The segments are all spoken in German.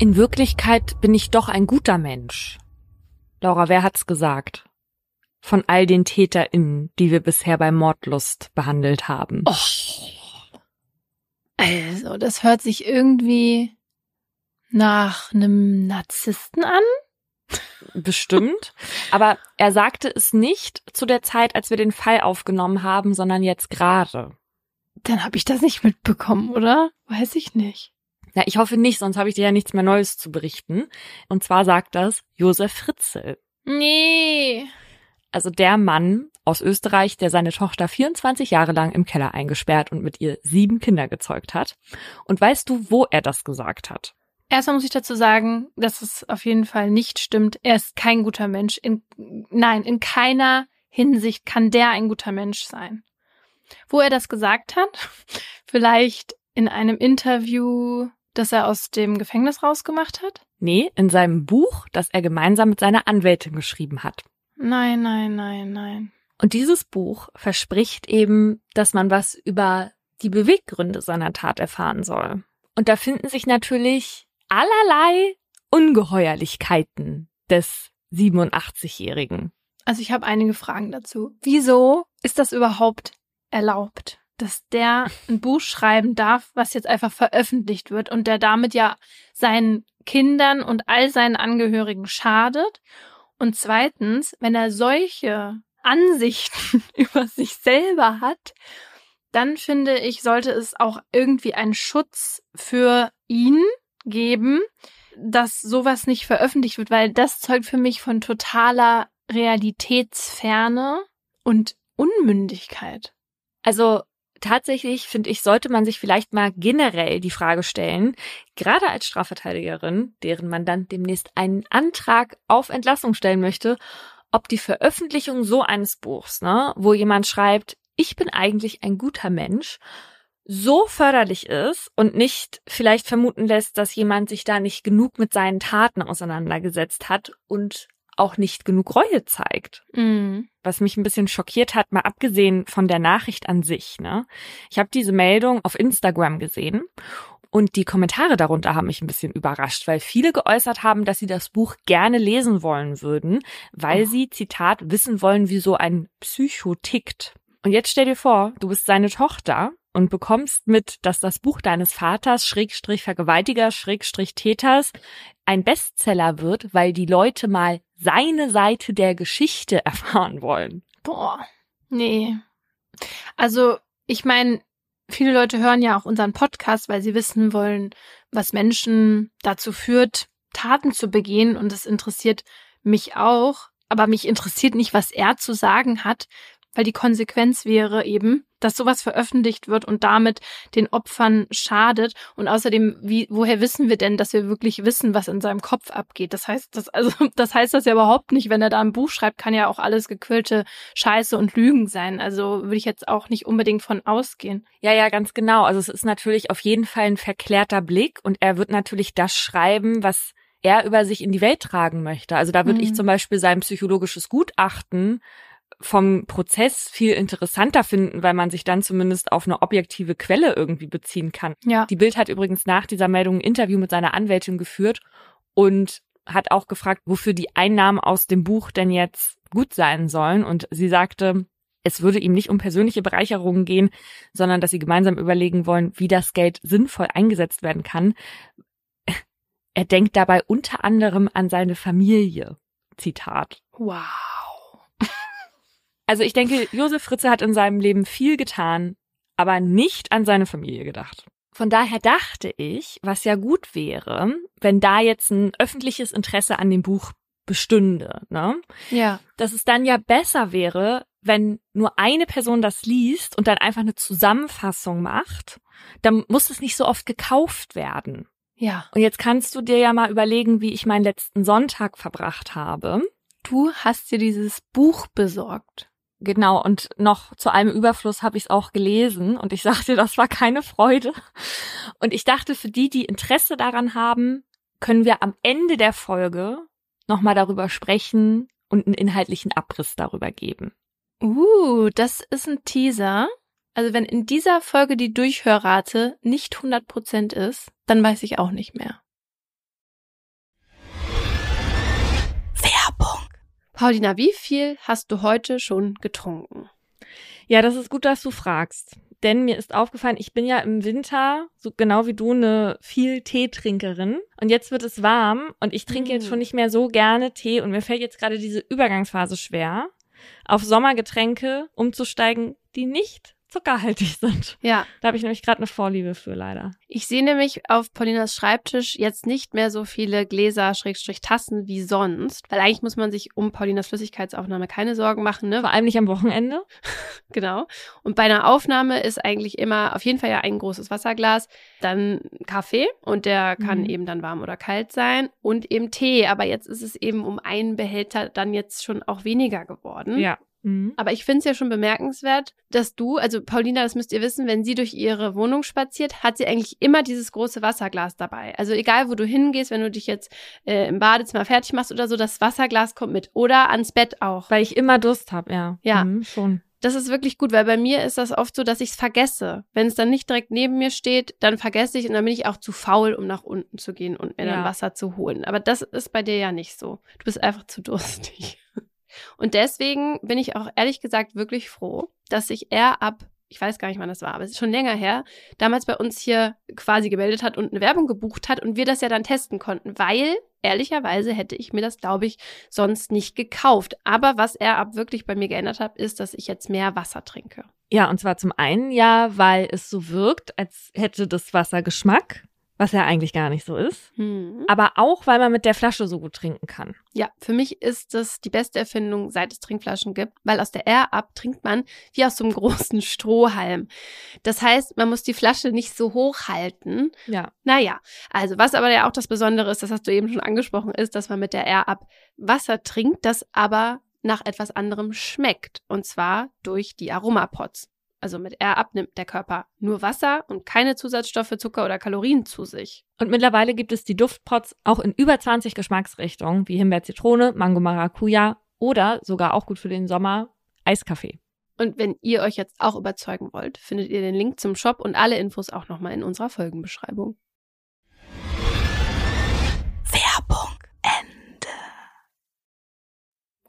In Wirklichkeit bin ich doch ein guter Mensch. Laura, wer hat's gesagt? Von all den TäterInnen, die wir bisher bei Mordlust behandelt haben. Oh. Also, das hört sich irgendwie nach einem Narzissten an. Bestimmt. Aber er sagte es nicht zu der Zeit, als wir den Fall aufgenommen haben, sondern jetzt gerade. Dann habe ich das nicht mitbekommen, oder? Weiß ich nicht. Ja, ich hoffe nicht, sonst habe ich dir ja nichts mehr Neues zu berichten. Und zwar sagt das Josef Fritzel. Nee. Also der Mann aus Österreich, der seine Tochter 24 Jahre lang im Keller eingesperrt und mit ihr sieben Kinder gezeugt hat. Und weißt du, wo er das gesagt hat? Erstmal muss ich dazu sagen, dass es auf jeden Fall nicht stimmt. Er ist kein guter Mensch. In, nein, in keiner Hinsicht kann der ein guter Mensch sein. Wo er das gesagt hat? Vielleicht in einem Interview, das er aus dem Gefängnis rausgemacht hat? Nee, in seinem Buch, das er gemeinsam mit seiner Anwältin geschrieben hat. Nein, nein, nein, nein. Und dieses Buch verspricht eben, dass man was über die Beweggründe seiner Tat erfahren soll. Und da finden sich natürlich allerlei Ungeheuerlichkeiten des 87-Jährigen. Also ich habe einige Fragen dazu. Wieso ist das überhaupt erlaubt, dass der ein Buch schreiben darf, was jetzt einfach veröffentlicht wird und der damit ja seinen Kindern und all seinen Angehörigen schadet? Und zweitens, wenn er solche Ansichten über sich selber hat, dann finde ich, sollte es auch irgendwie einen Schutz für ihn geben, dass sowas nicht veröffentlicht wird, weil das zeugt für mich von totaler Realitätsferne und Unmündigkeit. Also tatsächlich finde ich, sollte man sich vielleicht mal generell die Frage stellen, gerade als Strafverteidigerin, deren man dann demnächst einen Antrag auf Entlassung stellen möchte, ob die Veröffentlichung so eines Buchs, ne, wo jemand schreibt, ich bin eigentlich ein guter Mensch, so förderlich ist und nicht vielleicht vermuten lässt, dass jemand sich da nicht genug mit seinen Taten auseinandergesetzt hat und auch nicht genug Reue zeigt. Mhm. Was mich ein bisschen schockiert hat, mal abgesehen von der Nachricht an sich. Ne? Ich habe diese Meldung auf Instagram gesehen und die Kommentare darunter haben mich ein bisschen überrascht, weil viele geäußert haben, dass sie das Buch gerne lesen wollen würden, weil oh. sie, Zitat, wissen wollen, wie so ein Psycho tickt. Und jetzt stell dir vor, du bist seine Tochter und bekommst mit, dass das Buch deines Vaters, Schrägstrich Vergewaltiger, Schrägstrich Täters, ein Bestseller wird, weil die Leute mal seine Seite der Geschichte erfahren wollen. Boah, nee. Also, ich meine, viele Leute hören ja auch unseren Podcast, weil sie wissen wollen, was Menschen dazu führt, Taten zu begehen. Und das interessiert mich auch. Aber mich interessiert nicht, was er zu sagen hat, weil die Konsequenz wäre eben, dass sowas veröffentlicht wird und damit den Opfern schadet. Und außerdem, wie, woher wissen wir denn, dass wir wirklich wissen, was in seinem Kopf abgeht? Das heißt, das, also, das heißt das ja überhaupt nicht. Wenn er da ein Buch schreibt, kann ja auch alles gequillte Scheiße und Lügen sein. Also würde ich jetzt auch nicht unbedingt von ausgehen. Ja, ja, ganz genau. Also es ist natürlich auf jeden Fall ein verklärter Blick und er wird natürlich das schreiben, was er über sich in die Welt tragen möchte. Also da würde mhm. ich zum Beispiel sein psychologisches Gutachten vom Prozess viel interessanter finden, weil man sich dann zumindest auf eine objektive Quelle irgendwie beziehen kann. Ja. Die Bild hat übrigens nach dieser Meldung ein Interview mit seiner Anwältin geführt und hat auch gefragt, wofür die Einnahmen aus dem Buch denn jetzt gut sein sollen. Und sie sagte, es würde ihm nicht um persönliche Bereicherungen gehen, sondern dass sie gemeinsam überlegen wollen, wie das Geld sinnvoll eingesetzt werden kann. Er denkt dabei unter anderem an seine Familie. Zitat. Wow. Also ich denke, Josef Fritze hat in seinem Leben viel getan, aber nicht an seine Familie gedacht. Von daher dachte ich, was ja gut wäre, wenn da jetzt ein öffentliches Interesse an dem Buch bestünde, ne? Ja. Dass es dann ja besser wäre, wenn nur eine Person das liest und dann einfach eine Zusammenfassung macht, dann muss es nicht so oft gekauft werden. Ja. Und jetzt kannst du dir ja mal überlegen, wie ich meinen letzten Sonntag verbracht habe. Du hast dir dieses Buch besorgt. Genau, und noch zu einem Überfluss habe ich es auch gelesen und ich sagte, das war keine Freude. Und ich dachte, für die, die Interesse daran haben, können wir am Ende der Folge nochmal darüber sprechen und einen inhaltlichen Abriss darüber geben. Uh, das ist ein Teaser. Also wenn in dieser Folge die Durchhörrate nicht 100% ist, dann weiß ich auch nicht mehr. Paulina, wie viel hast du heute schon getrunken? Ja, das ist gut, dass du fragst. Denn mir ist aufgefallen, ich bin ja im Winter, so genau wie du, eine viel Teetrinkerin. Und jetzt wird es warm und ich trinke mm. jetzt schon nicht mehr so gerne Tee und mir fällt jetzt gerade diese Übergangsphase schwer, auf Sommergetränke umzusteigen, die nicht zuckerhaltig sind. Ja. Da habe ich nämlich gerade eine Vorliebe für, leider. Ich sehe nämlich auf Paulinas Schreibtisch jetzt nicht mehr so viele Gläser, Schrägstrich Tassen wie sonst, weil eigentlich muss man sich um Paulinas Flüssigkeitsaufnahme keine Sorgen machen, ne? Vor allem nicht am Wochenende. genau. Und bei einer Aufnahme ist eigentlich immer auf jeden Fall ja ein großes Wasserglas, dann Kaffee und der kann mhm. eben dann warm oder kalt sein und eben Tee, aber jetzt ist es eben um einen Behälter dann jetzt schon auch weniger geworden. Ja. Mhm. Aber ich finde es ja schon bemerkenswert, dass du, also Paulina, das müsst ihr wissen, wenn sie durch ihre Wohnung spaziert, hat sie eigentlich immer dieses große Wasserglas dabei. Also egal, wo du hingehst, wenn du dich jetzt äh, im Badezimmer fertig machst oder so, das Wasserglas kommt mit. Oder ans Bett auch. Weil ich immer Durst habe, ja. Ja. Mhm, schon. Das ist wirklich gut, weil bei mir ist das oft so, dass ich es vergesse. Wenn es dann nicht direkt neben mir steht, dann vergesse ich und dann bin ich auch zu faul, um nach unten zu gehen und mir ja. dann Wasser zu holen. Aber das ist bei dir ja nicht so. Du bist einfach zu durstig. Und deswegen bin ich auch ehrlich gesagt wirklich froh, dass sich er ab, ich weiß gar nicht, wann das war, aber es ist schon länger her, damals bei uns hier quasi gemeldet hat und eine Werbung gebucht hat und wir das ja dann testen konnten, weil ehrlicherweise hätte ich mir das, glaube ich, sonst nicht gekauft. Aber was er ab wirklich bei mir geändert hat, ist, dass ich jetzt mehr Wasser trinke. Ja, und zwar zum einen ja, weil es so wirkt, als hätte das Wasser Geschmack was ja eigentlich gar nicht so ist. Hm. Aber auch, weil man mit der Flasche so gut trinken kann. Ja, für mich ist das die beste Erfindung, seit es Trinkflaschen gibt, weil aus der Air-Up trinkt man wie aus so einem großen Strohhalm. Das heißt, man muss die Flasche nicht so hoch halten. Ja. Naja, also was aber ja auch das Besondere ist, das hast du eben schon angesprochen, ist, dass man mit der Air-Up Wasser trinkt, das aber nach etwas anderem schmeckt. Und zwar durch die Aromapots also mit R abnimmt der Körper nur Wasser und keine Zusatzstoffe, Zucker oder Kalorien zu sich. Und mittlerweile gibt es die Duftpots auch in über 20 Geschmacksrichtungen, wie Himbeer, Zitrone, Mango, Maracuja oder sogar auch gut für den Sommer Eiskaffee. Und wenn ihr euch jetzt auch überzeugen wollt, findet ihr den Link zum Shop und alle Infos auch nochmal in unserer Folgenbeschreibung.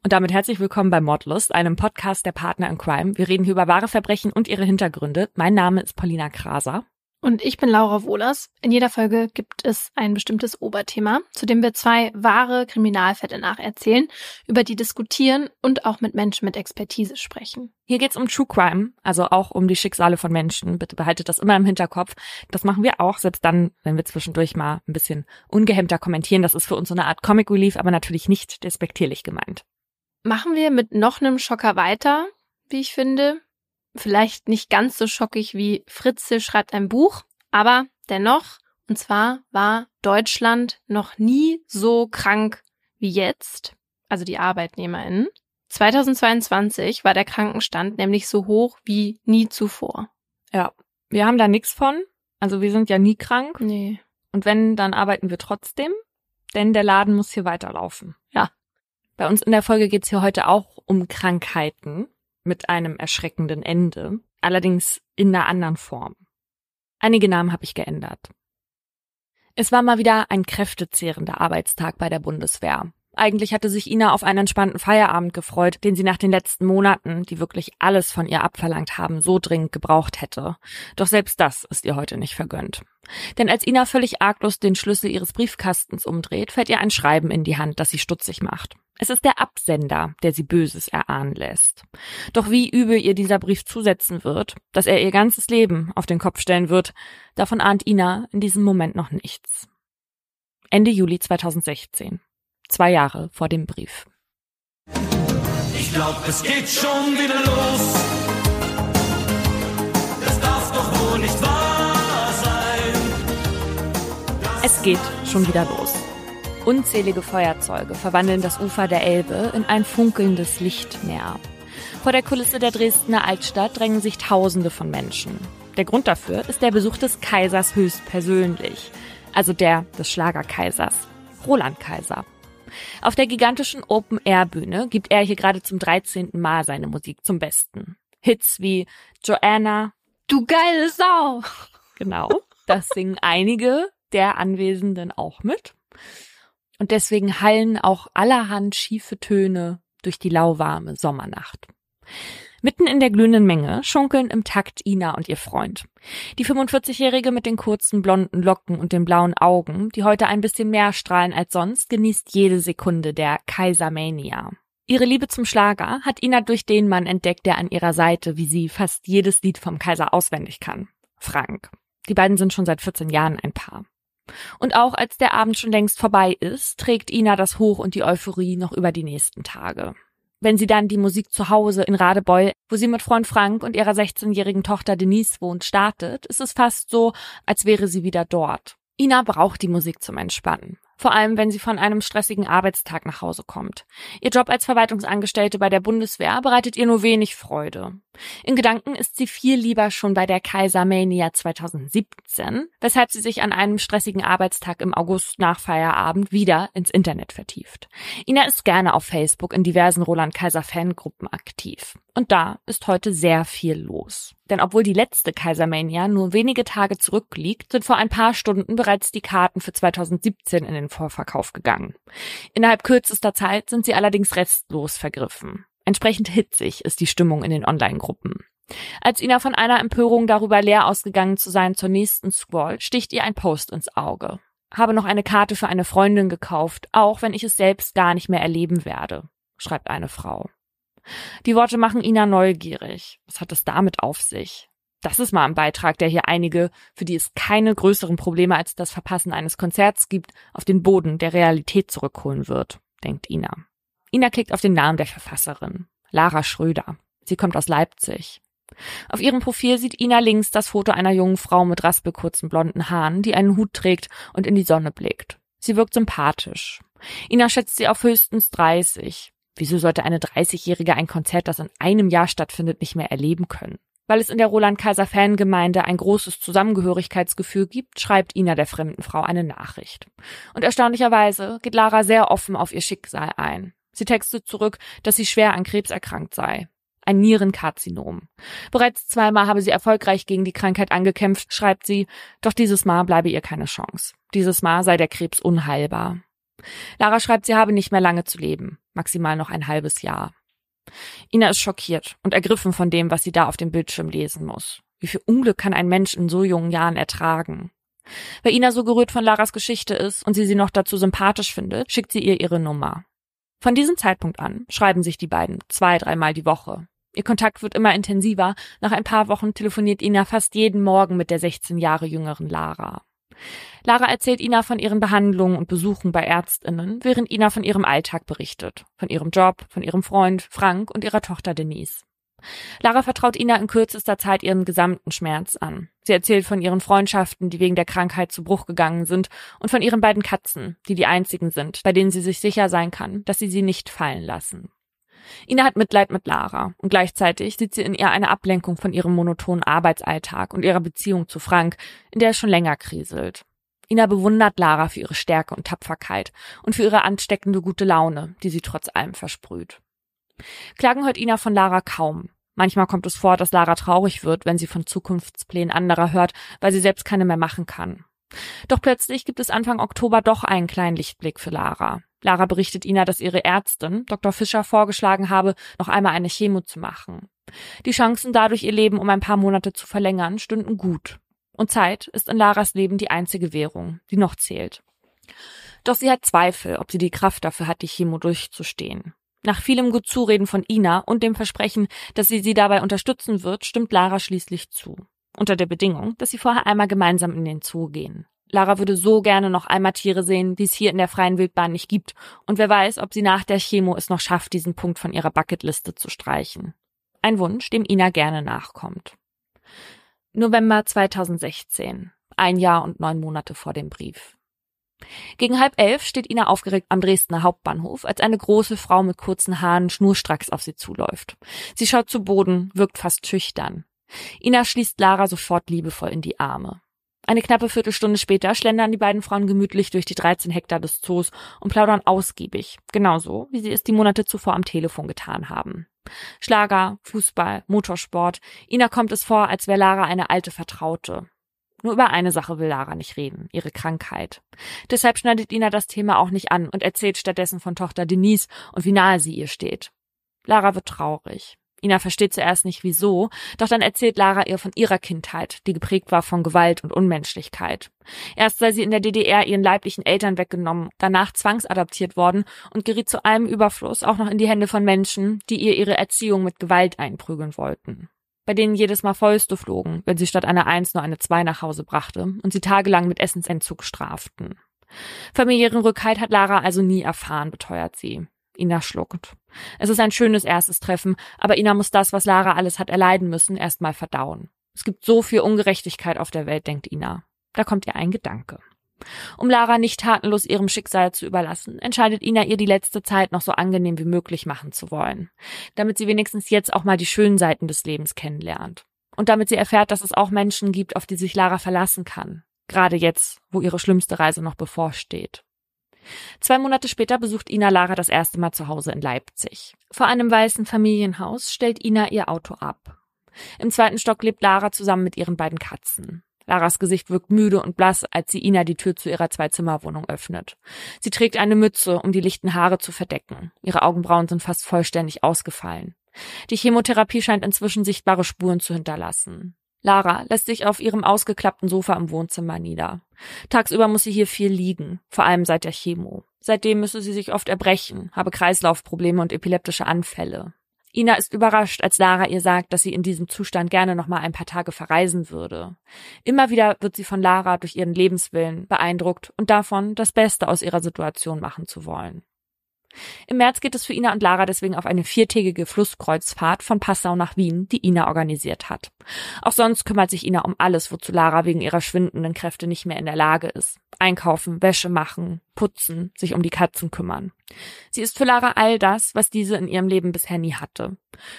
Und damit herzlich willkommen bei Mordlust, einem Podcast der Partner in Crime. Wir reden hier über wahre Verbrechen und ihre Hintergründe. Mein Name ist Paulina Kraser. Und ich bin Laura Wohlers. In jeder Folge gibt es ein bestimmtes Oberthema, zu dem wir zwei wahre Kriminalfälle nacherzählen, über die diskutieren und auch mit Menschen mit Expertise sprechen. Hier geht's um True Crime, also auch um die Schicksale von Menschen. Bitte behaltet das immer im Hinterkopf. Das machen wir auch, selbst dann, wenn wir zwischendurch mal ein bisschen ungehemmter kommentieren. Das ist für uns so eine Art Comic Relief, aber natürlich nicht despektierlich gemeint. Machen wir mit noch einem Schocker weiter, wie ich finde. Vielleicht nicht ganz so schockig wie Fritze schreibt ein Buch, aber dennoch. Und zwar war Deutschland noch nie so krank wie jetzt, also die ArbeitnehmerInnen. 2022 war der Krankenstand nämlich so hoch wie nie zuvor. Ja, wir haben da nichts von. Also wir sind ja nie krank. Nee. Und wenn, dann arbeiten wir trotzdem, denn der Laden muss hier weiterlaufen. Ja. Bei uns in der Folge geht es hier heute auch um Krankheiten mit einem erschreckenden Ende, allerdings in einer anderen Form. Einige Namen habe ich geändert. Es war mal wieder ein kräftezehrender Arbeitstag bei der Bundeswehr. Eigentlich hatte sich Ina auf einen entspannten Feierabend gefreut, den sie nach den letzten Monaten, die wirklich alles von ihr abverlangt haben, so dringend gebraucht hätte. Doch selbst das ist ihr heute nicht vergönnt. Denn als Ina völlig arglos den Schlüssel ihres Briefkastens umdreht, fällt ihr ein Schreiben in die Hand, das sie stutzig macht. Es ist der Absender, der sie Böses erahnen lässt. Doch wie übel ihr dieser Brief zusetzen wird, dass er ihr ganzes Leben auf den Kopf stellen wird, davon ahnt Ina in diesem Moment noch nichts. Ende Juli 2016. Zwei Jahre vor dem Brief. Ich glaub, es geht schon wieder los. Das darf doch wohl nicht wahr sein. Es geht schon wieder los. Unzählige Feuerzeuge verwandeln das Ufer der Elbe in ein funkelndes Lichtmeer. Vor der Kulisse der Dresdner Altstadt drängen sich Tausende von Menschen. Der Grund dafür ist der Besuch des Kaisers höchstpersönlich, also der des Schlagerkaisers, Roland Kaiser. Auf der gigantischen Open-Air-Bühne gibt er hier gerade zum 13. Mal seine Musik zum Besten. Hits wie Joanna, Du geile Sau! Genau, das singen einige der Anwesenden auch mit. Und deswegen hallen auch allerhand schiefe Töne durch die lauwarme Sommernacht. Mitten in der glühenden Menge schunkeln im Takt Ina und ihr Freund. Die 45-Jährige mit den kurzen blonden Locken und den blauen Augen, die heute ein bisschen mehr strahlen als sonst, genießt jede Sekunde der Kaisermania. Ihre Liebe zum Schlager hat Ina durch den Mann entdeckt, der an ihrer Seite, wie sie fast jedes Lied vom Kaiser auswendig kann. Frank. Die beiden sind schon seit 14 Jahren ein Paar. Und auch als der Abend schon längst vorbei ist, trägt Ina das Hoch und die Euphorie noch über die nächsten Tage. Wenn sie dann die Musik zu Hause in Radebeul, wo sie mit Freund Frank und ihrer 16-jährigen Tochter Denise wohnt, startet, ist es fast so, als wäre sie wieder dort. Ina braucht die Musik zum Entspannen vor allem wenn sie von einem stressigen Arbeitstag nach Hause kommt. Ihr Job als Verwaltungsangestellte bei der Bundeswehr bereitet ihr nur wenig Freude. In Gedanken ist sie viel lieber schon bei der Kaisermania 2017, weshalb sie sich an einem stressigen Arbeitstag im August nach Feierabend wieder ins Internet vertieft. Ina ist gerne auf Facebook in diversen Roland Kaiser Fangruppen aktiv. Und da ist heute sehr viel los. Denn obwohl die letzte Kaisermania nur wenige Tage zurückliegt, sind vor ein paar Stunden bereits die Karten für 2017 in den Vorverkauf gegangen. Innerhalb kürzester Zeit sind sie allerdings restlos vergriffen. Entsprechend hitzig ist die Stimmung in den Online-Gruppen. Als Ina von einer Empörung darüber leer ausgegangen zu sein zur nächsten scrollt, sticht ihr ein Post ins Auge. Habe noch eine Karte für eine Freundin gekauft, auch wenn ich es selbst gar nicht mehr erleben werde, schreibt eine Frau. Die Worte machen Ina neugierig. Was hat es damit auf sich? Das ist mal ein Beitrag, der hier einige, für die es keine größeren Probleme als das Verpassen eines Konzerts gibt, auf den Boden der Realität zurückholen wird, denkt Ina. Ina klickt auf den Namen der Verfasserin. Lara Schröder. Sie kommt aus Leipzig. Auf ihrem Profil sieht Ina links das Foto einer jungen Frau mit raspelkurzen blonden Haaren, die einen Hut trägt und in die Sonne blickt. Sie wirkt sympathisch. Ina schätzt sie auf höchstens 30. Wieso sollte eine 30-Jährige ein Konzert, das in einem Jahr stattfindet, nicht mehr erleben können? Weil es in der Roland-Kaiser-Fangemeinde ein großes Zusammengehörigkeitsgefühl gibt, schreibt Ina der fremden Frau eine Nachricht. Und erstaunlicherweise geht Lara sehr offen auf ihr Schicksal ein. Sie textet zurück, dass sie schwer an Krebs erkrankt sei. Ein Nierenkarzinom. Bereits zweimal habe sie erfolgreich gegen die Krankheit angekämpft, schreibt sie, doch dieses Mal bleibe ihr keine Chance. Dieses Mal sei der Krebs unheilbar. Lara schreibt, sie habe nicht mehr lange zu leben, maximal noch ein halbes Jahr. Ina ist schockiert und ergriffen von dem, was sie da auf dem Bildschirm lesen muss. Wie viel Unglück kann ein Mensch in so jungen Jahren ertragen? Weil Ina so gerührt von Laras Geschichte ist und sie sie noch dazu sympathisch findet, schickt sie ihr ihre Nummer. Von diesem Zeitpunkt an schreiben sich die beiden zwei, dreimal die Woche. Ihr Kontakt wird immer intensiver. Nach ein paar Wochen telefoniert Ina fast jeden Morgen mit der 16 Jahre jüngeren Lara. Lara erzählt Ina von ihren Behandlungen und Besuchen bei Ärztinnen, während Ina von ihrem Alltag berichtet, von ihrem Job, von ihrem Freund Frank und ihrer Tochter Denise. Lara vertraut Ina in kürzester Zeit ihren gesamten Schmerz an. Sie erzählt von ihren Freundschaften, die wegen der Krankheit zu Bruch gegangen sind, und von ihren beiden Katzen, die die einzigen sind, bei denen sie sich sicher sein kann, dass sie sie nicht fallen lassen. Ina hat Mitleid mit Lara und gleichzeitig sieht sie in ihr eine Ablenkung von ihrem monotonen Arbeitsalltag und ihrer Beziehung zu Frank, in der es schon länger kriselt. Ina bewundert Lara für ihre Stärke und Tapferkeit und für ihre ansteckende gute Laune, die sie trotz allem versprüht. Klagen hört Ina von Lara kaum. Manchmal kommt es vor, dass Lara traurig wird, wenn sie von Zukunftsplänen anderer hört, weil sie selbst keine mehr machen kann. Doch plötzlich gibt es Anfang Oktober doch einen kleinen Lichtblick für Lara. Lara berichtet Ina, dass ihre Ärztin, Dr. Fischer, vorgeschlagen habe, noch einmal eine Chemo zu machen. Die Chancen dadurch, ihr Leben um ein paar Monate zu verlängern, stünden gut. Und Zeit ist in Laras Leben die einzige Währung, die noch zählt. Doch sie hat Zweifel, ob sie die Kraft dafür hat, die Chemo durchzustehen. Nach vielem gut Zureden von Ina und dem Versprechen, dass sie sie dabei unterstützen wird, stimmt Lara schließlich zu. Unter der Bedingung, dass sie vorher einmal gemeinsam in den Zoo gehen. Lara würde so gerne noch einmal Tiere sehen, die es hier in der freien Wildbahn nicht gibt. Und wer weiß, ob sie nach der Chemo es noch schafft, diesen Punkt von ihrer Bucketliste zu streichen. Ein Wunsch, dem Ina gerne nachkommt. November 2016. Ein Jahr und neun Monate vor dem Brief. Gegen halb elf steht Ina aufgeregt am Dresdner Hauptbahnhof, als eine große Frau mit kurzen Haaren schnurstracks auf sie zuläuft. Sie schaut zu Boden, wirkt fast schüchtern. Ina schließt Lara sofort liebevoll in die Arme. Eine knappe Viertelstunde später schlendern die beiden Frauen gemütlich durch die 13 Hektar des Zoos und plaudern ausgiebig, genauso wie sie es die Monate zuvor am Telefon getan haben. Schlager, Fußball, Motorsport. Ina kommt es vor, als wäre Lara eine alte Vertraute. Nur über eine Sache will Lara nicht reden, ihre Krankheit. Deshalb schneidet Ina das Thema auch nicht an und erzählt stattdessen von Tochter Denise und wie nahe sie ihr steht. Lara wird traurig. Ina versteht zuerst nicht wieso, doch dann erzählt Lara ihr von ihrer Kindheit, die geprägt war von Gewalt und Unmenschlichkeit. Erst sei sie in der DDR ihren leiblichen Eltern weggenommen, danach zwangsadoptiert worden und geriet zu allem Überfluss auch noch in die Hände von Menschen, die ihr ihre Erziehung mit Gewalt einprügeln wollten bei denen jedes Mal Fäuste flogen, wenn sie statt einer Eins nur eine Zwei nach Hause brachte und sie tagelang mit Essensentzug straften. Familiären Rückhalt hat Lara also nie erfahren, beteuert sie. Ina schluckt. Es ist ein schönes erstes Treffen, aber Ina muss das, was Lara alles hat erleiden müssen, erstmal verdauen. Es gibt so viel Ungerechtigkeit auf der Welt, denkt Ina. Da kommt ihr ein Gedanke. Um Lara nicht tatenlos ihrem Schicksal zu überlassen, entscheidet Ina ihr die letzte Zeit noch so angenehm wie möglich machen zu wollen, damit sie wenigstens jetzt auch mal die schönen Seiten des Lebens kennenlernt. Und damit sie erfährt, dass es auch Menschen gibt, auf die sich Lara verlassen kann, gerade jetzt, wo ihre schlimmste Reise noch bevorsteht. Zwei Monate später besucht Ina Lara das erste Mal zu Hause in Leipzig. Vor einem weißen Familienhaus stellt Ina ihr Auto ab. Im zweiten Stock lebt Lara zusammen mit ihren beiden Katzen. Laras Gesicht wirkt müde und blass, als sie Ina die Tür zu ihrer Zwei-Zimmer-Wohnung öffnet. Sie trägt eine Mütze, um die lichten Haare zu verdecken. Ihre Augenbrauen sind fast vollständig ausgefallen. Die Chemotherapie scheint inzwischen sichtbare Spuren zu hinterlassen. Lara lässt sich auf ihrem ausgeklappten Sofa im Wohnzimmer nieder. Tagsüber muss sie hier viel liegen, vor allem seit der Chemo. Seitdem müsse sie sich oft erbrechen, habe Kreislaufprobleme und epileptische Anfälle. Ina ist überrascht, als Lara ihr sagt, dass sie in diesem Zustand gerne noch mal ein paar Tage verreisen würde. Immer wieder wird sie von Lara durch ihren Lebenswillen beeindruckt und davon, das Beste aus ihrer Situation machen zu wollen. Im März geht es für Ina und Lara deswegen auf eine viertägige Flusskreuzfahrt von Passau nach Wien, die Ina organisiert hat. Auch sonst kümmert sich Ina um alles, wozu Lara wegen ihrer schwindenden Kräfte nicht mehr in der Lage ist. Einkaufen, Wäsche machen, putzen, sich um die Katzen kümmern. Sie ist für Lara all das, was diese in ihrem Leben bisher nie hatte.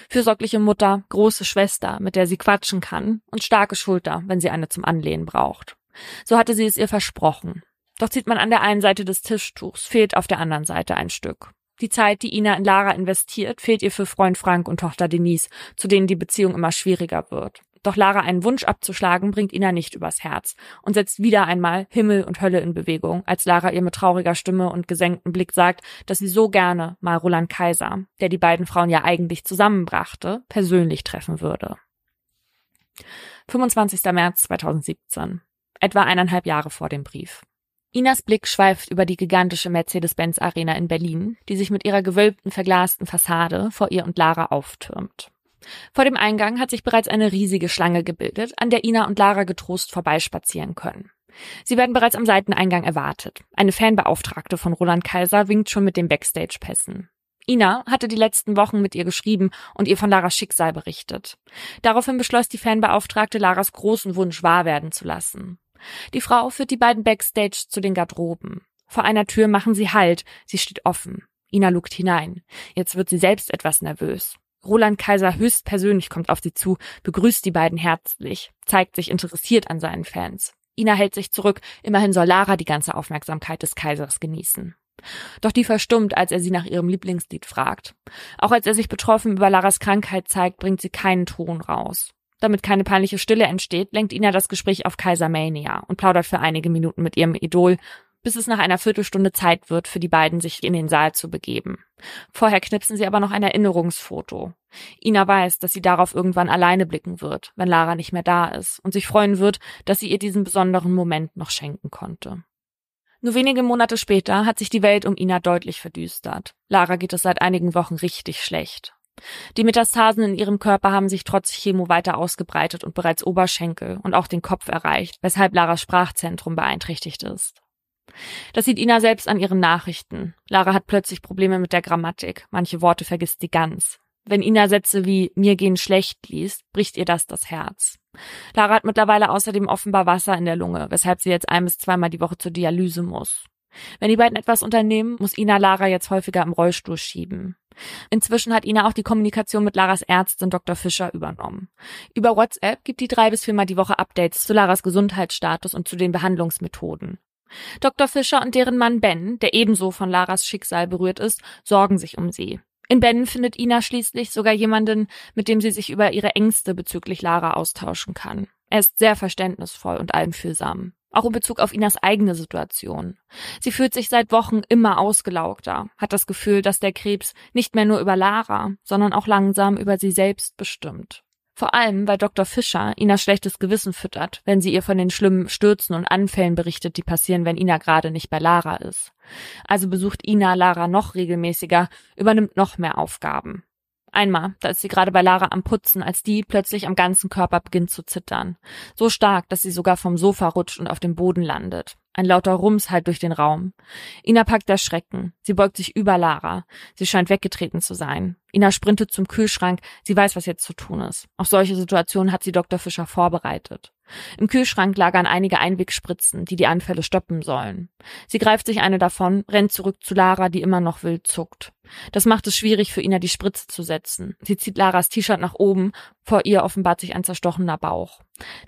Fürsorgliche Mutter, große Schwester, mit der sie quatschen kann und starke Schulter, wenn sie eine zum Anlehnen braucht. So hatte sie es ihr versprochen. Doch zieht man an der einen Seite des Tischtuchs, fehlt auf der anderen Seite ein Stück. Die Zeit, die Ina in Lara investiert, fehlt ihr für Freund Frank und Tochter Denise, zu denen die Beziehung immer schwieriger wird. Doch Lara einen Wunsch abzuschlagen, bringt Ina nicht übers Herz und setzt wieder einmal Himmel und Hölle in Bewegung, als Lara ihr mit trauriger Stimme und gesenktem Blick sagt, dass sie so gerne mal Roland Kaiser, der die beiden Frauen ja eigentlich zusammenbrachte, persönlich treffen würde. 25. März 2017. Etwa eineinhalb Jahre vor dem Brief. Inas Blick schweift über die gigantische Mercedes-Benz Arena in Berlin, die sich mit ihrer gewölbten, verglasten Fassade vor ihr und Lara auftürmt. Vor dem Eingang hat sich bereits eine riesige Schlange gebildet, an der Ina und Lara getrost vorbeispazieren können. Sie werden bereits am Seiteneingang erwartet. Eine Fanbeauftragte von Roland Kaiser winkt schon mit den Backstage-Pässen. Ina hatte die letzten Wochen mit ihr geschrieben und ihr von Laras Schicksal berichtet. Daraufhin beschloss die Fanbeauftragte, Laras großen Wunsch wahr werden zu lassen. Die Frau führt die beiden Backstage zu den Garderoben. Vor einer Tür machen sie Halt, sie steht offen. Ina lugt hinein. Jetzt wird sie selbst etwas nervös. Roland Kaiser höchstpersönlich kommt auf sie zu, begrüßt die beiden herzlich, zeigt sich interessiert an seinen Fans. Ina hält sich zurück, immerhin soll Lara die ganze Aufmerksamkeit des Kaisers genießen. Doch die verstummt, als er sie nach ihrem Lieblingslied fragt. Auch als er sich betroffen über Laras Krankheit zeigt, bringt sie keinen Ton raus. Damit keine peinliche Stille entsteht, lenkt Ina das Gespräch auf Kaiser Mania und plaudert für einige Minuten mit ihrem Idol, bis es nach einer Viertelstunde Zeit wird, für die beiden sich in den Saal zu begeben. Vorher knipsen sie aber noch ein Erinnerungsfoto. Ina weiß, dass sie darauf irgendwann alleine blicken wird, wenn Lara nicht mehr da ist, und sich freuen wird, dass sie ihr diesen besonderen Moment noch schenken konnte. Nur wenige Monate später hat sich die Welt um Ina deutlich verdüstert. Lara geht es seit einigen Wochen richtig schlecht. Die Metastasen in ihrem Körper haben sich trotz Chemo weiter ausgebreitet und bereits Oberschenkel und auch den Kopf erreicht, weshalb Laras Sprachzentrum beeinträchtigt ist. Das sieht Ina selbst an ihren Nachrichten. Lara hat plötzlich Probleme mit der Grammatik. Manche Worte vergisst sie ganz. Wenn Ina Sätze wie mir gehen schlecht liest, bricht ihr das das Herz. Lara hat mittlerweile außerdem offenbar Wasser in der Lunge, weshalb sie jetzt ein bis zweimal die Woche zur Dialyse muss. Wenn die beiden etwas unternehmen, muss Ina Lara jetzt häufiger im Rollstuhl schieben. Inzwischen hat Ina auch die Kommunikation mit Laras Ärztin Dr. Fischer übernommen. Über WhatsApp gibt die drei bis viermal die Woche Updates zu Laras Gesundheitsstatus und zu den Behandlungsmethoden. Dr. Fischer und deren Mann Ben, der ebenso von Laras Schicksal berührt ist, sorgen sich um sie. In Ben findet Ina schließlich sogar jemanden, mit dem sie sich über ihre Ängste bezüglich Lara austauschen kann. Er ist sehr verständnisvoll und einfühlsam. Auch in Bezug auf Inas eigene Situation. Sie fühlt sich seit Wochen immer ausgelaugter, hat das Gefühl, dass der Krebs nicht mehr nur über Lara, sondern auch langsam über sie selbst bestimmt. Vor allem, weil Dr. Fischer Ina schlechtes Gewissen füttert, wenn sie ihr von den schlimmen Stürzen und Anfällen berichtet, die passieren, wenn Ina gerade nicht bei Lara ist. Also besucht Ina Lara noch regelmäßiger, übernimmt noch mehr Aufgaben. Einmal, da ist sie gerade bei Lara am Putzen, als die plötzlich am ganzen Körper beginnt zu zittern. So stark, dass sie sogar vom Sofa rutscht und auf dem Boden landet. Ein lauter Rums halt durch den Raum. Ina packt der Schrecken. Sie beugt sich über Lara. Sie scheint weggetreten zu sein. Ina sprintet zum Kühlschrank. Sie weiß, was jetzt zu tun ist. Auf solche Situationen hat sie Dr. Fischer vorbereitet. Im Kühlschrank lagern einige Einwegspritzen, die die Anfälle stoppen sollen. Sie greift sich eine davon, rennt zurück zu Lara, die immer noch wild zuckt. Das macht es schwierig für Ina, die Spritze zu setzen. Sie zieht Laras T-Shirt nach oben, vor ihr offenbart sich ein zerstochener Bauch.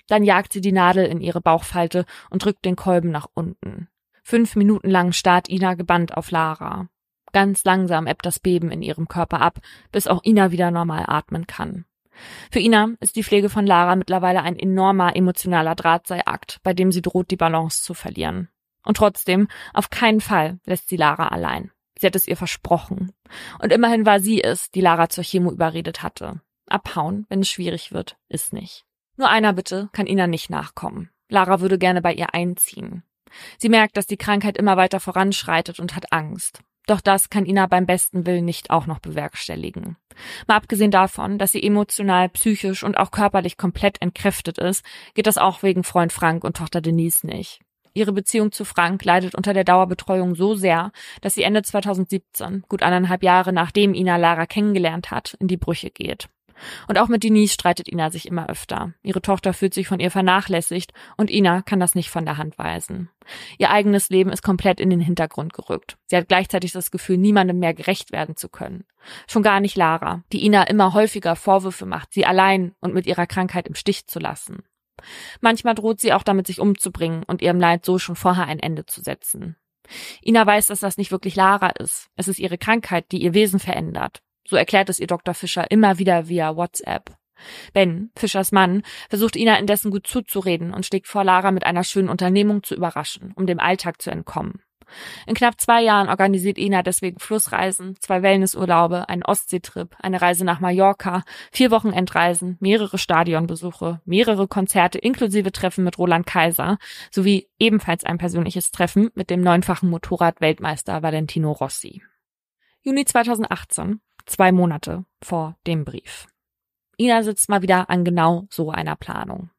Dann jagt sie die Nadel in ihre Bauchfalte und drückt den Kolben nach unten. Fünf Minuten lang starrt Ina gebannt auf Lara. Ganz langsam ebbt das Beben in ihrem Körper ab, bis auch Ina wieder normal atmen kann. Für Ina ist die Pflege von Lara mittlerweile ein enormer emotionaler Drahtseilakt, bei dem sie droht, die Balance zu verlieren. Und trotzdem, auf keinen Fall lässt sie Lara allein. Sie hat es ihr versprochen. Und immerhin war sie es, die Lara zur Chemo überredet hatte. Abhauen, wenn es schwierig wird, ist nicht. Nur einer bitte kann Ina nicht nachkommen. Lara würde gerne bei ihr einziehen. Sie merkt, dass die Krankheit immer weiter voranschreitet und hat Angst. Doch das kann Ina beim besten Willen nicht auch noch bewerkstelligen. Mal abgesehen davon, dass sie emotional, psychisch und auch körperlich komplett entkräftet ist, geht das auch wegen Freund Frank und Tochter Denise nicht. Ihre Beziehung zu Frank leidet unter der Dauerbetreuung so sehr, dass sie Ende 2017, gut eineinhalb Jahre nachdem Ina Lara kennengelernt hat, in die Brüche geht. Und auch mit Denise streitet Ina sich immer öfter. Ihre Tochter fühlt sich von ihr vernachlässigt und Ina kann das nicht von der Hand weisen. Ihr eigenes Leben ist komplett in den Hintergrund gerückt. Sie hat gleichzeitig das Gefühl, niemandem mehr gerecht werden zu können. Schon gar nicht Lara, die Ina immer häufiger Vorwürfe macht, sie allein und mit ihrer Krankheit im Stich zu lassen. Manchmal droht sie auch damit, sich umzubringen und ihrem Leid so schon vorher ein Ende zu setzen. Ina weiß, dass das nicht wirklich Lara ist. Es ist ihre Krankheit, die ihr Wesen verändert. So erklärt es ihr Dr. Fischer immer wieder via WhatsApp. Ben, Fischers Mann, versucht Ina indessen gut zuzureden und schlägt vor, Lara mit einer schönen Unternehmung zu überraschen, um dem Alltag zu entkommen. In knapp zwei Jahren organisiert Ina deswegen Flussreisen, zwei Wellnessurlaube, einen Ostseetrip, eine Reise nach Mallorca, vier Wochenendreisen, mehrere Stadionbesuche, mehrere Konzerte inklusive Treffen mit Roland Kaiser sowie ebenfalls ein persönliches Treffen mit dem neunfachen Motorrad-Weltmeister Valentino Rossi. Juni 2018 Zwei Monate vor dem Brief. Ina sitzt mal wieder an genau so einer Planung.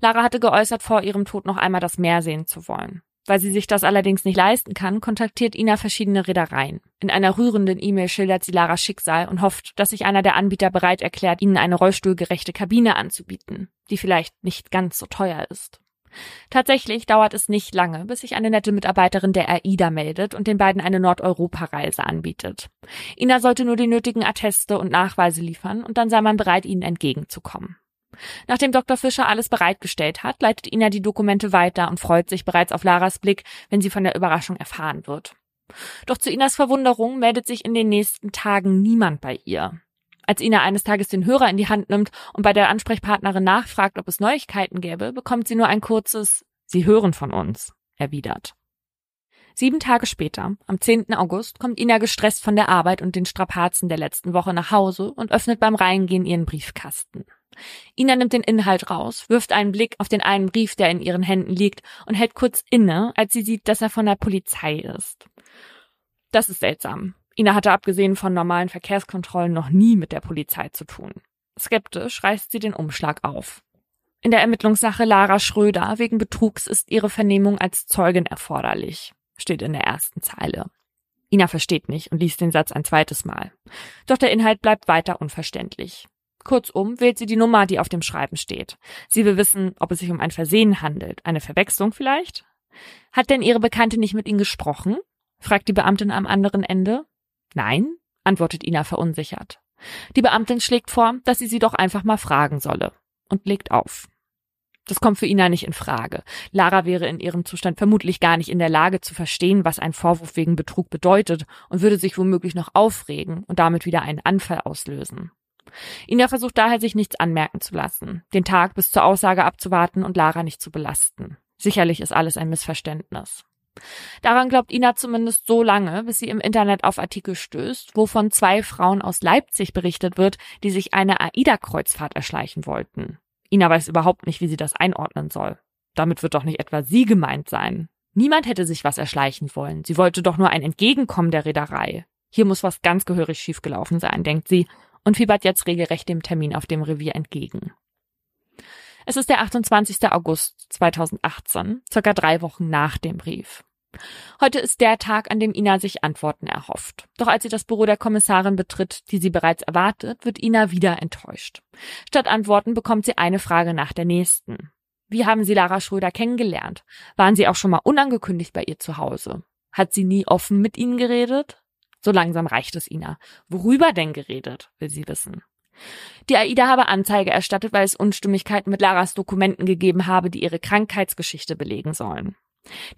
Lara hatte geäußert, vor ihrem Tod noch einmal das Meer sehen zu wollen. Weil sie sich das allerdings nicht leisten kann, kontaktiert Ina verschiedene Reedereien. In einer rührenden E-Mail schildert sie Laras Schicksal und hofft, dass sich einer der Anbieter bereit erklärt, ihnen eine rollstuhlgerechte Kabine anzubieten, die vielleicht nicht ganz so teuer ist. Tatsächlich dauert es nicht lange, bis sich eine nette Mitarbeiterin der AIDA meldet und den beiden eine Nordeuropa-Reise anbietet. Ina sollte nur die nötigen Atteste und Nachweise liefern und dann sei man bereit, ihnen entgegenzukommen. Nachdem Dr. Fischer alles bereitgestellt hat, leitet Ina die Dokumente weiter und freut sich bereits auf Laras Blick, wenn sie von der Überraschung erfahren wird. Doch zu Inas Verwunderung meldet sich in den nächsten Tagen niemand bei ihr. Als Ina eines Tages den Hörer in die Hand nimmt und bei der Ansprechpartnerin nachfragt, ob es Neuigkeiten gäbe, bekommt sie nur ein kurzes Sie hören von uns erwidert. Sieben Tage später, am 10. August, kommt Ina gestresst von der Arbeit und den Strapazen der letzten Woche nach Hause und öffnet beim Reingehen ihren Briefkasten. Ina nimmt den Inhalt raus, wirft einen Blick auf den einen Brief, der in ihren Händen liegt, und hält kurz inne, als sie sieht, dass er von der Polizei ist. Das ist seltsam. Ina hatte abgesehen von normalen Verkehrskontrollen noch nie mit der Polizei zu tun. Skeptisch reißt sie den Umschlag auf. In der Ermittlungssache Lara Schröder wegen Betrugs ist ihre Vernehmung als Zeugin erforderlich, steht in der ersten Zeile. Ina versteht nicht und liest den Satz ein zweites Mal. Doch der Inhalt bleibt weiter unverständlich. Kurzum wählt sie die Nummer, die auf dem Schreiben steht. Sie will wissen, ob es sich um ein Versehen handelt, eine Verwechslung vielleicht? Hat denn ihre Bekannte nicht mit ihnen gesprochen? fragt die Beamtin am anderen Ende. Nein, antwortet Ina verunsichert. Die Beamtin schlägt vor, dass sie sie doch einfach mal fragen solle und legt auf. Das kommt für Ina nicht in Frage. Lara wäre in ihrem Zustand vermutlich gar nicht in der Lage zu verstehen, was ein Vorwurf wegen Betrug bedeutet und würde sich womöglich noch aufregen und damit wieder einen Anfall auslösen. Ina versucht daher, sich nichts anmerken zu lassen, den Tag bis zur Aussage abzuwarten und Lara nicht zu belasten. Sicherlich ist alles ein Missverständnis. Daran glaubt Ina zumindest so lange, bis sie im Internet auf Artikel stößt, wo von zwei Frauen aus Leipzig berichtet wird, die sich eine AIDA-Kreuzfahrt erschleichen wollten. Ina weiß überhaupt nicht, wie sie das einordnen soll. Damit wird doch nicht etwa sie gemeint sein. Niemand hätte sich was erschleichen wollen. Sie wollte doch nur ein Entgegenkommen der Reederei. Hier muss was ganz gehörig schiefgelaufen sein, denkt sie und fiebert jetzt regelrecht dem Termin auf dem Revier entgegen. Es ist der 28. August 2018, circa drei Wochen nach dem Brief. Heute ist der Tag, an dem Ina sich Antworten erhofft. Doch als sie das Büro der Kommissarin betritt, die sie bereits erwartet, wird Ina wieder enttäuscht. Statt Antworten bekommt sie eine Frage nach der nächsten. Wie haben Sie Lara Schröder kennengelernt? Waren Sie auch schon mal unangekündigt bei ihr zu Hause? Hat sie nie offen mit Ihnen geredet? So langsam reicht es Ina. Worüber denn geredet, will sie wissen. Die AIDA habe Anzeige erstattet, weil es Unstimmigkeiten mit Laras Dokumenten gegeben habe, die ihre Krankheitsgeschichte belegen sollen.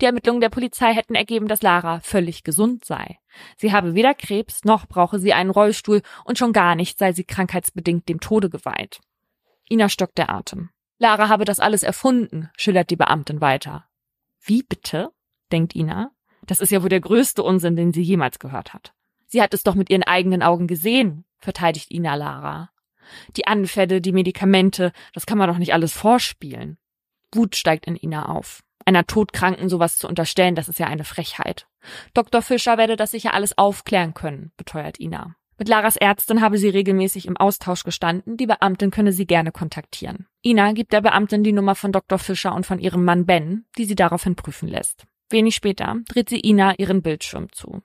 Die Ermittlungen der Polizei hätten ergeben, dass Lara völlig gesund sei. Sie habe weder Krebs noch brauche sie einen Rollstuhl und schon gar nicht sei sie krankheitsbedingt dem Tode geweiht. Ina stockt der Atem. Lara habe das alles erfunden, schildert die Beamtin weiter. Wie bitte? denkt Ina. Das ist ja wohl der größte Unsinn, den sie jemals gehört hat. Sie hat es doch mit ihren eigenen Augen gesehen, verteidigt Ina Lara. Die Anfälle, die Medikamente, das kann man doch nicht alles vorspielen. Wut steigt in Ina auf. Einer Todkranken sowas zu unterstellen, das ist ja eine Frechheit. Dr. Fischer werde das sicher alles aufklären können, beteuert Ina. Mit Laras Ärztin habe sie regelmäßig im Austausch gestanden, die Beamtin könne sie gerne kontaktieren. Ina gibt der Beamtin die Nummer von Dr. Fischer und von ihrem Mann Ben, die sie daraufhin prüfen lässt. Wenig später dreht sie Ina ihren Bildschirm zu.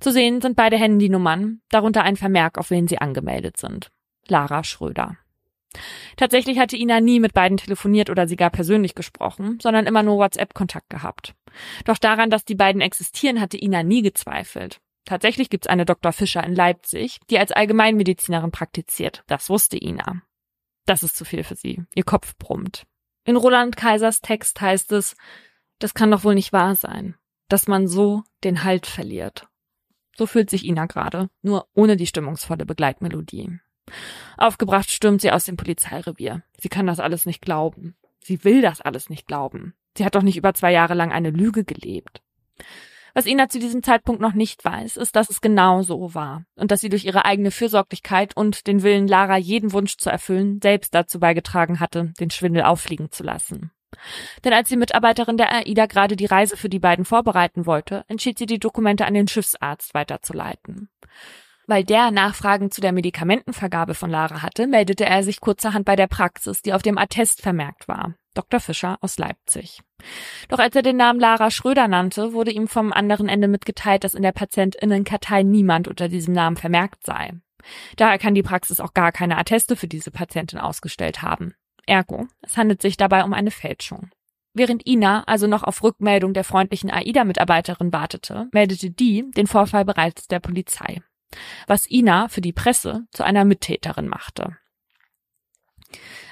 Zu sehen sind beide Handynummern, darunter ein Vermerk, auf wen sie angemeldet sind. Lara Schröder. Tatsächlich hatte Ina nie mit beiden telefoniert oder sie gar persönlich gesprochen, sondern immer nur WhatsApp-Kontakt gehabt. Doch daran, dass die beiden existieren, hatte Ina nie gezweifelt. Tatsächlich gibt's eine Dr. Fischer in Leipzig, die als Allgemeinmedizinerin praktiziert. Das wusste Ina. Das ist zu viel für sie. Ihr Kopf brummt. In Roland Kaisers Text heißt es, das kann doch wohl nicht wahr sein, dass man so den Halt verliert. So fühlt sich Ina gerade, nur ohne die stimmungsvolle Begleitmelodie. Aufgebracht stürmt sie aus dem Polizeirevier. Sie kann das alles nicht glauben. Sie will das alles nicht glauben. Sie hat doch nicht über zwei Jahre lang eine Lüge gelebt. Was Ina zu diesem Zeitpunkt noch nicht weiß, ist, dass es genau so war und dass sie durch ihre eigene Fürsorglichkeit und den Willen, Lara jeden Wunsch zu erfüllen, selbst dazu beigetragen hatte, den Schwindel auffliegen zu lassen. Denn als die Mitarbeiterin der AIDA gerade die Reise für die beiden vorbereiten wollte, entschied sie, die Dokumente an den Schiffsarzt weiterzuleiten. Weil der Nachfragen zu der Medikamentenvergabe von Lara hatte, meldete er sich kurzerhand bei der Praxis, die auf dem Attest vermerkt war. Dr. Fischer aus Leipzig. Doch als er den Namen Lara Schröder nannte, wurde ihm vom anderen Ende mitgeteilt, dass in der Patientinnenkartei niemand unter diesem Namen vermerkt sei. Daher kann die Praxis auch gar keine Atteste für diese Patientin ausgestellt haben. Ergo, es handelt sich dabei um eine Fälschung. Während Ina also noch auf Rückmeldung der freundlichen AIDA-Mitarbeiterin wartete, meldete die den Vorfall bereits der Polizei. Was Ina für die Presse zu einer Mittäterin machte.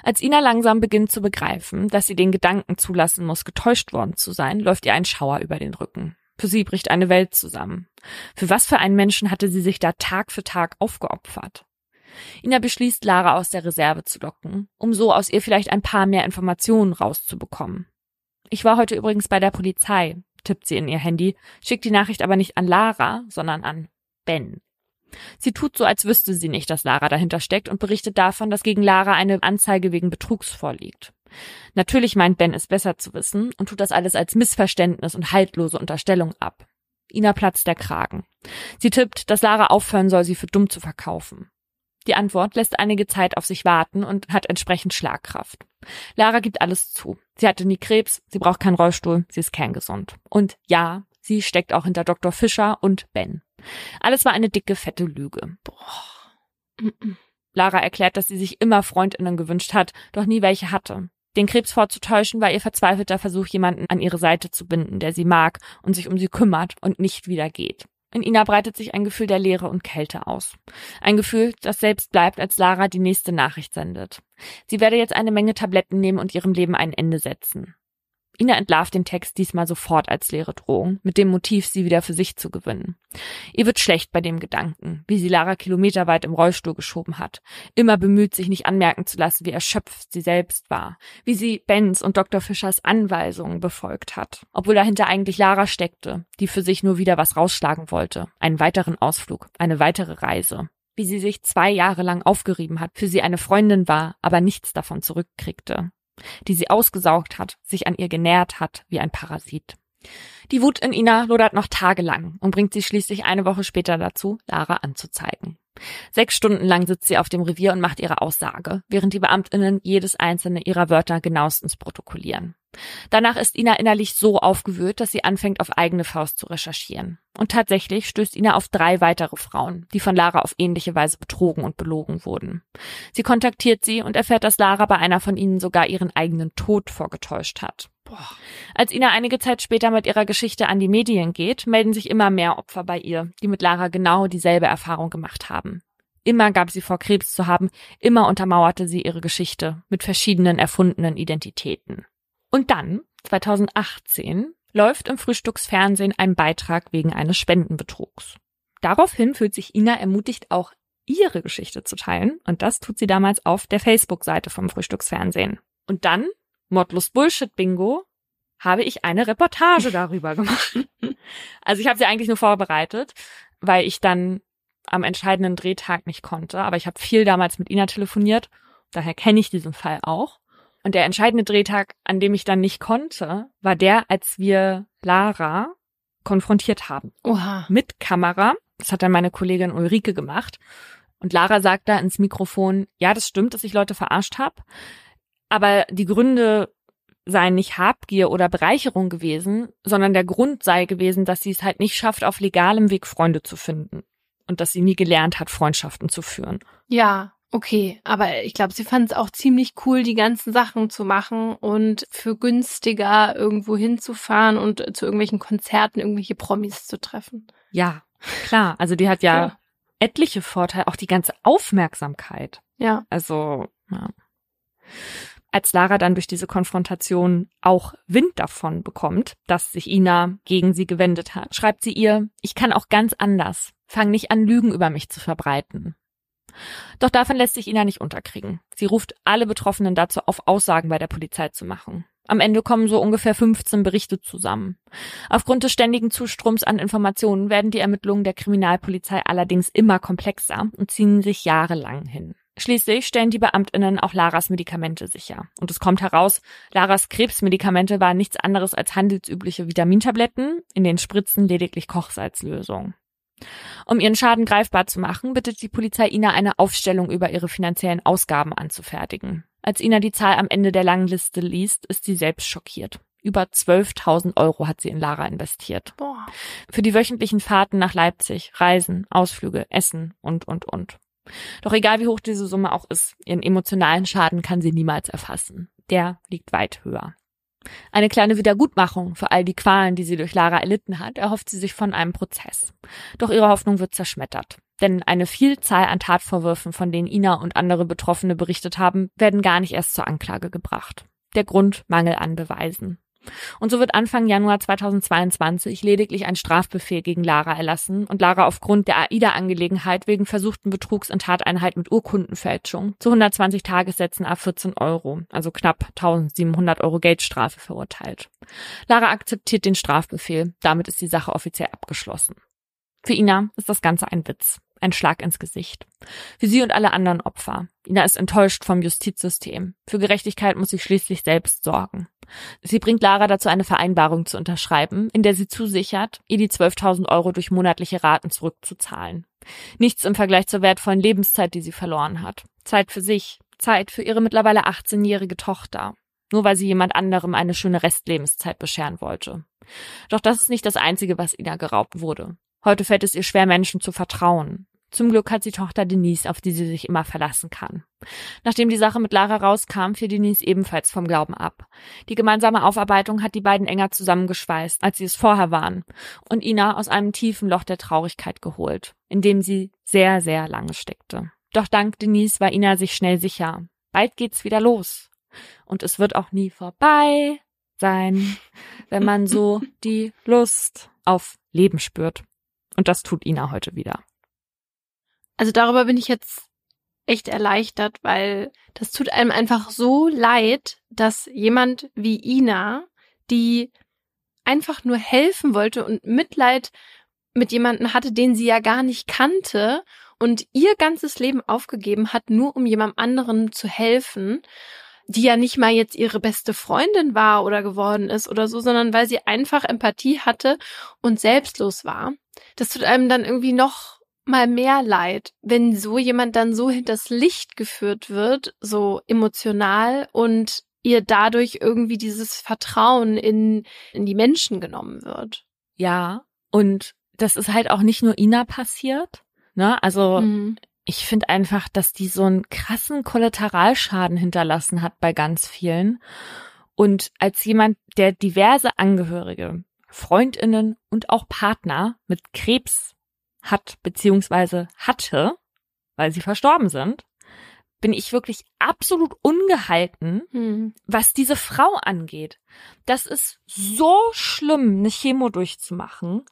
Als Ina langsam beginnt zu begreifen, dass sie den Gedanken zulassen muss, getäuscht worden zu sein, läuft ihr ein Schauer über den Rücken. Für sie bricht eine Welt zusammen. Für was für einen Menschen hatte sie sich da Tag für Tag aufgeopfert? Ina beschließt, Lara aus der Reserve zu locken, um so aus ihr vielleicht ein paar mehr Informationen rauszubekommen. Ich war heute übrigens bei der Polizei, tippt sie in ihr Handy, schickt die Nachricht aber nicht an Lara, sondern an Ben. Sie tut so, als wüsste sie nicht, dass Lara dahinter steckt und berichtet davon, dass gegen Lara eine Anzeige wegen Betrugs vorliegt. Natürlich meint Ben es besser zu wissen und tut das alles als Missverständnis und haltlose Unterstellung ab. Ina platzt der Kragen. Sie tippt, dass Lara aufhören soll, sie für dumm zu verkaufen. Die Antwort lässt einige Zeit auf sich warten und hat entsprechend Schlagkraft. Lara gibt alles zu. Sie hatte nie Krebs, sie braucht keinen Rollstuhl, sie ist kerngesund. Und ja, sie steckt auch hinter Dr. Fischer und Ben. Alles war eine dicke, fette Lüge. Boah. Lara erklärt, dass sie sich immer Freundinnen gewünscht hat, doch nie welche hatte. Den Krebs vorzutäuschen war ihr verzweifelter Versuch, jemanden an ihre Seite zu binden, der sie mag und sich um sie kümmert und nicht wieder geht. In Ina breitet sich ein Gefühl der Leere und Kälte aus. Ein Gefühl, das selbst bleibt, als Lara die nächste Nachricht sendet. Sie werde jetzt eine Menge Tabletten nehmen und ihrem Leben ein Ende setzen. Ina entlarvt den Text diesmal sofort als leere Drohung, mit dem Motiv, sie wieder für sich zu gewinnen. Ihr wird schlecht bei dem Gedanken, wie sie Lara kilometerweit im Rollstuhl geschoben hat, immer bemüht, sich nicht anmerken zu lassen, wie erschöpft sie selbst war, wie sie Benz und Dr. Fischers Anweisungen befolgt hat, obwohl dahinter eigentlich Lara steckte, die für sich nur wieder was rausschlagen wollte, einen weiteren Ausflug, eine weitere Reise wie sie sich zwei Jahre lang aufgerieben hat, für sie eine Freundin war, aber nichts davon zurückkriegte die sie ausgesaugt hat, sich an ihr genährt hat wie ein Parasit. Die Wut in Ina lodert noch tagelang und bringt sie schließlich eine Woche später dazu, Lara anzuzeigen. Sechs Stunden lang sitzt sie auf dem Revier und macht ihre Aussage, während die Beamtinnen jedes einzelne ihrer Wörter genauestens protokollieren. Danach ist Ina innerlich so aufgewühlt, dass sie anfängt, auf eigene Faust zu recherchieren. Und tatsächlich stößt Ina auf drei weitere Frauen, die von Lara auf ähnliche Weise betrogen und belogen wurden. Sie kontaktiert sie und erfährt, dass Lara bei einer von ihnen sogar ihren eigenen Tod vorgetäuscht hat. Als Ina einige Zeit später mit ihrer Geschichte an die Medien geht, melden sich immer mehr Opfer bei ihr, die mit Lara genau dieselbe Erfahrung gemacht haben. Immer gab sie vor, Krebs zu haben, immer untermauerte sie ihre Geschichte mit verschiedenen erfundenen Identitäten. Und dann, 2018, läuft im Frühstücksfernsehen ein Beitrag wegen eines Spendenbetrugs. Daraufhin fühlt sich Ina ermutigt, auch ihre Geschichte zu teilen, und das tut sie damals auf der Facebook-Seite vom Frühstücksfernsehen. Und dann, Modlos Bullshit Bingo, habe ich eine Reportage darüber gemacht. Also ich habe sie eigentlich nur vorbereitet, weil ich dann am entscheidenden Drehtag nicht konnte, aber ich habe viel damals mit Ina telefoniert, daher kenne ich diesen Fall auch. Und der entscheidende Drehtag, an dem ich dann nicht konnte, war der, als wir Lara konfrontiert haben. Oha. Mit Kamera. Das hat dann meine Kollegin Ulrike gemacht. Und Lara sagt da ins Mikrofon, ja, das stimmt, dass ich Leute verarscht habe. Aber die Gründe seien nicht Habgier oder Bereicherung gewesen, sondern der Grund sei gewesen, dass sie es halt nicht schafft, auf legalem Weg Freunde zu finden. Und dass sie nie gelernt hat, Freundschaften zu führen. Ja, Okay, aber ich glaube, sie fand es auch ziemlich cool, die ganzen Sachen zu machen und für günstiger irgendwo hinzufahren und zu irgendwelchen Konzerten irgendwelche Promis zu treffen. Ja, klar. Also die hat ja, ja. etliche Vorteile, auch die ganze Aufmerksamkeit. Ja. Also, ja. Als Lara dann durch diese Konfrontation auch Wind davon bekommt, dass sich Ina gegen sie gewendet hat, schreibt sie ihr, ich kann auch ganz anders. Fang nicht an, Lügen über mich zu verbreiten. Doch davon lässt sich Ina nicht unterkriegen. Sie ruft alle Betroffenen dazu auf, Aussagen bei der Polizei zu machen. Am Ende kommen so ungefähr 15 Berichte zusammen. Aufgrund des ständigen Zustroms an Informationen werden die Ermittlungen der Kriminalpolizei allerdings immer komplexer und ziehen sich jahrelang hin. Schließlich stellen die Beamtinnen auch Laras Medikamente sicher. Und es kommt heraus, Laras Krebsmedikamente waren nichts anderes als handelsübliche Vitamintabletten, in den Spritzen lediglich Kochsalzlösung. Um ihren Schaden greifbar zu machen, bittet die Polizei Ina eine Aufstellung über ihre finanziellen Ausgaben anzufertigen. Als Ina die Zahl am Ende der langen Liste liest, ist sie selbst schockiert. Über 12.000 Euro hat sie in Lara investiert. Boah. Für die wöchentlichen Fahrten nach Leipzig, Reisen, Ausflüge, Essen und, und, und. Doch egal wie hoch diese Summe auch ist, ihren emotionalen Schaden kann sie niemals erfassen. Der liegt weit höher. Eine kleine Wiedergutmachung für all die Qualen, die sie durch Lara erlitten hat, erhofft sie sich von einem Prozess. Doch ihre Hoffnung wird zerschmettert. Denn eine Vielzahl an Tatvorwürfen, von denen Ina und andere Betroffene berichtet haben, werden gar nicht erst zur Anklage gebracht. Der Grund Mangel an Beweisen. Und so wird Anfang Januar 2022 lediglich ein Strafbefehl gegen Lara erlassen und Lara aufgrund der AIDA-Angelegenheit wegen versuchten Betrugs in Tateinheit mit Urkundenfälschung zu 120 Tagessätzen a 14 Euro, also knapp 1700 Euro Geldstrafe verurteilt. Lara akzeptiert den Strafbefehl, damit ist die Sache offiziell abgeschlossen. Für Ina ist das Ganze ein Witz ein Schlag ins Gesicht. Für sie und alle anderen Opfer. Ina ist enttäuscht vom Justizsystem. Für Gerechtigkeit muss sie schließlich selbst sorgen. Sie bringt Lara dazu, eine Vereinbarung zu unterschreiben, in der sie zusichert, ihr die 12.000 Euro durch monatliche Raten zurückzuzahlen. Nichts im Vergleich zur wertvollen Lebenszeit, die sie verloren hat. Zeit für sich, Zeit für ihre mittlerweile 18-jährige Tochter. Nur weil sie jemand anderem eine schöne Restlebenszeit bescheren wollte. Doch das ist nicht das Einzige, was Ina geraubt wurde. Heute fällt es ihr schwer, Menschen zu vertrauen. Zum Glück hat sie Tochter Denise, auf die sie sich immer verlassen kann. Nachdem die Sache mit Lara rauskam, fiel Denise ebenfalls vom Glauben ab. Die gemeinsame Aufarbeitung hat die beiden enger zusammengeschweißt, als sie es vorher waren, und Ina aus einem tiefen Loch der Traurigkeit geholt, in dem sie sehr, sehr lange steckte. Doch dank Denise war Ina sich schnell sicher. Bald geht's wieder los. Und es wird auch nie vorbei sein, wenn man so die Lust auf Leben spürt. Und das tut Ina heute wieder. Also darüber bin ich jetzt echt erleichtert, weil das tut einem einfach so leid, dass jemand wie Ina, die einfach nur helfen wollte und Mitleid mit jemanden hatte, den sie ja gar nicht kannte und ihr ganzes Leben aufgegeben hat, nur um jemand anderen zu helfen, die ja nicht mal jetzt ihre beste Freundin war oder geworden ist oder so, sondern weil sie einfach Empathie hatte und selbstlos war. Das tut einem dann irgendwie noch mal mehr leid, wenn so jemand dann so hinters Licht geführt wird, so emotional und ihr dadurch irgendwie dieses Vertrauen in, in die Menschen genommen wird. Ja, und das ist halt auch nicht nur Ina passiert. Ne? Also Mhm. ich finde einfach, dass die so einen krassen Kollateralschaden hinterlassen hat bei ganz vielen. Und als jemand, der diverse Angehörige, Freundinnen und auch Partner mit Krebs hat beziehungsweise hatte, weil sie verstorben sind, bin ich wirklich absolut ungehalten, Mhm. was diese Frau angeht. Das ist so schlimm, eine Chemo durchzumachen.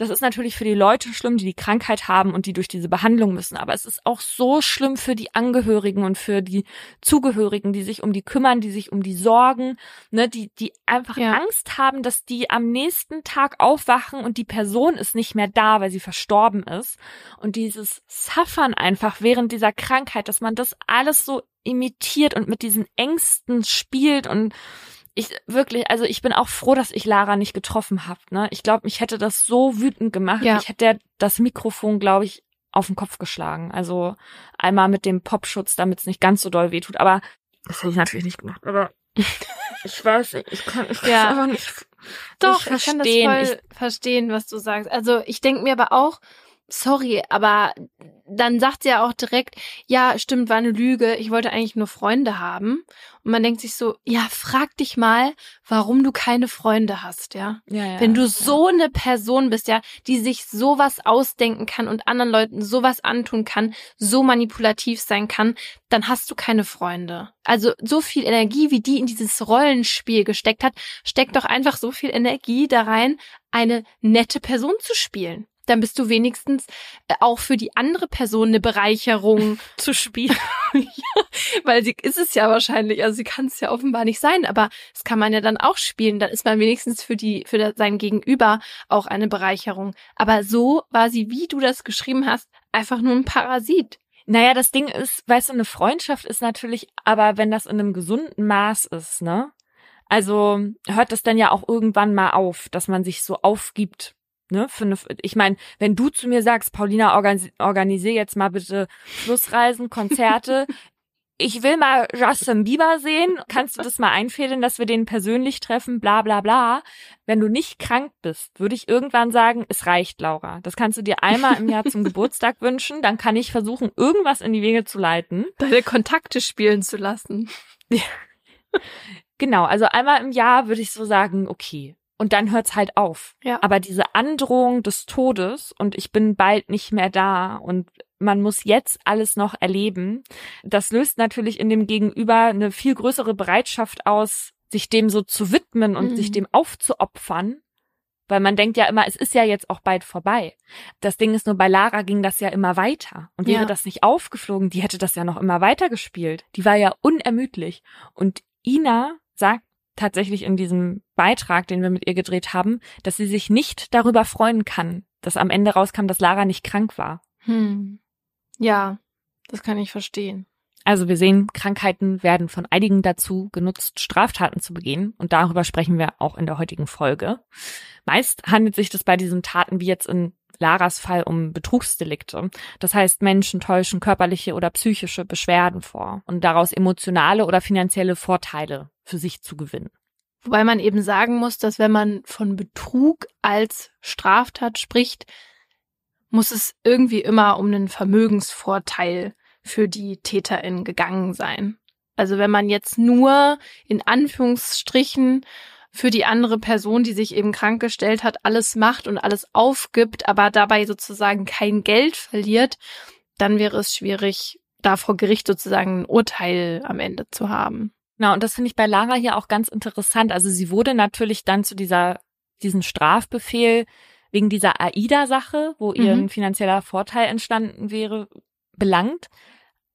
Das ist natürlich für die Leute schlimm, die die Krankheit haben und die durch diese Behandlung müssen. Aber es ist auch so schlimm für die Angehörigen und für die Zugehörigen, die sich um die kümmern, die sich um die sorgen, ne, die, die einfach Ja. Angst haben, dass die am nächsten Tag aufwachen und die Person ist nicht mehr da, weil sie verstorben ist. Und dieses Suffern einfach während dieser Krankheit, dass man das alles so imitiert und mit diesen Ängsten spielt und ich wirklich, also ich bin auch froh, dass ich Lara nicht getroffen habe. Ne? Ich glaube, mich hätte das so wütend gemacht. Ja. Ich hätte das Mikrofon, glaube ich, auf den Kopf geschlagen. Also einmal mit dem Popschutz, damit es nicht ganz so doll wehtut. Aber das hätte ich natürlich nicht gemacht. Aber ich weiß nicht, ich kann ich Ja. einfach nicht. Doch, nicht ich kann das verstehen. voll verstehen, was du sagst. Also ich denke mir aber auch, sorry, aber dann sagt sie ja auch direkt, ja, stimmt, war eine Lüge, ich wollte eigentlich nur Freunde haben. Und man denkt sich so, ja, frag dich mal, warum du keine Freunde hast, ja. ja, ja, Wenn du ja. so eine Person bist, ja, die sich sowas ausdenken kann und anderen Leuten sowas antun kann, so manipulativ sein kann, dann hast du keine Freunde. Also so viel Energie, wie die in dieses Rollenspiel gesteckt hat, steckt doch einfach so viel Energie da rein, eine nette Person zu spielen. Dann bist du wenigstens äh, auch für die andere Person eine Bereicherung zu spielen. ja, weil sie ist es ja wahrscheinlich, also sie kann es ja offenbar nicht sein, aber das kann man ja dann auch spielen. Dann ist man wenigstens für die, für das- sein Gegenüber auch eine Bereicherung. Aber so war sie, wie du das geschrieben hast, einfach nur ein Parasit. Naja, das Ding ist, weißt du, eine Freundschaft ist natürlich, aber wenn das in einem gesunden Maß ist, ne? Also hört das dann ja auch irgendwann mal auf, dass man sich so aufgibt, ne? Für eine, ich meine, wenn du zu mir sagst, Paulina, organis organisier jetzt mal bitte Flussreisen, Konzerte. Ich will mal Justin Bieber sehen. Kannst du das mal einfädeln, dass wir den persönlich treffen? Bla bla bla. Wenn du nicht krank bist, würde ich irgendwann sagen, es reicht, Laura. Das kannst du dir einmal im Jahr zum Geburtstag wünschen. Dann kann ich versuchen, irgendwas in die Wege zu leiten. Deine Kontakte spielen zu lassen. Genau, also einmal im Jahr würde ich so sagen, okay. Und dann hört's halt auf. Ja. Aber diese Androhung des Todes und ich bin bald nicht mehr da und man muss jetzt alles noch erleben, das löst natürlich in dem Gegenüber eine viel größere Bereitschaft aus, sich dem so zu widmen und Mhm. sich dem aufzuopfern. Weil man denkt ja immer, es ist ja jetzt auch bald vorbei. Das Ding ist nur, bei Lara ging das ja immer weiter. Und wäre Ja. das nicht aufgeflogen, die hätte das ja noch immer weiter gespielt. Die war ja unermüdlich. Und Ina sagt tatsächlich in diesem Beitrag, den wir mit ihr gedreht haben, dass sie sich nicht darüber freuen kann, dass am Ende rauskam, dass Lara nicht krank war. Hm. Ja, das kann ich verstehen. Also wir sehen, Krankheiten werden von einigen dazu genutzt, Straftaten zu begehen. Und darüber sprechen wir auch in der heutigen Folge. Meist handelt sich das bei diesen Taten wie jetzt in Laras Fall um Betrugsdelikte. Das heißt, Menschen täuschen körperliche oder psychische Beschwerden vor und daraus emotionale oder finanzielle Vorteile für sich zu gewinnen. Wobei man eben sagen muss, dass wenn man von Betrug als Straftat spricht, muss es irgendwie immer um einen Vermögensvorteil für die Täterin gegangen sein. Also wenn man jetzt nur in Anführungsstrichen für die andere Person, die sich eben krank gestellt hat, alles macht und alles aufgibt, aber dabei sozusagen kein Geld verliert, dann wäre es schwierig, da vor Gericht sozusagen ein Urteil am Ende zu haben. Na, und das finde ich bei Lara hier auch ganz interessant. Also sie wurde natürlich dann zu dieser, diesen Strafbefehl wegen dieser AIDA-Sache, wo ihr Mhm. ein finanzieller Vorteil entstanden wäre, belangt.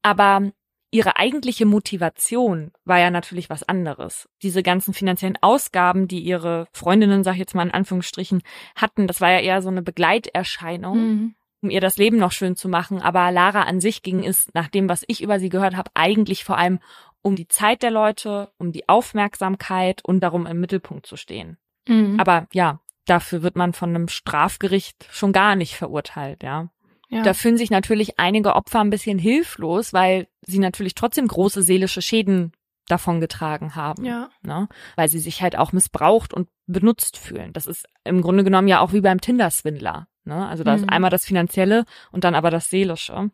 Aber ihre eigentliche Motivation war ja natürlich was anderes. Diese ganzen finanziellen Ausgaben, die ihre Freundinnen, sag ich jetzt mal in Anführungsstrichen, hatten, das war ja eher so eine Begleiterscheinung Mhm. um ihr das Leben noch schön zu machen. Aber Lara an sich ging es, nach dem, was ich über sie gehört habe, eigentlich vor allem um die Zeit der Leute, um die Aufmerksamkeit und darum im Mittelpunkt zu stehen. Mhm. Aber ja, dafür wird man von einem Strafgericht schon gar nicht verurteilt, ja. ja. Da fühlen sich natürlich einige Opfer ein bisschen hilflos, weil sie natürlich trotzdem große seelische Schäden davon getragen haben ja. ne? weil sie sich halt auch missbraucht und benutzt fühlen. Das ist im Grunde genommen ja auch wie beim Tinder-Swindler. Ne? Also da ist Mhm. einmal das Finanzielle und dann aber das Seelische.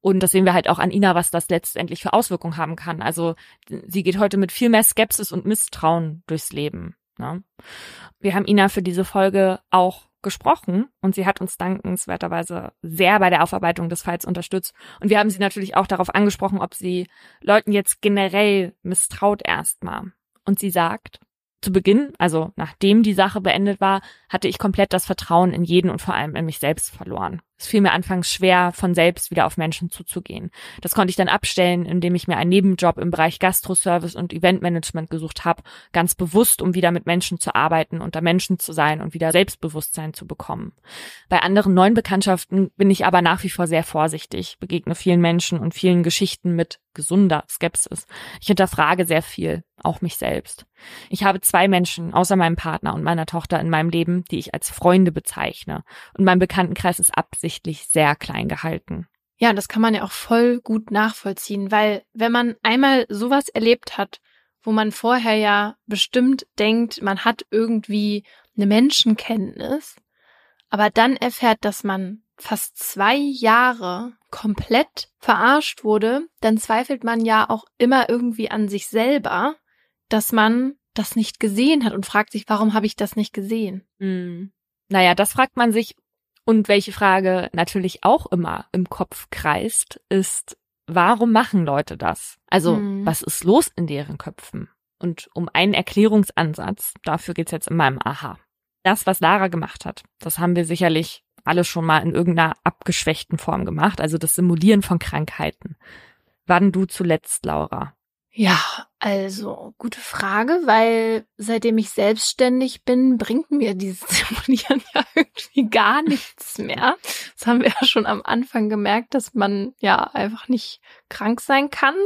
Und das sehen wir halt auch an Ina, was das letztendlich für Auswirkungen haben kann. Also sie geht heute mit viel mehr Skepsis und Misstrauen durchs Leben. Ne? Wir haben Ina für diese Folge auch gesprochen und sie hat uns dankenswerterweise sehr bei der Aufarbeitung des Falls unterstützt. Und wir haben sie natürlich auch darauf angesprochen, ob sie Leuten jetzt generell misstraut erstmal. Und sie sagt, zu Beginn, also nachdem die Sache beendet war, hatte ich komplett das Vertrauen in jeden und vor allem in mich selbst verloren. Es fiel mir anfangs schwer, von selbst wieder auf Menschen zuzugehen. Das konnte ich dann abstellen, indem ich mir einen Nebenjob im Bereich Gastroservice und Eventmanagement gesucht habe, ganz bewusst, um wieder mit Menschen zu arbeiten, unter Menschen zu sein und wieder Selbstbewusstsein zu bekommen. Bei anderen neuen Bekanntschaften bin ich aber nach wie vor sehr vorsichtig, begegne vielen Menschen und vielen Geschichten mit gesunder Skepsis. Ich hinterfrage sehr viel, auch mich selbst. Ich habe zwei Menschen außer meinem Partner und meiner Tochter in meinem Leben, die ich als Freunde bezeichne. Und mein Bekanntenkreis ist absichtlich sehr klein gehalten. Ja, und das kann man ja auch voll gut nachvollziehen, weil wenn man einmal sowas erlebt hat, wo man vorher ja bestimmt denkt, man hat irgendwie eine Menschenkenntnis, aber dann erfährt, dass man fast zwei Jahre komplett verarscht wurde, dann zweifelt man ja auch immer irgendwie an sich selber, dass man das nicht gesehen hat und fragt sich, warum habe ich das nicht gesehen? Hm. Naja, das fragt man sich. Und welche Frage natürlich auch immer im Kopf kreist, ist, warum machen Leute das? Also, Hm. was ist los in deren Köpfen? Und um einen Erklärungsansatz, dafür geht's jetzt in meinem Aha. Das, was Lara gemacht hat, das haben wir sicherlich alle schon mal in irgendeiner abgeschwächten Form gemacht, also das Simulieren von Krankheiten. Wann du zuletzt, Laura? Ja, also gute Frage, weil seitdem ich selbstständig bin, bringt mir dieses Simulieren ja irgendwie gar nichts mehr. Das haben wir ja schon am Anfang gemerkt, dass man ja einfach nicht krank sein kann.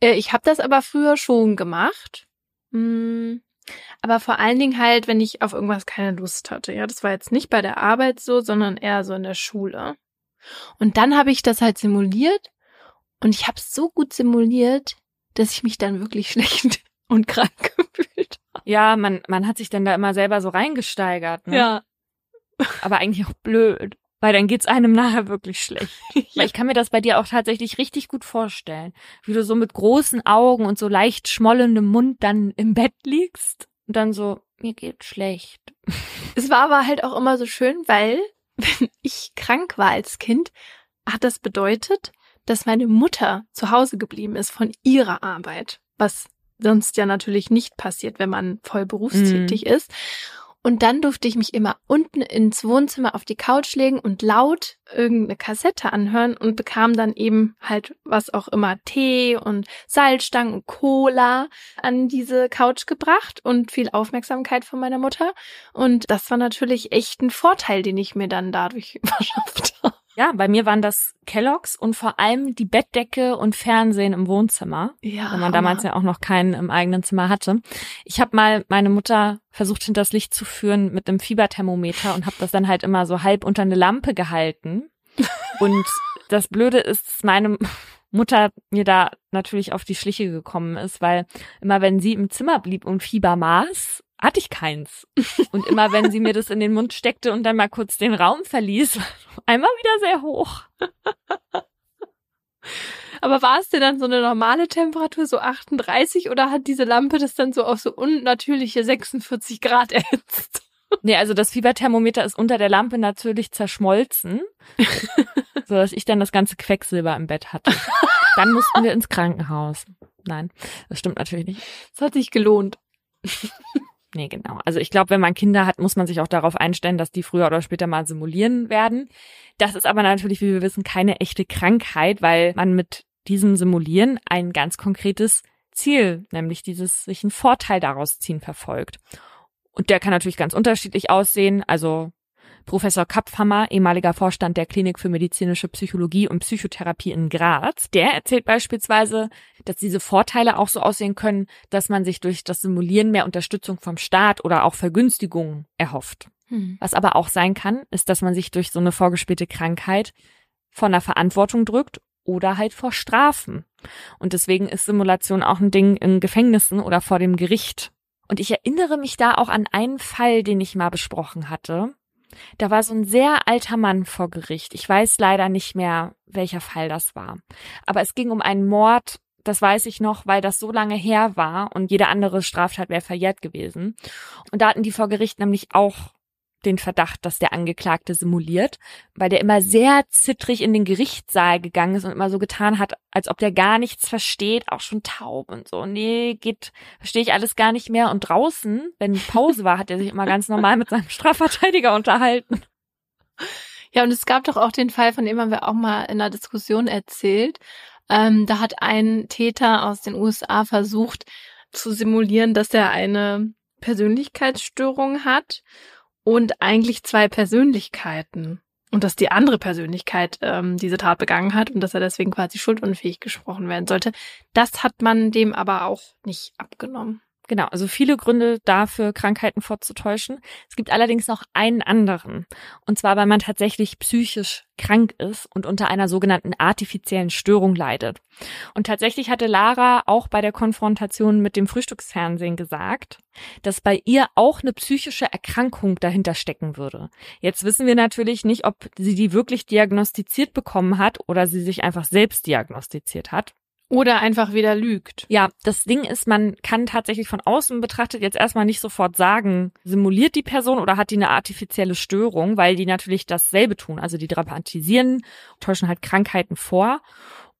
Äh, Ich habe das aber früher schon gemacht. Mm, Aber vor allen Dingen halt, wenn ich auf irgendwas keine Lust hatte. Ja, das war jetzt nicht bei der Arbeit so, sondern eher so in der Schule. Und dann habe ich das halt simuliert und ich habe es so gut simuliert, dass ich mich dann wirklich schlecht und krank gefühlt Ja, man, man hat sich dann da immer selber so reingesteigert, habe. ne? Ja. Aber eigentlich auch blöd, weil dann geht's einem nachher wirklich schlecht. Weil ich kann mir das bei dir auch tatsächlich richtig gut vorstellen, wie du so mit großen Augen und so leicht schmollendem Mund dann im Bett liegst und dann so, mir geht schlecht. Es war aber halt auch immer so schön, weil wenn ich krank war als Kind, hat das bedeutet, dass meine Mutter zu Hause geblieben ist von ihrer Arbeit, was sonst ja natürlich nicht passiert, wenn man voll berufstätig ist. Und dann durfte ich mich immer unten ins Wohnzimmer auf die Couch legen und laut irgendeine Kassette anhören und bekam dann eben halt was auch immer Tee und Salzstangen und Cola an diese Couch gebracht und viel Aufmerksamkeit von meiner Mutter. Und das war natürlich echt ein Vorteil, den ich mir dann dadurch verschafft habe. Ja, bei mir waren das Kelloggs und vor allem die Bettdecke und Fernsehen im Wohnzimmer. Ja. weil man damals ja auch noch keinen im eigenen Zimmer hatte. Ich habe mal meine Mutter versucht hinters Licht zu führen mit einem Fieberthermometer und habe das dann halt immer so halb unter eine Lampe gehalten. Und das Blöde ist, dass meine Mutter mir da natürlich auf die Schliche gekommen ist, weil immer wenn sie im Zimmer blieb und Fieber maß, hatte ich keins. Und immer wenn sie mir das in den Mund steckte und dann mal kurz den Raum verließ, einmal wieder sehr hoch. Aber war es denn dann so eine normale Temperatur, so 38, oder hat diese Lampe das dann so auf so unnatürliche 46 Grad erhitzt? Nee, also das Fieberthermometer ist unter der Lampe natürlich zerschmolzen, so dass ich dann das ganze Quecksilber im Bett hatte. Dann mussten wir ins Krankenhaus. Nein, das stimmt natürlich nicht. Es hat sich gelohnt. Nee, genau. Also ich glaube, wenn man Kinder hat, muss man sich auch darauf einstellen, dass die früher oder später mal simulieren werden. Das ist aber natürlich, wie wir wissen, keine echte Krankheit, weil man mit diesem Simulieren ein ganz konkretes Ziel, nämlich dieses sich einen Vorteil daraus ziehen verfolgt. Und der kann natürlich ganz unterschiedlich aussehen. Also Professor Kapfhammer, ehemaliger Vorstand der Klinik für medizinische Psychologie und Psychotherapie in Graz, der erzählt beispielsweise, dass diese Vorteile auch so aussehen können, dass man sich durch das Simulieren mehr Unterstützung vom Staat oder auch Vergünstigungen erhofft. Hm. Was aber auch sein kann, ist, dass man sich durch so eine vorgespielte Krankheit von der Verantwortung drückt oder halt vor Strafen. Und deswegen ist Simulation auch ein Ding in Gefängnissen oder vor dem Gericht. Und ich erinnere mich da auch an einen Fall, den ich mal besprochen hatte. Da war so ein sehr alter Mann vor Gericht. Ich weiß leider nicht mehr, welcher Fall das war. Aber es ging um einen Mord, das weiß ich noch, weil das so lange her war und jede andere Straftat wäre verjährt gewesen. Und da hatten die vor Gericht nämlich auch den Verdacht, dass der Angeklagte simuliert, weil der immer sehr zittrig in den Gerichtssaal gegangen ist und immer so getan hat, als ob der gar nichts versteht, auch schon taub und so. Nee, geht, verstehe ich alles gar nicht mehr. Und draußen, wenn Pause war, hat er sich immer ganz normal mit seinem Strafverteidiger unterhalten. Ja, und es gab doch auch den Fall, von dem haben wir auch mal in der Diskussion erzählt. Ähm, da hat ein Täter aus den USA versucht zu simulieren, dass er eine Persönlichkeitsstörung hat und eigentlich zwei Persönlichkeiten. Und dass die andere Persönlichkeit ähm, diese Tat begangen hat und dass er deswegen quasi schuldunfähig gesprochen werden sollte. Das hat man dem aber auch nicht abgenommen. Genau, also viele Gründe dafür, Krankheiten vorzutäuschen. Es gibt allerdings noch einen anderen. Und zwar, weil man tatsächlich psychisch krank ist und unter einer sogenannten artifiziellen Störung leidet. Und tatsächlich hatte Lara auch bei der Konfrontation mit dem Frühstücksfernsehen gesagt, dass bei ihr auch eine psychische Erkrankung dahinter stecken würde. Jetzt wissen wir natürlich nicht, ob sie die wirklich diagnostiziert bekommen hat oder sie sich einfach selbst diagnostiziert hat. Oder einfach wieder lügt. Ja, das Ding ist, man kann tatsächlich von außen betrachtet jetzt erstmal nicht sofort sagen, simuliert die Person oder hat die eine artifizielle Störung, weil die natürlich dasselbe tun. Also die dramatisieren, täuschen halt Krankheiten vor.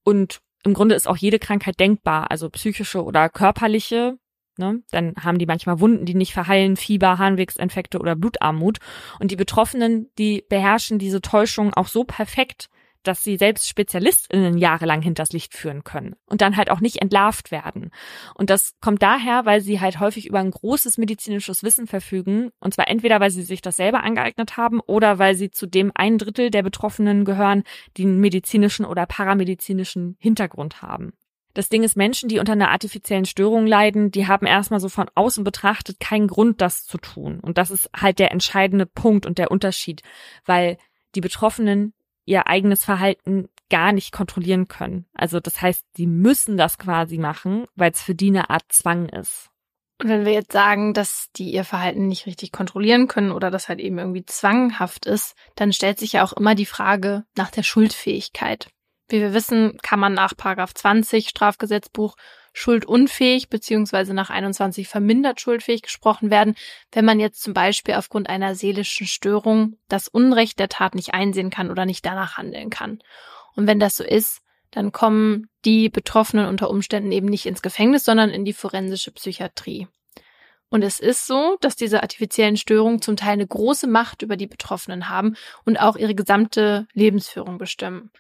Und im Grunde ist auch jede Krankheit denkbar, also psychische oder körperliche. Ne? Dann haben die manchmal Wunden, die nicht verheilen, Fieber, Harnwegsinfekte oder Blutarmut. Und die Betroffenen, die beherrschen diese Täuschung auch so perfekt, dass sie selbst SpezialistInnen jahrelang hinters Licht führen können und dann halt auch nicht entlarvt werden. Und das kommt daher, weil sie halt häufig über ein großes medizinisches Wissen verfügen und zwar entweder, weil sie sich das selber angeeignet haben oder weil sie zu dem ein Drittel der Betroffenen gehören, die einen medizinischen oder paramedizinischen Hintergrund haben. Das Ding ist, Menschen, die unter einer artifiziellen Störung leiden, die haben erstmal so von außen betrachtet keinen Grund, das zu tun. Und das ist halt der entscheidende Punkt und der Unterschied, weil die Betroffenen ihr eigenes Verhalten gar nicht kontrollieren können. Also das heißt, sie müssen das quasi machen, weil es für die eine Art Zwang ist. Und wenn wir jetzt sagen, dass die ihr Verhalten nicht richtig kontrollieren können oder das halt eben irgendwie zwanghaft ist, dann stellt sich ja auch immer die Frage nach der Schuldfähigkeit. Wie wir wissen, kann man nach Paragraph 20 Strafgesetzbuch schuldunfähig beziehungsweise nach 21 vermindert schuldfähig gesprochen werden, wenn man jetzt zum Beispiel aufgrund einer seelischen Störung das Unrecht der Tat nicht einsehen kann oder nicht danach handeln kann. Und wenn das so ist, dann kommen die Betroffenen unter Umständen eben nicht ins Gefängnis, sondern in die forensische Psychiatrie. Und es ist so, dass diese artifiziellen Störungen zum Teil eine große Macht über die Betroffenen haben und auch ihre gesamte Lebensführung bestimmen.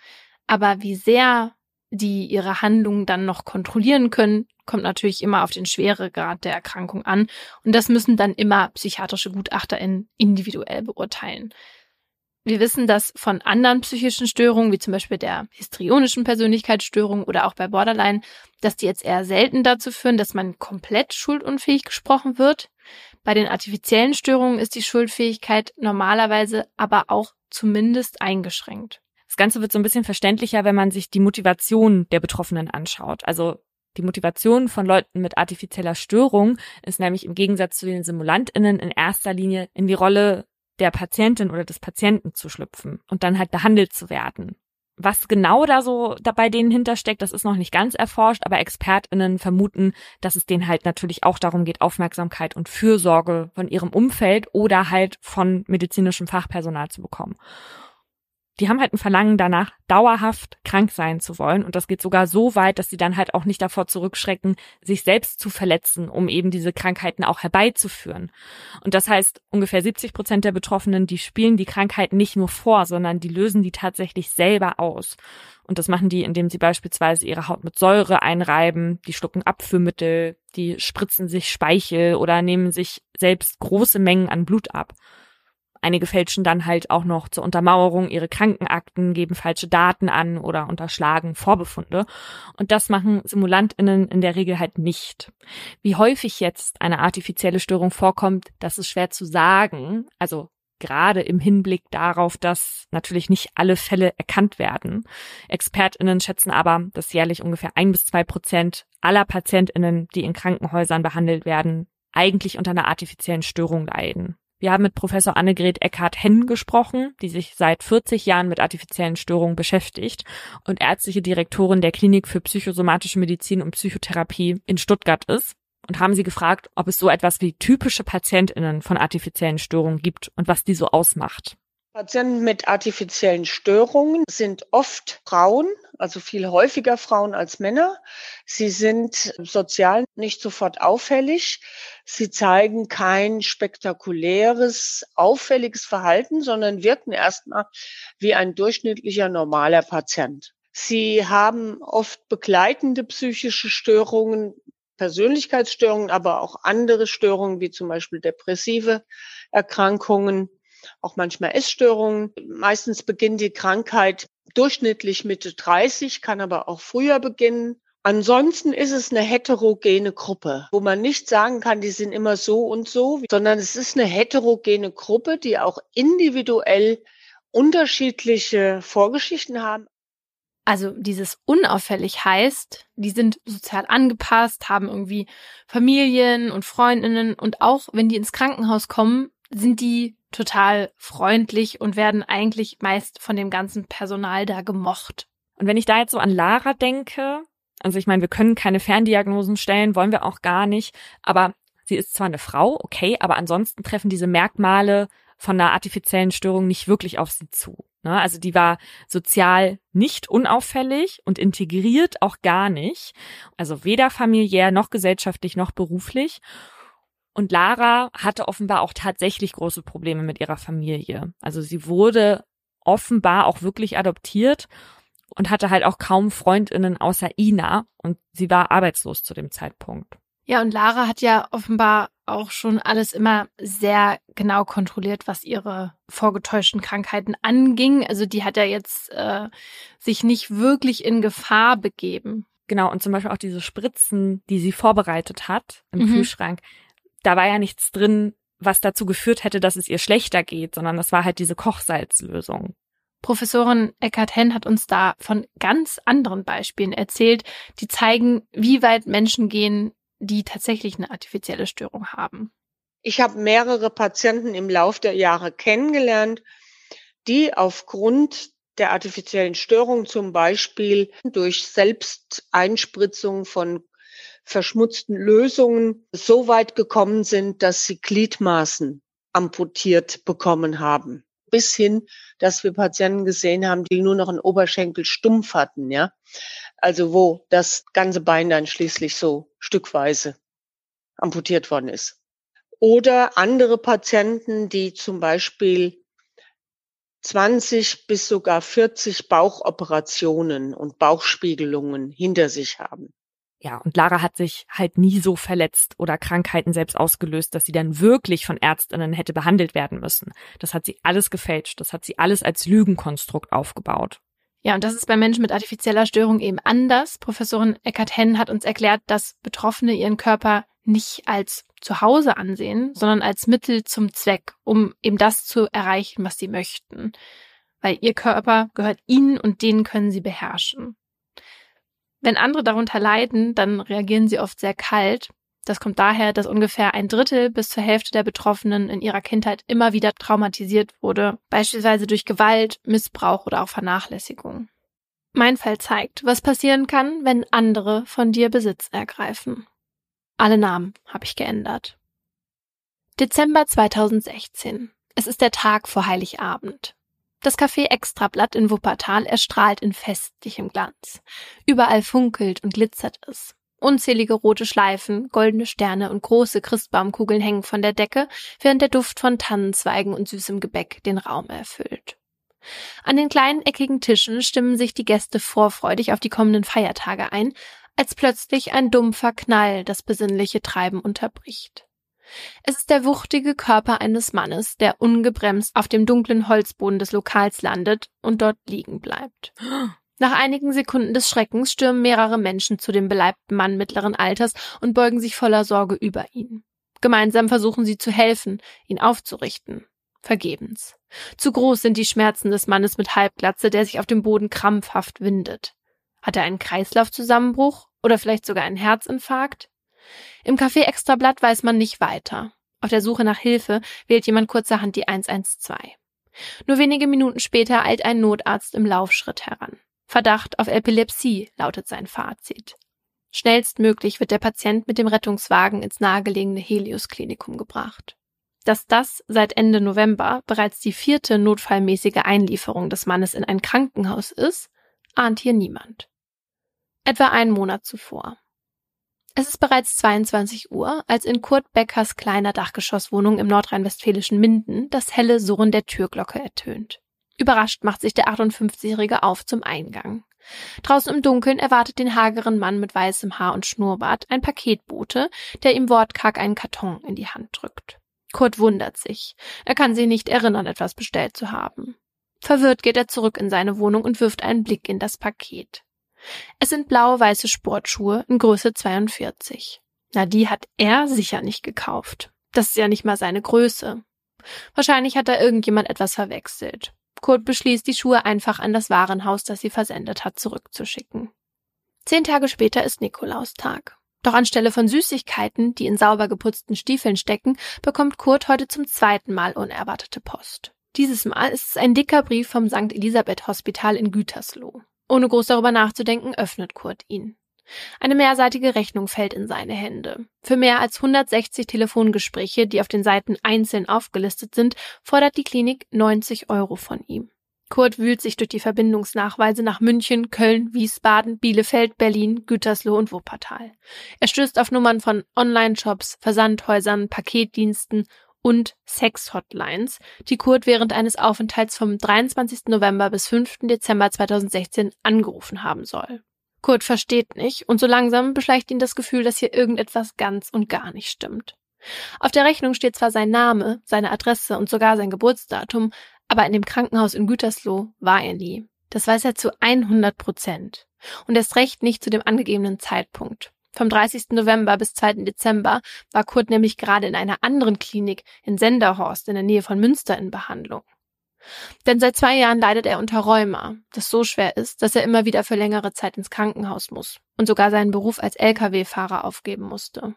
Aber wie sehr die ihre Handlungen dann noch kontrollieren können, kommt natürlich immer auf den Schweregrad der Erkrankung an. Und das müssen dann immer psychiatrische GutachterInnen individuell beurteilen. Wir wissen, dass von anderen psychischen Störungen, wie zum Beispiel der histrionischen Persönlichkeitsstörung oder auch bei Borderline, dass die jetzt eher selten dazu führen, dass man komplett schuldunfähig gesprochen wird. Bei den artifiziellen Störungen ist die Schuldfähigkeit normalerweise aber auch zumindest eingeschränkt. Das Ganze wird so ein bisschen verständlicher, wenn man sich die Motivation der Betroffenen anschaut. Also die Motivation von Leuten mit artifizieller Störung ist nämlich im Gegensatz zu den SimulantInnen in erster Linie in die Rolle der Patientin oder des Patienten zu schlüpfen und dann halt behandelt zu werden. Was genau da so bei denen hintersteckt, das ist noch nicht ganz erforscht, aber ExpertInnen vermuten, dass es denen halt natürlich auch darum geht, Aufmerksamkeit und Fürsorge von ihrem Umfeld oder halt von medizinischem Fachpersonal zu bekommen. Die haben halt ein Verlangen danach, dauerhaft krank sein zu wollen. Und das geht sogar so weit, dass sie dann halt auch nicht davor zurückschrecken, sich selbst zu verletzen, um eben diese Krankheiten auch herbeizuführen. Und das heißt, ungefähr 70 Prozent der Betroffenen, die spielen die Krankheiten nicht nur vor, sondern die lösen die tatsächlich selber aus. Und das machen die, indem sie beispielsweise ihre Haut mit Säure einreiben, die schlucken Abführmittel, die spritzen sich Speichel oder nehmen sich selbst große Mengen an Blut ab. Einige fälschen dann halt auch noch zur Untermauerung ihre Krankenakten, geben falsche Daten an oder unterschlagen Vorbefunde. Und das machen SimulantInnen in der Regel halt nicht. Wie häufig jetzt eine artifizielle Störung vorkommt, das ist schwer zu sagen. Also gerade im Hinblick darauf, dass natürlich nicht alle Fälle erkannt werden. ExpertInnen schätzen aber, dass jährlich ungefähr ein bis zwei Prozent aller PatientInnen, die in Krankenhäusern behandelt werden, eigentlich unter einer artifiziellen Störung leiden. Wir haben mit Professor Annegret Eckhart-Henn gesprochen, die sich seit 40 Jahren mit artifiziellen Störungen beschäftigt und ärztliche Direktorin der Klinik für psychosomatische Medizin und Psychotherapie in Stuttgart ist und haben sie gefragt, ob es so etwas wie typische PatientInnen von artifiziellen Störungen gibt und was die so ausmacht. Patienten mit artifiziellen Störungen sind oft Frauen, also viel häufiger Frauen als Männer. Sie sind sozial nicht sofort auffällig. Sie zeigen kein spektakuläres, auffälliges Verhalten, sondern wirken erstmal wie ein durchschnittlicher normaler Patient. Sie haben oft begleitende psychische Störungen, Persönlichkeitsstörungen, aber auch andere Störungen wie zum Beispiel depressive Erkrankungen auch manchmal Essstörungen. Meistens beginnt die Krankheit durchschnittlich Mitte 30, kann aber auch früher beginnen. Ansonsten ist es eine heterogene Gruppe, wo man nicht sagen kann, die sind immer so und so, sondern es ist eine heterogene Gruppe, die auch individuell unterschiedliche Vorgeschichten haben. Also dieses unauffällig heißt, die sind sozial angepasst, haben irgendwie Familien und Freundinnen und auch wenn die ins Krankenhaus kommen, sind die total freundlich und werden eigentlich meist von dem ganzen Personal da gemocht. Und wenn ich da jetzt so an Lara denke, also ich meine, wir können keine Ferndiagnosen stellen, wollen wir auch gar nicht, aber sie ist zwar eine Frau, okay, aber ansonsten treffen diese Merkmale von einer artifiziellen Störung nicht wirklich auf sie zu. Ne? Also die war sozial nicht unauffällig und integriert auch gar nicht. Also weder familiär noch gesellschaftlich noch beruflich. Und Lara hatte offenbar auch tatsächlich große Probleme mit ihrer Familie. Also sie wurde offenbar auch wirklich adoptiert und hatte halt auch kaum Freundinnen außer Ina und sie war arbeitslos zu dem Zeitpunkt. Ja, und Lara hat ja offenbar auch schon alles immer sehr genau kontrolliert, was ihre vorgetäuschten Krankheiten anging. Also die hat ja jetzt äh, sich nicht wirklich in Gefahr begeben. Genau, und zum Beispiel auch diese Spritzen, die sie vorbereitet hat im mhm. Kühlschrank, da war ja nichts drin, was dazu geführt hätte, dass es ihr schlechter geht, sondern das war halt diese Kochsalzlösung. Professorin Eckhart Henn hat uns da von ganz anderen Beispielen erzählt, die zeigen, wie weit Menschen gehen, die tatsächlich eine artifizielle Störung haben. Ich habe mehrere Patienten im Lauf der Jahre kennengelernt, die aufgrund der artifiziellen Störung zum Beispiel durch Selbsteinspritzung von verschmutzten Lösungen so weit gekommen sind, dass sie Gliedmaßen amputiert bekommen haben. Bis hin, dass wir Patienten gesehen haben, die nur noch einen Oberschenkel stumpf hatten, ja. Also wo das ganze Bein dann schließlich so stückweise amputiert worden ist. Oder andere Patienten, die zum Beispiel 20 bis sogar 40 Bauchoperationen und Bauchspiegelungen hinter sich haben. Ja, und Lara hat sich halt nie so verletzt oder Krankheiten selbst ausgelöst, dass sie dann wirklich von Ärztinnen hätte behandelt werden müssen. Das hat sie alles gefälscht. Das hat sie alles als Lügenkonstrukt aufgebaut. Ja, und das ist bei Menschen mit artifizieller Störung eben anders. Professorin Eckart Henn hat uns erklärt, dass Betroffene ihren Körper nicht als Zuhause ansehen, sondern als Mittel zum Zweck, um eben das zu erreichen, was sie möchten. Weil ihr Körper gehört ihnen und den können sie beherrschen. Wenn andere darunter leiden, dann reagieren sie oft sehr kalt. Das kommt daher, dass ungefähr ein Drittel bis zur Hälfte der Betroffenen in ihrer Kindheit immer wieder traumatisiert wurde, beispielsweise durch Gewalt, Missbrauch oder auch Vernachlässigung. Mein Fall zeigt, was passieren kann, wenn andere von dir Besitz ergreifen. Alle Namen habe ich geändert. Dezember 2016. Es ist der Tag vor Heiligabend. Das Café Extrablatt in Wuppertal erstrahlt in festlichem Glanz. Überall funkelt und glitzert es. Unzählige rote Schleifen, goldene Sterne und große Christbaumkugeln hängen von der Decke, während der Duft von Tannenzweigen und süßem Gebäck den Raum erfüllt. An den kleinen eckigen Tischen stimmen sich die Gäste vorfreudig auf die kommenden Feiertage ein, als plötzlich ein dumpfer Knall das besinnliche Treiben unterbricht. Es ist der wuchtige Körper eines Mannes, der ungebremst auf dem dunklen Holzboden des Lokals landet und dort liegen bleibt. Nach einigen Sekunden des Schreckens stürmen mehrere Menschen zu dem beleibten Mann mittleren Alters und beugen sich voller Sorge über ihn. Gemeinsam versuchen sie zu helfen, ihn aufzurichten. Vergebens. Zu groß sind die Schmerzen des Mannes mit Halbglatze, der sich auf dem Boden krampfhaft windet. Hat er einen Kreislaufzusammenbruch oder vielleicht sogar einen Herzinfarkt? Im Café Extrablatt weiß man nicht weiter. Auf der Suche nach Hilfe wählt jemand kurzerhand die 112. Nur wenige Minuten später eilt ein Notarzt im Laufschritt heran. Verdacht auf Epilepsie lautet sein Fazit. Schnellstmöglich wird der Patient mit dem Rettungswagen ins nahegelegene Helios Klinikum gebracht. Dass das seit Ende November bereits die vierte notfallmäßige Einlieferung des Mannes in ein Krankenhaus ist, ahnt hier niemand. Etwa einen Monat zuvor. Es ist bereits 22 Uhr, als in Kurt Beckers kleiner Dachgeschosswohnung im nordrhein-westfälischen Minden das helle Surren der Türglocke ertönt. Überrascht macht sich der 58-Jährige auf zum Eingang. Draußen im Dunkeln erwartet den hageren Mann mit weißem Haar und Schnurrbart ein Paketbote, der ihm wortkarg einen Karton in die Hand drückt. Kurt wundert sich. Er kann sich nicht erinnern, etwas bestellt zu haben. Verwirrt geht er zurück in seine Wohnung und wirft einen Blick in das Paket. Es sind blau-weiße Sportschuhe in Größe 42. Na, die hat er sicher nicht gekauft. Das ist ja nicht mal seine Größe. Wahrscheinlich hat da irgendjemand etwas verwechselt. Kurt beschließt, die Schuhe einfach an das Warenhaus, das sie versendet hat, zurückzuschicken. Zehn Tage später ist Nikolaustag. Doch anstelle von Süßigkeiten, die in sauber geputzten Stiefeln stecken, bekommt Kurt heute zum zweiten Mal unerwartete Post. Dieses Mal ist es ein dicker Brief vom St. Elisabeth Hospital in Gütersloh. Ohne groß darüber nachzudenken, öffnet Kurt ihn. Eine mehrseitige Rechnung fällt in seine Hände. Für mehr als 160 Telefongespräche, die auf den Seiten einzeln aufgelistet sind, fordert die Klinik 90 Euro von ihm. Kurt wühlt sich durch die Verbindungsnachweise nach München, Köln, Wiesbaden, Bielefeld, Berlin, Gütersloh und Wuppertal. Er stößt auf Nummern von Online-Shops, Versandhäusern, Paketdiensten und Sex-Hotlines, die Kurt während eines Aufenthalts vom 23. November bis 5. Dezember 2016 angerufen haben soll. Kurt versteht nicht und so langsam beschleicht ihn das Gefühl, dass hier irgendetwas ganz und gar nicht stimmt. Auf der Rechnung steht zwar sein Name, seine Adresse und sogar sein Geburtsdatum, aber in dem Krankenhaus in Gütersloh war er nie. Das weiß er zu 100 Prozent. Und erst recht nicht zu dem angegebenen Zeitpunkt. Vom 30. November bis 2. Dezember war Kurt nämlich gerade in einer anderen Klinik in Senderhorst in der Nähe von Münster in Behandlung. Denn seit zwei Jahren leidet er unter Rheuma, das so schwer ist, dass er immer wieder für längere Zeit ins Krankenhaus muss und sogar seinen Beruf als Lkw-Fahrer aufgeben musste.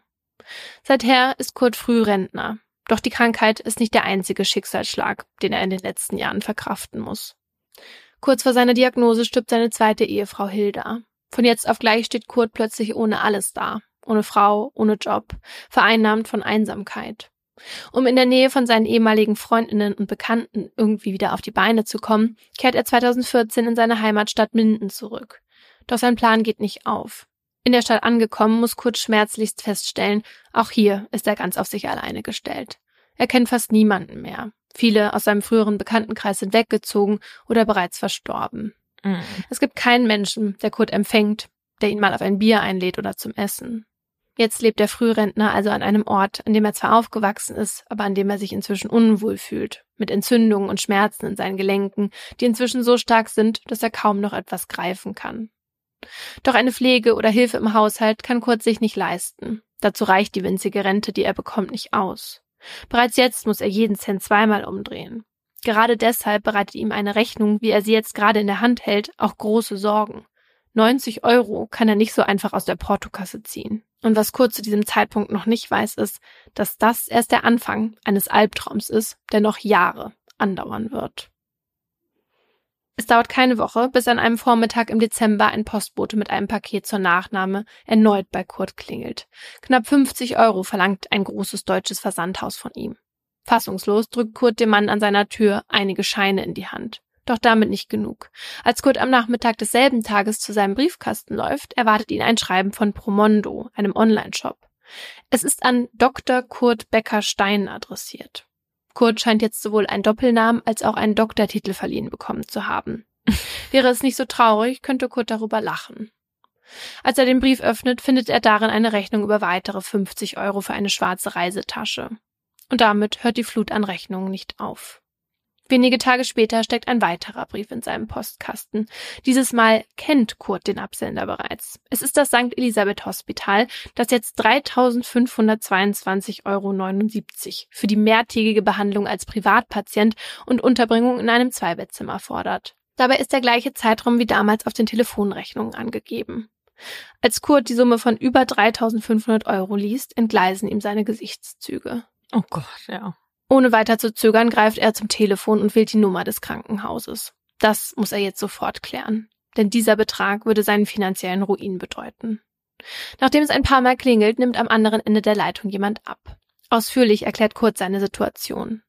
Seither ist Kurt Frührentner, doch die Krankheit ist nicht der einzige Schicksalsschlag, den er in den letzten Jahren verkraften muss. Kurz vor seiner Diagnose stirbt seine zweite Ehefrau Hilda. Von jetzt auf gleich steht Kurt plötzlich ohne alles da. Ohne Frau, ohne Job, vereinnahmt von Einsamkeit. Um in der Nähe von seinen ehemaligen Freundinnen und Bekannten irgendwie wieder auf die Beine zu kommen, kehrt er 2014 in seine Heimatstadt Minden zurück. Doch sein Plan geht nicht auf. In der Stadt angekommen, muss Kurt schmerzlichst feststellen, auch hier ist er ganz auf sich alleine gestellt. Er kennt fast niemanden mehr. Viele aus seinem früheren Bekanntenkreis sind weggezogen oder bereits verstorben. Mhm. Es gibt keinen Menschen, der Kurt empfängt, der ihn mal auf ein Bier einlädt oder zum Essen. Jetzt lebt der Frührentner also an einem Ort, an dem er zwar aufgewachsen ist, aber an dem er sich inzwischen unwohl fühlt, mit Entzündungen und Schmerzen in seinen Gelenken, die inzwischen so stark sind, dass er kaum noch etwas greifen kann. Doch eine Pflege oder Hilfe im Haushalt kann Kurt sich nicht leisten. Dazu reicht die winzige Rente, die er bekommt, nicht aus. Bereits jetzt muss er jeden Cent zweimal umdrehen. Gerade deshalb bereitet ihm eine Rechnung, wie er sie jetzt gerade in der Hand hält, auch große Sorgen. 90 Euro kann er nicht so einfach aus der Portokasse ziehen. Und was Kurt zu diesem Zeitpunkt noch nicht weiß, ist, dass das erst der Anfang eines Albtraums ist, der noch Jahre andauern wird. Es dauert keine Woche, bis an einem Vormittag im Dezember ein Postbote mit einem Paket zur Nachnahme erneut bei Kurt klingelt. Knapp 50 Euro verlangt ein großes deutsches Versandhaus von ihm. Fassungslos drückt Kurt dem Mann an seiner Tür einige Scheine in die Hand. Doch damit nicht genug. Als Kurt am Nachmittag desselben Tages zu seinem Briefkasten läuft, erwartet ihn ein Schreiben von Promondo, einem Online-Shop. Es ist an Dr. Kurt Becker Stein adressiert. Kurt scheint jetzt sowohl einen Doppelnamen als auch einen Doktortitel verliehen bekommen zu haben. Wäre es nicht so traurig, könnte Kurt darüber lachen. Als er den Brief öffnet, findet er darin eine Rechnung über weitere 50 Euro für eine schwarze Reisetasche. Und damit hört die Flut an Rechnungen nicht auf. Wenige Tage später steckt ein weiterer Brief in seinem Postkasten. Dieses Mal kennt Kurt den Absender bereits. Es ist das St. Elisabeth Hospital, das jetzt 3.522,79 Euro für die mehrtägige Behandlung als Privatpatient und Unterbringung in einem Zweibettzimmer fordert. Dabei ist der gleiche Zeitraum wie damals auf den Telefonrechnungen angegeben. Als Kurt die Summe von über 3.500 Euro liest, entgleisen ihm seine Gesichtszüge. Oh Gott, ja. Ohne weiter zu zögern greift er zum Telefon und wählt die Nummer des Krankenhauses. Das muss er jetzt sofort klären, denn dieser Betrag würde seinen finanziellen Ruin bedeuten. Nachdem es ein paar Mal klingelt, nimmt am anderen Ende der Leitung jemand ab. Ausführlich erklärt Kurt seine Situation.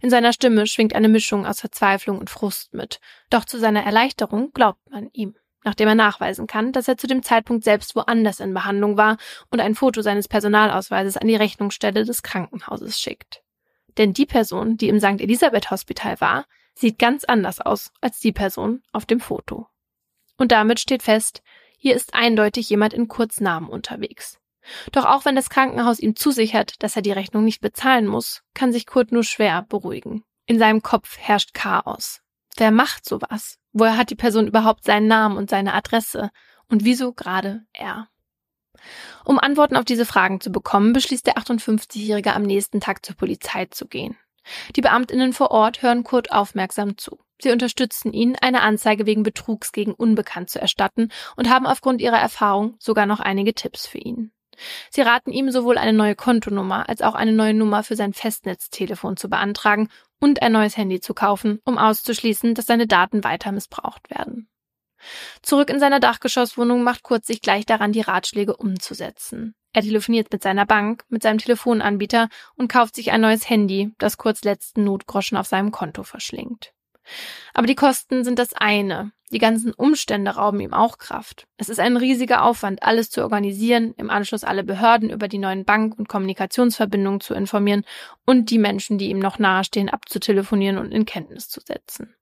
In seiner Stimme schwingt eine Mischung aus Verzweiflung und Frust mit, doch zu seiner Erleichterung glaubt man ihm, nachdem er nachweisen kann, dass er zu dem Zeitpunkt selbst woanders in Behandlung war und ein Foto seines Personalausweises an die Rechnungsstelle des Krankenhauses schickt. Denn die Person, die im St. Elisabeth Hospital war, sieht ganz anders aus als die Person auf dem Foto. Und damit steht fest, hier ist eindeutig jemand in Kurznamen unterwegs. Doch auch wenn das Krankenhaus ihm zusichert, dass er die Rechnung nicht bezahlen muss, kann sich Kurt nur schwer beruhigen. In seinem Kopf herrscht Chaos. Wer macht sowas? Woher hat die Person überhaupt seinen Namen und seine Adresse? Und wieso gerade er? Um Antworten auf diese Fragen zu bekommen, beschließt der 58-Jährige am nächsten Tag zur Polizei zu gehen. Die Beamtinnen vor Ort hören Kurt aufmerksam zu. Sie unterstützen ihn, eine Anzeige wegen Betrugs gegen Unbekannt zu erstatten und haben aufgrund ihrer Erfahrung sogar noch einige Tipps für ihn. Sie raten ihm sowohl eine neue Kontonummer als auch eine neue Nummer für sein Festnetztelefon zu beantragen und ein neues Handy zu kaufen, um auszuschließen, dass seine Daten weiter missbraucht werden. Zurück in seiner Dachgeschosswohnung macht Kurt sich gleich daran, die Ratschläge umzusetzen. Er telefoniert mit seiner Bank, mit seinem Telefonanbieter und kauft sich ein neues Handy, das Kurz letzten Notgroschen auf seinem Konto verschlingt. Aber die Kosten sind das eine. Die ganzen Umstände rauben ihm auch Kraft. Es ist ein riesiger Aufwand, alles zu organisieren, im Anschluss alle Behörden über die neuen Bank- und Kommunikationsverbindungen zu informieren und die Menschen, die ihm noch nahestehen, abzutelefonieren und in Kenntnis zu setzen.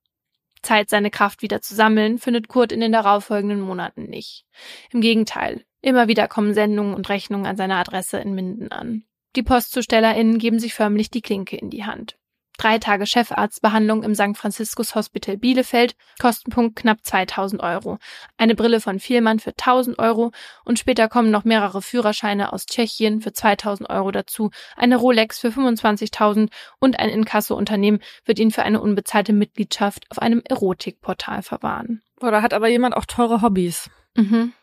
Zeit, seine Kraft wieder zu sammeln, findet Kurt in den darauffolgenden Monaten nicht. Im Gegenteil, immer wieder kommen Sendungen und Rechnungen an seiner Adresse in Minden an. Die PostzustellerInnen geben sich förmlich die Klinke in die Hand. Drei Tage Chefarztbehandlung im St. Franziskus Hospital Bielefeld, Kostenpunkt knapp 2000 Euro. Eine Brille von Vielmann für 1000 Euro und später kommen noch mehrere Führerscheine aus Tschechien für 2000 Euro dazu, eine Rolex für 25.000 und ein Inkasso-Unternehmen wird ihn für eine unbezahlte Mitgliedschaft auf einem Erotikportal verwahren. Oder hat aber jemand auch teure Hobbys? Mhm.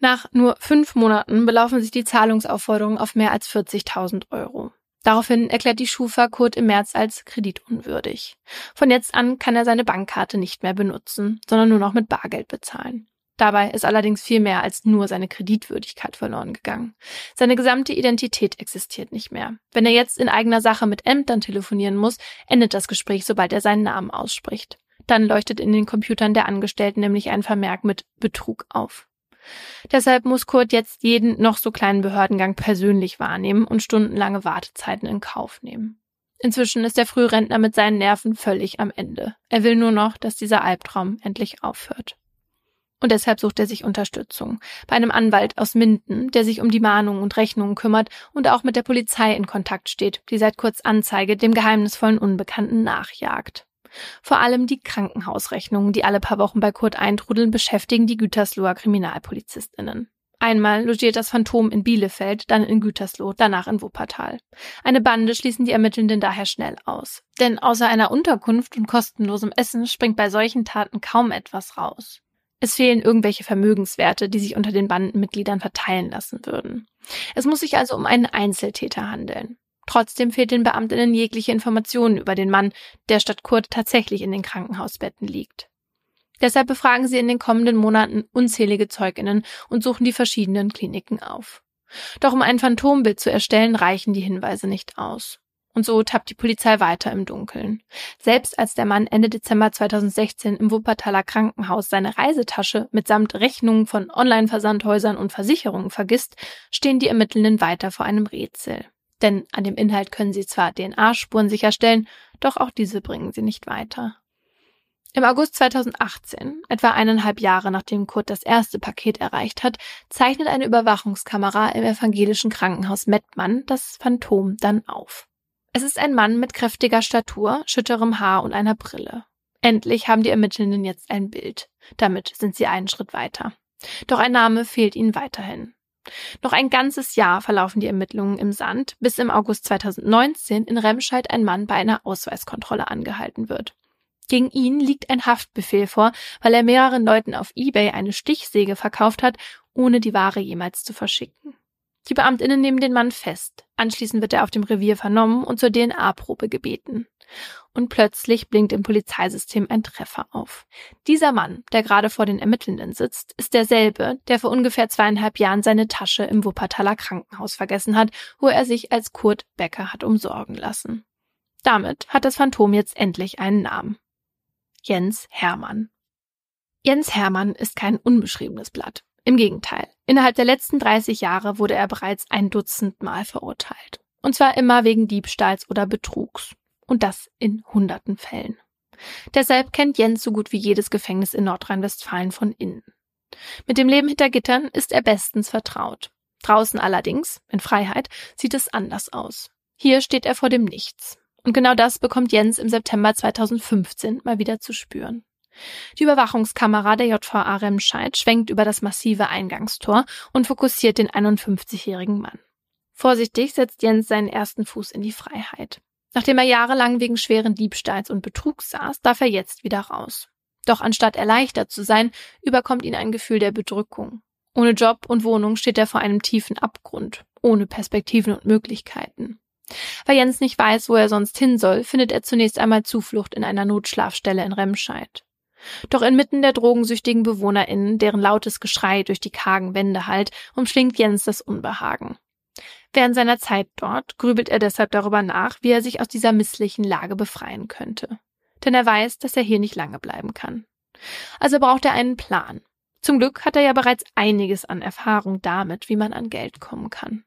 Nach nur fünf Monaten belaufen sich die Zahlungsaufforderungen auf mehr als 40.000 Euro. Daraufhin erklärt die Schufa Kurt im März als kreditunwürdig. Von jetzt an kann er seine Bankkarte nicht mehr benutzen, sondern nur noch mit Bargeld bezahlen. Dabei ist allerdings viel mehr als nur seine Kreditwürdigkeit verloren gegangen. Seine gesamte Identität existiert nicht mehr. Wenn er jetzt in eigener Sache mit Ämtern telefonieren muss, endet das Gespräch, sobald er seinen Namen ausspricht. Dann leuchtet in den Computern der Angestellten nämlich ein Vermerk mit Betrug auf. Deshalb muss Kurt jetzt jeden noch so kleinen Behördengang persönlich wahrnehmen und stundenlange Wartezeiten in Kauf nehmen. Inzwischen ist der Frührentner mit seinen Nerven völlig am Ende. Er will nur noch, dass dieser Albtraum endlich aufhört. Und deshalb sucht er sich Unterstützung bei einem Anwalt aus Minden, der sich um die Mahnungen und Rechnungen kümmert und auch mit der Polizei in Kontakt steht, die seit kurz Anzeige dem geheimnisvollen Unbekannten nachjagt. Vor allem die Krankenhausrechnungen, die alle paar Wochen bei Kurt eintrudeln, beschäftigen die Gütersloher KriminalpolizistInnen. Einmal logiert das Phantom in Bielefeld, dann in Gütersloh, danach in Wuppertal. Eine Bande schließen die Ermittelnden daher schnell aus. Denn außer einer Unterkunft und kostenlosem Essen springt bei solchen Taten kaum etwas raus. Es fehlen irgendwelche Vermögenswerte, die sich unter den Bandenmitgliedern verteilen lassen würden. Es muss sich also um einen Einzeltäter handeln. Trotzdem fehlt den Beamtinnen jegliche Informationen über den Mann, der statt Kurt tatsächlich in den Krankenhausbetten liegt. Deshalb befragen sie in den kommenden Monaten unzählige Zeuginnen und suchen die verschiedenen Kliniken auf. Doch um ein Phantombild zu erstellen, reichen die Hinweise nicht aus. Und so tappt die Polizei weiter im Dunkeln. Selbst als der Mann Ende Dezember 2016 im Wuppertaler Krankenhaus seine Reisetasche mitsamt Rechnungen von Online-Versandhäusern und Versicherungen vergisst, stehen die Ermittelnden weiter vor einem Rätsel. Denn an dem Inhalt können sie zwar DNA-Spuren sicherstellen, doch auch diese bringen sie nicht weiter. Im August 2018, etwa eineinhalb Jahre nachdem Kurt das erste Paket erreicht hat, zeichnet eine Überwachungskamera im evangelischen Krankenhaus Mettmann das Phantom dann auf. Es ist ein Mann mit kräftiger Statur, schütterem Haar und einer Brille. Endlich haben die Ermittelnden jetzt ein Bild. Damit sind sie einen Schritt weiter. Doch ein Name fehlt ihnen weiterhin. Noch ein ganzes Jahr verlaufen die Ermittlungen im Sand, bis im August 2019 in Remscheid ein Mann bei einer Ausweiskontrolle angehalten wird. Gegen ihn liegt ein Haftbefehl vor, weil er mehreren Leuten auf eBay eine Stichsäge verkauft hat, ohne die Ware jemals zu verschicken. Die Beamtinnen nehmen den Mann fest. Anschließend wird er auf dem Revier vernommen und zur DNA-Probe gebeten. Und plötzlich blinkt im Polizeisystem ein Treffer auf. Dieser Mann, der gerade vor den Ermittelnden sitzt, ist derselbe, der vor ungefähr zweieinhalb Jahren seine Tasche im Wuppertaler Krankenhaus vergessen hat, wo er sich als Kurt Becker hat umsorgen lassen. Damit hat das Phantom jetzt endlich einen Namen. Jens Hermann. Jens Hermann ist kein unbeschriebenes Blatt. Im Gegenteil. Innerhalb der letzten 30 Jahre wurde er bereits ein Dutzend Mal verurteilt. Und zwar immer wegen Diebstahls oder Betrugs. Und das in hunderten Fällen. Deshalb kennt Jens so gut wie jedes Gefängnis in Nordrhein-Westfalen von innen. Mit dem Leben hinter Gittern ist er bestens vertraut. Draußen allerdings, in Freiheit, sieht es anders aus. Hier steht er vor dem Nichts. Und genau das bekommt Jens im September 2015 mal wieder zu spüren. Die Überwachungskamera der JVA Remscheid schwenkt über das massive Eingangstor und fokussiert den 51-jährigen Mann. Vorsichtig setzt Jens seinen ersten Fuß in die Freiheit. Nachdem er jahrelang wegen schweren Diebstahls und Betrugs saß, darf er jetzt wieder raus. Doch anstatt erleichtert zu sein, überkommt ihn ein Gefühl der Bedrückung. Ohne Job und Wohnung steht er vor einem tiefen Abgrund, ohne Perspektiven und Möglichkeiten. Weil Jens nicht weiß, wo er sonst hin soll, findet er zunächst einmal Zuflucht in einer Notschlafstelle in Remscheid. Doch inmitten der drogensüchtigen BewohnerInnen, deren lautes Geschrei durch die kargen Wände hallt, umschlingt Jens das Unbehagen. Während seiner Zeit dort grübelt er deshalb darüber nach, wie er sich aus dieser misslichen Lage befreien könnte. Denn er weiß, dass er hier nicht lange bleiben kann. Also braucht er einen Plan. Zum Glück hat er ja bereits einiges an Erfahrung damit, wie man an Geld kommen kann.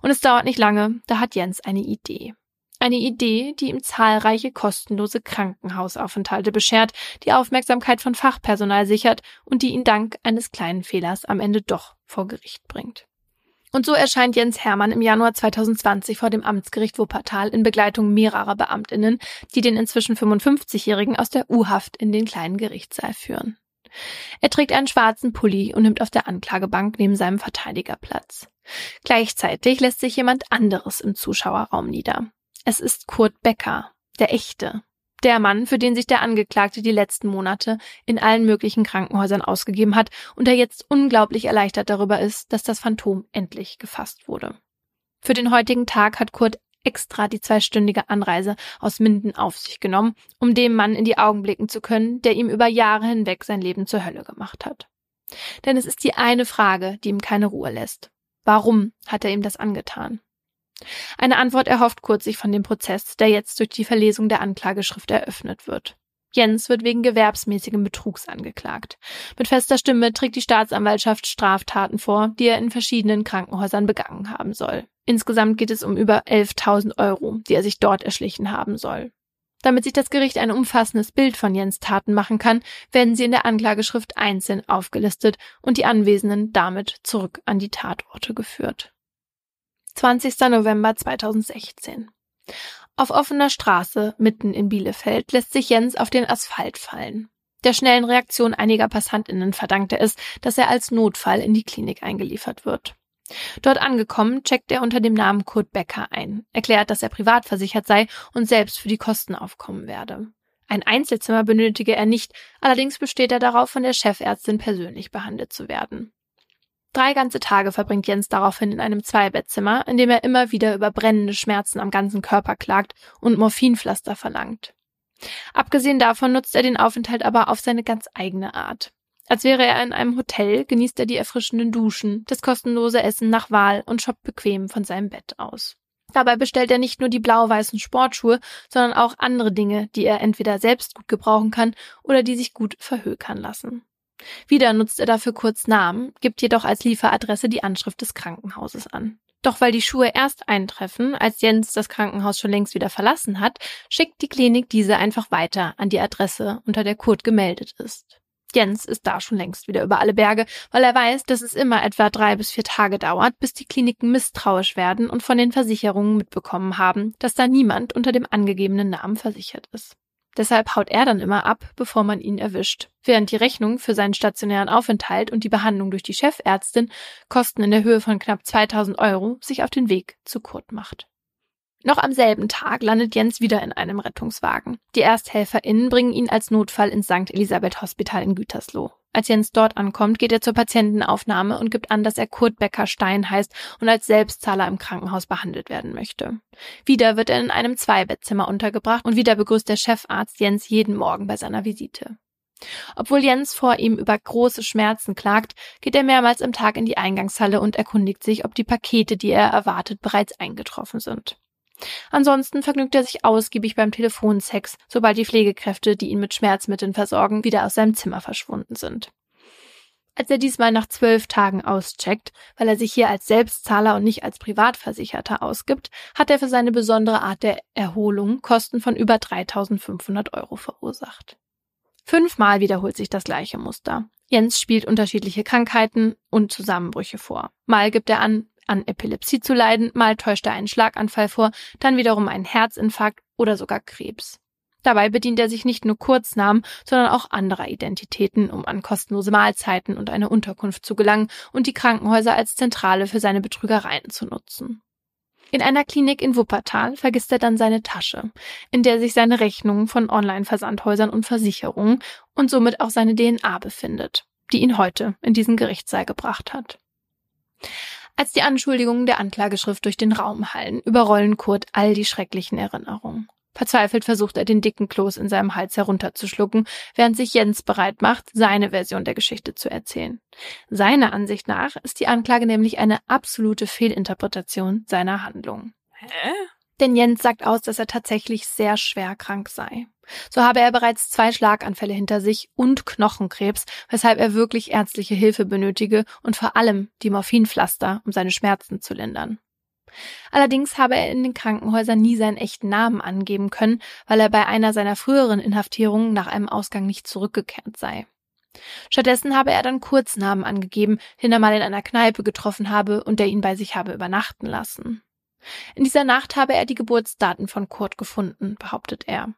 Und es dauert nicht lange, da hat Jens eine Idee. Eine Idee, die ihm zahlreiche kostenlose Krankenhausaufenthalte beschert, die Aufmerksamkeit von Fachpersonal sichert und die ihn dank eines kleinen Fehlers am Ende doch vor Gericht bringt. Und so erscheint Jens Hermann im Januar 2020 vor dem Amtsgericht Wuppertal in Begleitung mehrerer Beamtinnen, die den inzwischen 55-Jährigen aus der U-Haft in den kleinen Gerichtssaal führen. Er trägt einen schwarzen Pulli und nimmt auf der Anklagebank neben seinem Verteidiger Platz. Gleichzeitig lässt sich jemand anderes im Zuschauerraum nieder. Es ist Kurt Becker, der echte. Der Mann, für den sich der Angeklagte die letzten Monate in allen möglichen Krankenhäusern ausgegeben hat und der jetzt unglaublich erleichtert darüber ist, dass das Phantom endlich gefasst wurde. Für den heutigen Tag hat Kurt extra die zweistündige Anreise aus Minden auf sich genommen, um dem Mann in die Augen blicken zu können, der ihm über Jahre hinweg sein Leben zur Hölle gemacht hat. Denn es ist die eine Frage, die ihm keine Ruhe lässt. Warum hat er ihm das angetan? Eine Antwort erhofft Kurt sich von dem Prozess, der jetzt durch die Verlesung der Anklageschrift eröffnet wird. Jens wird wegen gewerbsmäßigem Betrugs angeklagt. Mit fester Stimme trägt die Staatsanwaltschaft Straftaten vor, die er in verschiedenen Krankenhäusern begangen haben soll. Insgesamt geht es um über 11.000 Euro, die er sich dort erschlichen haben soll. Damit sich das Gericht ein umfassendes Bild von Jens Taten machen kann, werden sie in der Anklageschrift einzeln aufgelistet und die Anwesenden damit zurück an die Tatorte geführt. 20. November 2016. Auf offener Straße mitten in Bielefeld lässt sich Jens auf den Asphalt fallen. Der schnellen Reaktion einiger Passantinnen verdankt er es, dass er als Notfall in die Klinik eingeliefert wird. Dort angekommen, checkt er unter dem Namen Kurt Becker ein, erklärt, dass er privat versichert sei und selbst für die Kosten aufkommen werde. Ein Einzelzimmer benötige er nicht, allerdings besteht er darauf, von der Chefärztin persönlich behandelt zu werden. Drei ganze Tage verbringt Jens daraufhin in einem Zweibettzimmer, in dem er immer wieder über brennende Schmerzen am ganzen Körper klagt und Morphinpflaster verlangt. Abgesehen davon nutzt er den Aufenthalt aber auf seine ganz eigene Art. Als wäre er in einem Hotel, genießt er die erfrischenden Duschen, das kostenlose Essen nach Wahl und shoppt bequem von seinem Bett aus. Dabei bestellt er nicht nur die blau-weißen Sportschuhe, sondern auch andere Dinge, die er entweder selbst gut gebrauchen kann oder die sich gut verhökern lassen. Wieder nutzt er dafür kurz Namen, gibt jedoch als Lieferadresse die Anschrift des Krankenhauses an. Doch weil die Schuhe erst eintreffen, als Jens das Krankenhaus schon längst wieder verlassen hat, schickt die Klinik diese einfach weiter an die Adresse, unter der Kurt gemeldet ist. Jens ist da schon längst wieder über alle Berge, weil er weiß, dass es immer etwa drei bis vier Tage dauert, bis die Kliniken misstrauisch werden und von den Versicherungen mitbekommen haben, dass da niemand unter dem angegebenen Namen versichert ist. Deshalb haut er dann immer ab, bevor man ihn erwischt. Während die Rechnung für seinen stationären Aufenthalt und die Behandlung durch die Chefärztin Kosten in der Höhe von knapp 2000 Euro sich auf den Weg zu Kurt macht. Noch am selben Tag landet Jens wieder in einem Rettungswagen. Die ErsthelferInnen bringen ihn als Notfall ins St. Elisabeth Hospital in Gütersloh. Als Jens dort ankommt, geht er zur Patientenaufnahme und gibt an, dass er Kurt Becker Stein heißt und als Selbstzahler im Krankenhaus behandelt werden möchte. Wieder wird er in einem Zweibettzimmer untergebracht und wieder begrüßt der Chefarzt Jens jeden Morgen bei seiner Visite. Obwohl Jens vor ihm über große Schmerzen klagt, geht er mehrmals am Tag in die Eingangshalle und erkundigt sich, ob die Pakete, die er erwartet, bereits eingetroffen sind. Ansonsten vergnügt er sich ausgiebig beim Telefonsex, sobald die Pflegekräfte, die ihn mit Schmerzmitteln versorgen, wieder aus seinem Zimmer verschwunden sind. Als er diesmal nach zwölf Tagen auscheckt, weil er sich hier als Selbstzahler und nicht als Privatversicherter ausgibt, hat er für seine besondere Art der Erholung Kosten von über 3500 Euro verursacht. Fünfmal wiederholt sich das gleiche Muster. Jens spielt unterschiedliche Krankheiten und Zusammenbrüche vor. Mal gibt er an, an Epilepsie zu leiden, mal täuscht er einen Schlaganfall vor, dann wiederum einen Herzinfarkt oder sogar Krebs. Dabei bedient er sich nicht nur Kurznamen, sondern auch anderer Identitäten, um an kostenlose Mahlzeiten und eine Unterkunft zu gelangen und die Krankenhäuser als Zentrale für seine Betrügereien zu nutzen. In einer Klinik in Wuppertal vergisst er dann seine Tasche, in der sich seine Rechnungen von Online-Versandhäusern und Versicherungen und somit auch seine DNA befindet, die ihn heute in diesen Gerichtssaal gebracht hat. Als die Anschuldigungen der Anklageschrift durch den Raum hallen, überrollen Kurt all die schrecklichen Erinnerungen. Verzweifelt versucht er, den dicken Kloß in seinem Hals herunterzuschlucken, während sich Jens bereit macht, seine Version der Geschichte zu erzählen. Seiner Ansicht nach ist die Anklage nämlich eine absolute Fehlinterpretation seiner Handlungen. Hä? Denn Jens sagt aus, dass er tatsächlich sehr schwer krank sei. So habe er bereits zwei Schlaganfälle hinter sich und Knochenkrebs, weshalb er wirklich ärztliche Hilfe benötige und vor allem die Morphinpflaster, um seine Schmerzen zu lindern. Allerdings habe er in den Krankenhäusern nie seinen echten Namen angeben können, weil er bei einer seiner früheren Inhaftierungen nach einem Ausgang nicht zurückgekehrt sei. Stattdessen habe er dann Kurznamen angegeben, den er mal in einer Kneipe getroffen habe und der ihn bei sich habe übernachten lassen. In dieser Nacht habe er die Geburtsdaten von Kurt gefunden, behauptet er.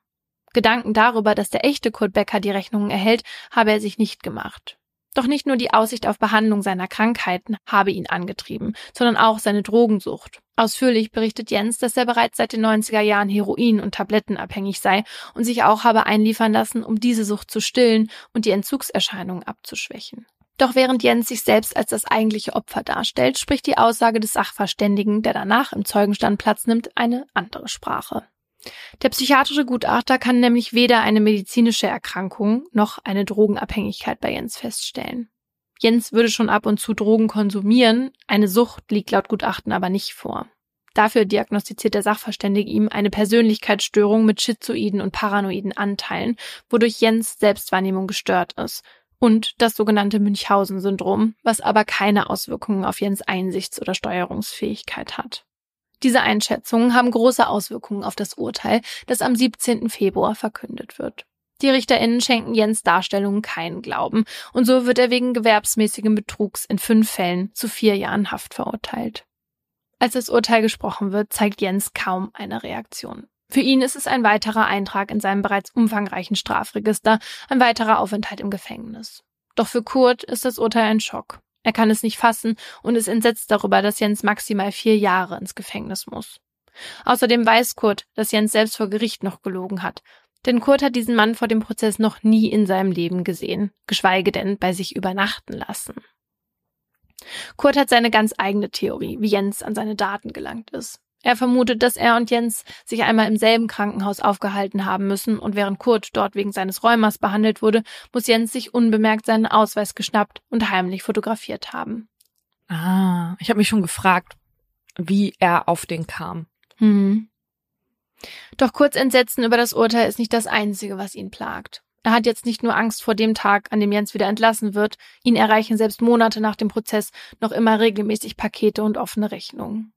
Gedanken darüber, dass der echte Kurt Becker die Rechnungen erhält, habe er sich nicht gemacht. Doch nicht nur die Aussicht auf Behandlung seiner Krankheiten habe ihn angetrieben, sondern auch seine Drogensucht. Ausführlich berichtet Jens, dass er bereits seit den 90er Jahren Heroin- und Tablettenabhängig sei und sich auch habe einliefern lassen, um diese Sucht zu stillen und die Entzugserscheinungen abzuschwächen. Doch während Jens sich selbst als das eigentliche Opfer darstellt, spricht die Aussage des Sachverständigen, der danach im Zeugenstand Platz nimmt, eine andere Sprache. Der psychiatrische Gutachter kann nämlich weder eine medizinische Erkrankung noch eine Drogenabhängigkeit bei Jens feststellen. Jens würde schon ab und zu Drogen konsumieren, eine Sucht liegt laut Gutachten aber nicht vor. Dafür diagnostiziert der Sachverständige ihm eine Persönlichkeitsstörung mit schizoiden und paranoiden Anteilen, wodurch Jens Selbstwahrnehmung gestört ist und das sogenannte Münchhausen-Syndrom, was aber keine Auswirkungen auf Jens Einsichts- oder Steuerungsfähigkeit hat. Diese Einschätzungen haben große Auswirkungen auf das Urteil, das am 17. Februar verkündet wird. Die RichterInnen schenken Jens Darstellungen keinen Glauben und so wird er wegen gewerbsmäßigen Betrugs in fünf Fällen zu vier Jahren Haft verurteilt. Als das Urteil gesprochen wird, zeigt Jens kaum eine Reaktion. Für ihn ist es ein weiterer Eintrag in seinem bereits umfangreichen Strafregister, ein weiterer Aufenthalt im Gefängnis. Doch für Kurt ist das Urteil ein Schock. Er kann es nicht fassen und ist entsetzt darüber, dass Jens maximal vier Jahre ins Gefängnis muss. Außerdem weiß Kurt, dass Jens selbst vor Gericht noch gelogen hat. Denn Kurt hat diesen Mann vor dem Prozess noch nie in seinem Leben gesehen, geschweige denn bei sich übernachten lassen. Kurt hat seine ganz eigene Theorie, wie Jens an seine Daten gelangt ist. Er vermutet, dass er und Jens sich einmal im selben Krankenhaus aufgehalten haben müssen und während Kurt dort wegen seines Rheumas behandelt wurde, muss Jens sich unbemerkt seinen Ausweis geschnappt und heimlich fotografiert haben. Ah, ich habe mich schon gefragt, wie er auf den kam. Hm. Doch kurz Entsetzen über das Urteil ist nicht das Einzige, was ihn plagt. Er hat jetzt nicht nur Angst vor dem Tag, an dem Jens wieder entlassen wird, ihn erreichen selbst Monate nach dem Prozess noch immer regelmäßig Pakete und offene Rechnungen.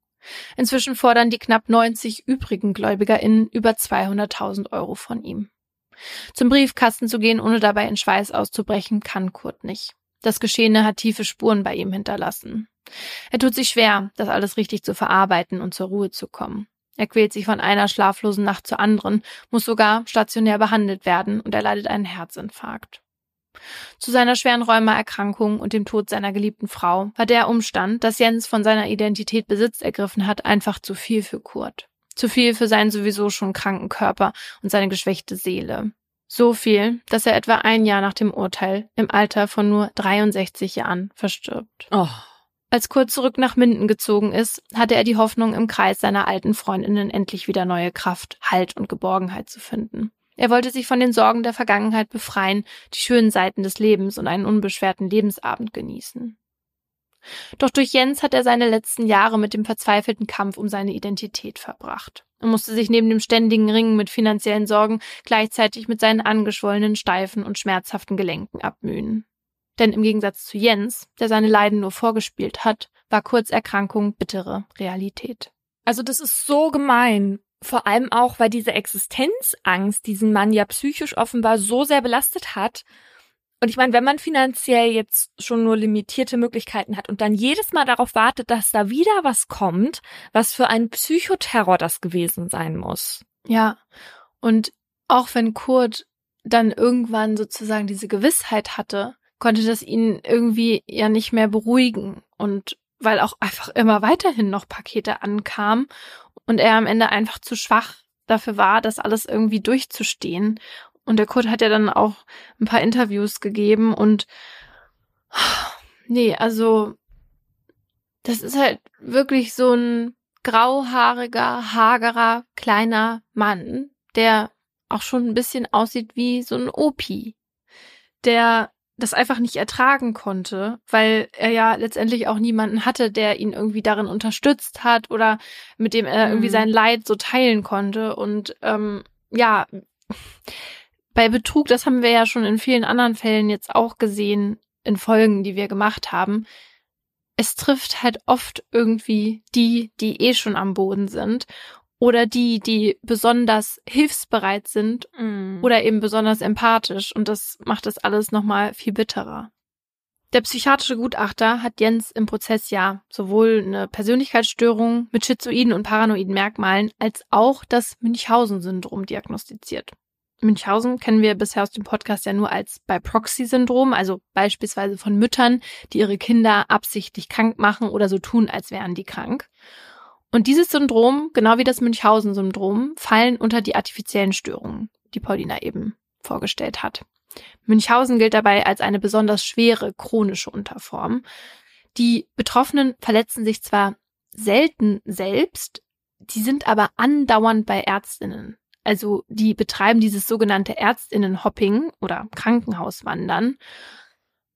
Inzwischen fordern die knapp 90 übrigen GläubigerInnen über 200.000 Euro von ihm. Zum Briefkasten zu gehen, ohne dabei in Schweiß auszubrechen, kann Kurt nicht. Das Geschehene hat tiefe Spuren bei ihm hinterlassen. Er tut sich schwer, das alles richtig zu verarbeiten und zur Ruhe zu kommen. Er quält sich von einer schlaflosen Nacht zur anderen, muss sogar stationär behandelt werden und er leidet einen Herzinfarkt. Zu seiner schweren Rheumaerkrankung und dem Tod seiner geliebten Frau war der Umstand, dass Jens von seiner Identität Besitz ergriffen hat, einfach zu viel für Kurt. Zu viel für seinen sowieso schon kranken Körper und seine geschwächte Seele. So viel, dass er etwa ein Jahr nach dem Urteil im Alter von nur 63 Jahren verstirbt. Oh. Als Kurt zurück nach Minden gezogen ist, hatte er die Hoffnung, im Kreis seiner alten Freundinnen endlich wieder neue Kraft, Halt und Geborgenheit zu finden. Er wollte sich von den Sorgen der Vergangenheit befreien, die schönen Seiten des Lebens und einen unbeschwerten Lebensabend genießen. Doch durch Jens hat er seine letzten Jahre mit dem verzweifelten Kampf um seine Identität verbracht. Er musste sich neben dem ständigen Ringen mit finanziellen Sorgen gleichzeitig mit seinen angeschwollenen, steifen und schmerzhaften Gelenken abmühen. Denn im Gegensatz zu Jens, der seine Leiden nur vorgespielt hat, war Kurzerkrankung bittere Realität. Also das ist so gemein. Vor allem auch, weil diese Existenzangst diesen Mann ja psychisch offenbar so sehr belastet hat. Und ich meine, wenn man finanziell jetzt schon nur limitierte Möglichkeiten hat und dann jedes Mal darauf wartet, dass da wieder was kommt, was für ein Psychoterror das gewesen sein muss. Ja, und auch wenn Kurt dann irgendwann sozusagen diese Gewissheit hatte, konnte das ihn irgendwie ja nicht mehr beruhigen. Und weil auch einfach immer weiterhin noch Pakete ankamen und er am Ende einfach zu schwach dafür war, das alles irgendwie durchzustehen. Und der Kurt hat ja dann auch ein paar Interviews gegeben und nee, also das ist halt wirklich so ein grauhaariger, hagerer, kleiner Mann, der auch schon ein bisschen aussieht wie so ein Opi, der das einfach nicht ertragen konnte, weil er ja letztendlich auch niemanden hatte, der ihn irgendwie darin unterstützt hat oder mit dem er irgendwie mhm. sein Leid so teilen konnte. Und ähm, ja, bei Betrug, das haben wir ja schon in vielen anderen Fällen jetzt auch gesehen, in Folgen, die wir gemacht haben. Es trifft halt oft irgendwie die, die eh schon am Boden sind oder die, die besonders hilfsbereit sind mm. oder eben besonders empathisch und das macht das alles nochmal viel bitterer. Der psychiatrische Gutachter hat Jens im Prozess ja sowohl eine Persönlichkeitsstörung mit schizoiden und paranoiden Merkmalen als auch das Münchhausen-Syndrom diagnostiziert. Münchhausen kennen wir bisher aus dem Podcast ja nur als By-Proxy-Syndrom, also beispielsweise von Müttern, die ihre Kinder absichtlich krank machen oder so tun, als wären die krank. Und dieses Syndrom, genau wie das Münchhausen-Syndrom, fallen unter die artifiziellen Störungen, die Paulina eben vorgestellt hat. Münchhausen gilt dabei als eine besonders schwere chronische Unterform. Die Betroffenen verletzen sich zwar selten selbst, die sind aber andauernd bei Ärztinnen. Also die betreiben dieses sogenannte Ärztinnenhopping oder Krankenhauswandern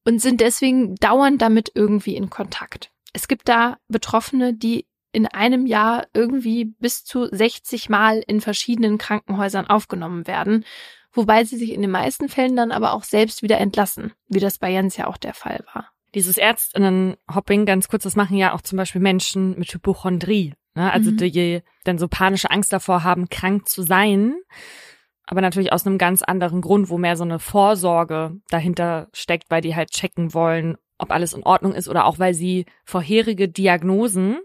und sind deswegen dauernd damit irgendwie in Kontakt. Es gibt da Betroffene, die in einem Jahr irgendwie bis zu 60 Mal in verschiedenen Krankenhäusern aufgenommen werden, wobei sie sich in den meisten Fällen dann aber auch selbst wieder entlassen, wie das bei Jens ja auch der Fall war. Dieses Ärztinnenhopping, ganz kurz, das machen ja auch zum Beispiel Menschen mit Hypochondrie, ne? also mhm. die dann so panische Angst davor haben, krank zu sein, aber natürlich aus einem ganz anderen Grund, wo mehr so eine Vorsorge dahinter steckt, weil die halt checken wollen, ob alles in Ordnung ist oder auch weil sie vorherige Diagnosen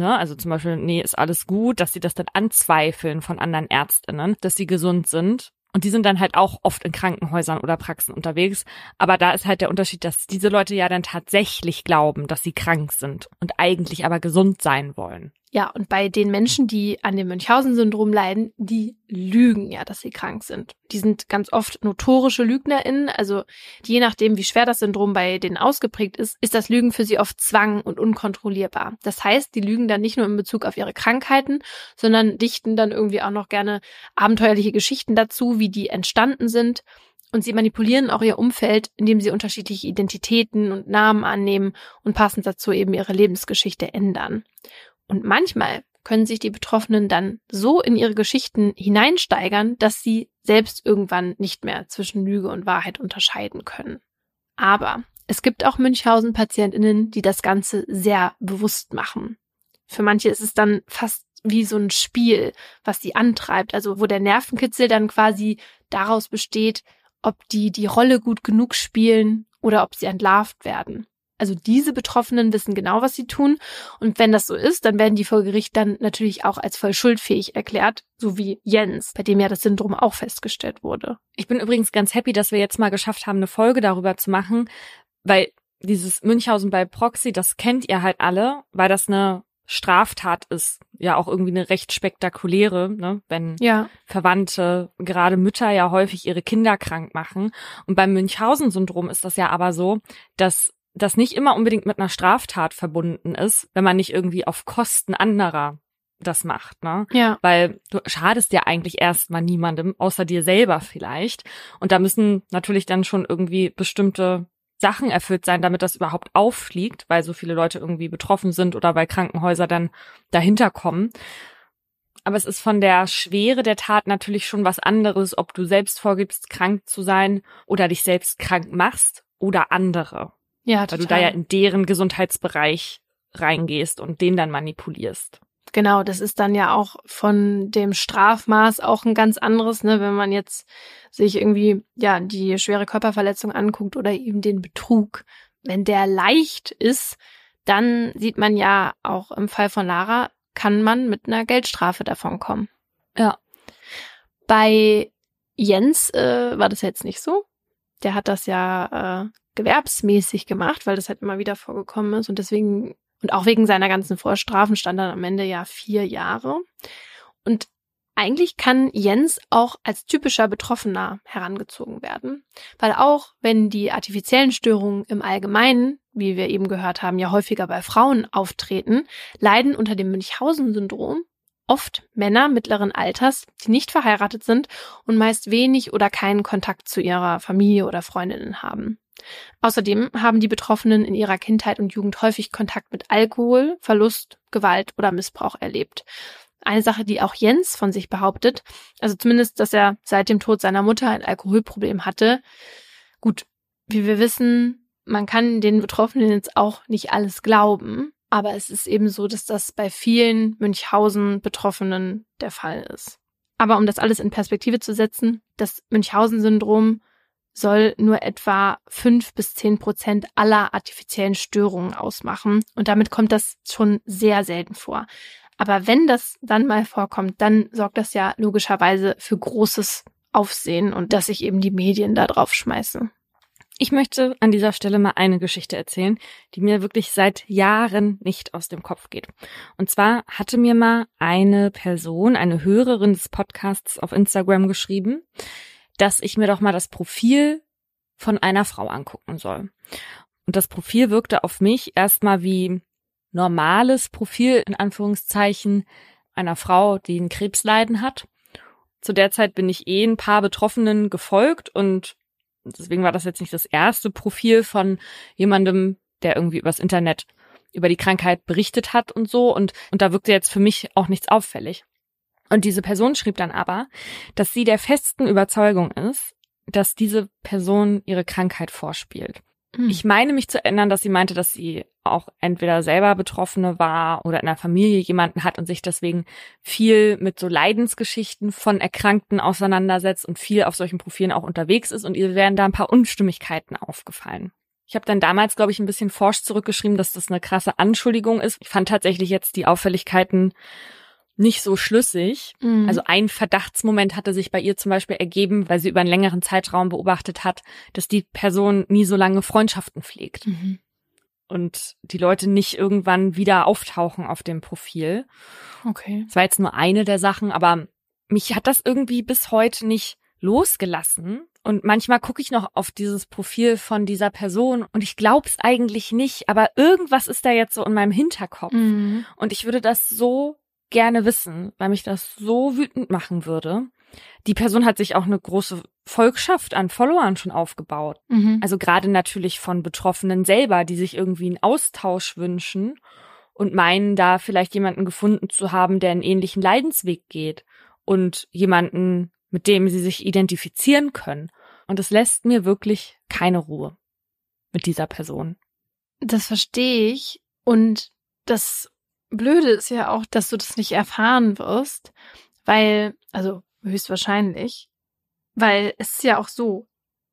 ne, also zum Beispiel, nee, ist alles gut, dass sie das dann anzweifeln von anderen Ärztinnen, dass sie gesund sind. Und die sind dann halt auch oft in Krankenhäusern oder Praxen unterwegs. Aber da ist halt der Unterschied, dass diese Leute ja dann tatsächlich glauben, dass sie krank sind und eigentlich aber gesund sein wollen. Ja, und bei den Menschen, die an dem Münchhausen-Syndrom leiden, die lügen ja, dass sie krank sind. Die sind ganz oft notorische LügnerInnen, also je nachdem, wie schwer das Syndrom bei denen ausgeprägt ist, ist das Lügen für sie oft zwang und unkontrollierbar. Das heißt, die lügen dann nicht nur in Bezug auf ihre Krankheiten, sondern dichten dann irgendwie auch noch gerne abenteuerliche Geschichten dazu, wie die entstanden sind. Und sie manipulieren auch ihr Umfeld, indem sie unterschiedliche Identitäten und Namen annehmen und passend dazu eben ihre Lebensgeschichte ändern. Und manchmal können sich die Betroffenen dann so in ihre Geschichten hineinsteigern, dass sie selbst irgendwann nicht mehr zwischen Lüge und Wahrheit unterscheiden können. Aber es gibt auch Münchhausen-PatientInnen, die das Ganze sehr bewusst machen. Für manche ist es dann fast wie so ein Spiel, was sie antreibt, also wo der Nervenkitzel dann quasi daraus besteht, ob die die Rolle gut genug spielen oder ob sie entlarvt werden. Also diese Betroffenen wissen genau, was sie tun. Und wenn das so ist, dann werden die vor Gericht dann natürlich auch als voll schuldfähig erklärt, so wie Jens, bei dem ja das Syndrom auch festgestellt wurde. Ich bin übrigens ganz happy, dass wir jetzt mal geschafft haben, eine Folge darüber zu machen, weil dieses Münchhausen bei Proxy, das kennt ihr halt alle, weil das eine Straftat ist. Ja, auch irgendwie eine recht spektakuläre, ne? wenn Ja. Verwandte, gerade Mütter ja häufig ihre Kinder krank machen. Und beim Münchhausen-Syndrom ist das ja aber so, dass das nicht immer unbedingt mit einer Straftat verbunden ist, wenn man nicht irgendwie auf Kosten anderer das macht, ne? Ja. Weil du schadest ja eigentlich erstmal niemandem, außer dir selber vielleicht. Und da müssen natürlich dann schon irgendwie bestimmte Sachen erfüllt sein, damit das überhaupt auffliegt, weil so viele Leute irgendwie betroffen sind oder weil Krankenhäuser dann dahinter kommen. Aber es ist von der Schwere der Tat natürlich schon was anderes, ob du selbst vorgibst, krank zu sein oder dich selbst krank machst oder andere. Ja, Weil total. du da ja in deren Gesundheitsbereich reingehst und den dann manipulierst. Genau, das ist dann ja auch von dem Strafmaß auch ein ganz anderes, ne, wenn man jetzt sich irgendwie ja die schwere Körperverletzung anguckt oder eben den Betrug. Wenn der leicht ist, dann sieht man ja auch im Fall von Lara kann man mit einer Geldstrafe davon kommen. Ja. Bei Jens äh, war das jetzt nicht so. Der hat das ja äh, gewerbsmäßig gemacht, weil das halt immer wieder vorgekommen ist und deswegen und auch wegen seiner ganzen Vorstrafen stand dann am Ende ja vier Jahre. Und eigentlich kann Jens auch als typischer Betroffener herangezogen werden, weil auch wenn die artifiziellen Störungen im Allgemeinen, wie wir eben gehört haben, ja häufiger bei Frauen auftreten, leiden unter dem Münchhausen-Syndrom oft Männer mittleren Alters, die nicht verheiratet sind und meist wenig oder keinen Kontakt zu ihrer Familie oder Freundinnen haben. Außerdem haben die Betroffenen in ihrer Kindheit und Jugend häufig Kontakt mit Alkohol, Verlust, Gewalt oder Missbrauch erlebt. Eine Sache, die auch Jens von sich behauptet, also zumindest, dass er seit dem Tod seiner Mutter ein Alkoholproblem hatte. Gut, wie wir wissen, man kann den Betroffenen jetzt auch nicht alles glauben, aber es ist eben so, dass das bei vielen Münchhausen-Betroffenen der Fall ist. Aber um das alles in Perspektive zu setzen, das Münchhausen-Syndrom soll nur etwa fünf bis zehn Prozent aller artifiziellen Störungen ausmachen. Und damit kommt das schon sehr selten vor. Aber wenn das dann mal vorkommt, dann sorgt das ja logischerweise für großes Aufsehen und dass sich eben die Medien da drauf schmeißen. Ich möchte an dieser Stelle mal eine Geschichte erzählen, die mir wirklich seit Jahren nicht aus dem Kopf geht. Und zwar hatte mir mal eine Person, eine Hörerin des Podcasts auf Instagram geschrieben, dass ich mir doch mal das Profil von einer Frau angucken soll. Und das Profil wirkte auf mich erstmal wie normales Profil in Anführungszeichen einer Frau, die ein Krebsleiden hat. Zu der Zeit bin ich eh ein paar Betroffenen gefolgt und deswegen war das jetzt nicht das erste Profil von jemandem, der irgendwie übers Internet über die Krankheit berichtet hat und so und, und da wirkte jetzt für mich auch nichts auffällig. Und diese Person schrieb dann aber, dass sie der festen Überzeugung ist, dass diese Person ihre Krankheit vorspielt. Hm. Ich meine mich zu erinnern, dass sie meinte, dass sie auch entweder selber Betroffene war oder in der Familie jemanden hat und sich deswegen viel mit so Leidensgeschichten von Erkrankten auseinandersetzt und viel auf solchen Profilen auch unterwegs ist und ihr wären da ein paar Unstimmigkeiten aufgefallen. Ich habe dann damals, glaube ich, ein bisschen forsch zurückgeschrieben, dass das eine krasse Anschuldigung ist. Ich fand tatsächlich jetzt die Auffälligkeiten nicht so schlüssig. Mhm. Also ein Verdachtsmoment hatte sich bei ihr zum Beispiel ergeben, weil sie über einen längeren Zeitraum beobachtet hat, dass die Person nie so lange Freundschaften pflegt Mhm. und die Leute nicht irgendwann wieder auftauchen auf dem Profil. Okay. Das war jetzt nur eine der Sachen, aber mich hat das irgendwie bis heute nicht losgelassen. Und manchmal gucke ich noch auf dieses Profil von dieser Person und ich glaub's eigentlich nicht, aber irgendwas ist da jetzt so in meinem Hinterkopf. Mhm. Und ich würde das so gerne wissen, weil mich das so wütend machen würde. Die Person hat sich auch eine große Volkschaft an Followern schon aufgebaut. Mhm. Also gerade natürlich von Betroffenen selber, die sich irgendwie einen Austausch wünschen und meinen da vielleicht jemanden gefunden zu haben, der einen ähnlichen Leidensweg geht und jemanden, mit dem sie sich identifizieren können. Und es lässt mir wirklich keine Ruhe mit dieser Person. Das verstehe ich. Und das Blöde ist ja auch, dass du das nicht erfahren wirst, weil, also höchstwahrscheinlich, weil es ist ja auch so,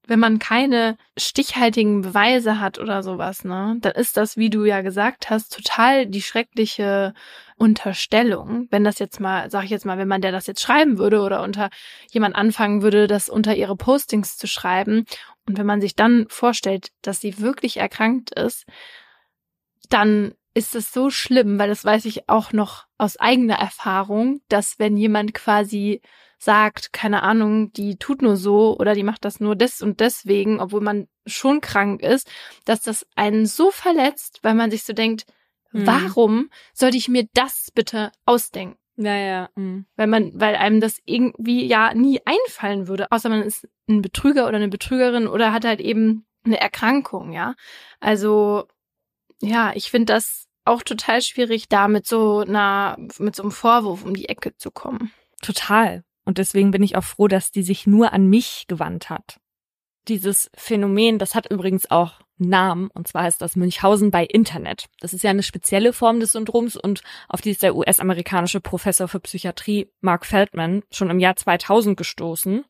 wenn man keine stichhaltigen Beweise hat oder sowas, ne, dann ist das, wie du ja gesagt hast, total die schreckliche Unterstellung. Wenn das jetzt mal, sag ich jetzt mal, wenn man der das jetzt schreiben würde oder unter jemand anfangen würde, das unter ihre Postings zu schreiben und wenn man sich dann vorstellt, dass sie wirklich erkrankt ist, dann ist es so schlimm, weil das weiß ich auch noch aus eigener Erfahrung, dass wenn jemand quasi sagt, keine Ahnung, die tut nur so oder die macht das nur des und deswegen, obwohl man schon krank ist, dass das einen so verletzt, weil man sich so denkt, mhm. warum sollte ich mir das bitte ausdenken? Naja, mhm. weil man, weil einem das irgendwie ja nie einfallen würde, außer man ist ein Betrüger oder eine Betrügerin oder hat halt eben eine Erkrankung, ja. Also ja, ich finde das auch total schwierig, da mit so einer, mit so einem Vorwurf um die Ecke zu kommen. Total. Und deswegen bin ich auch froh, dass die sich nur an mich gewandt hat. Dieses Phänomen, das hat übrigens auch Namen, und zwar heißt das Münchhausen bei Internet. Das ist ja eine spezielle Form des Syndroms und auf die ist der US-amerikanische Professor für Psychiatrie Mark Feldman schon im Jahr 2000 gestoßen.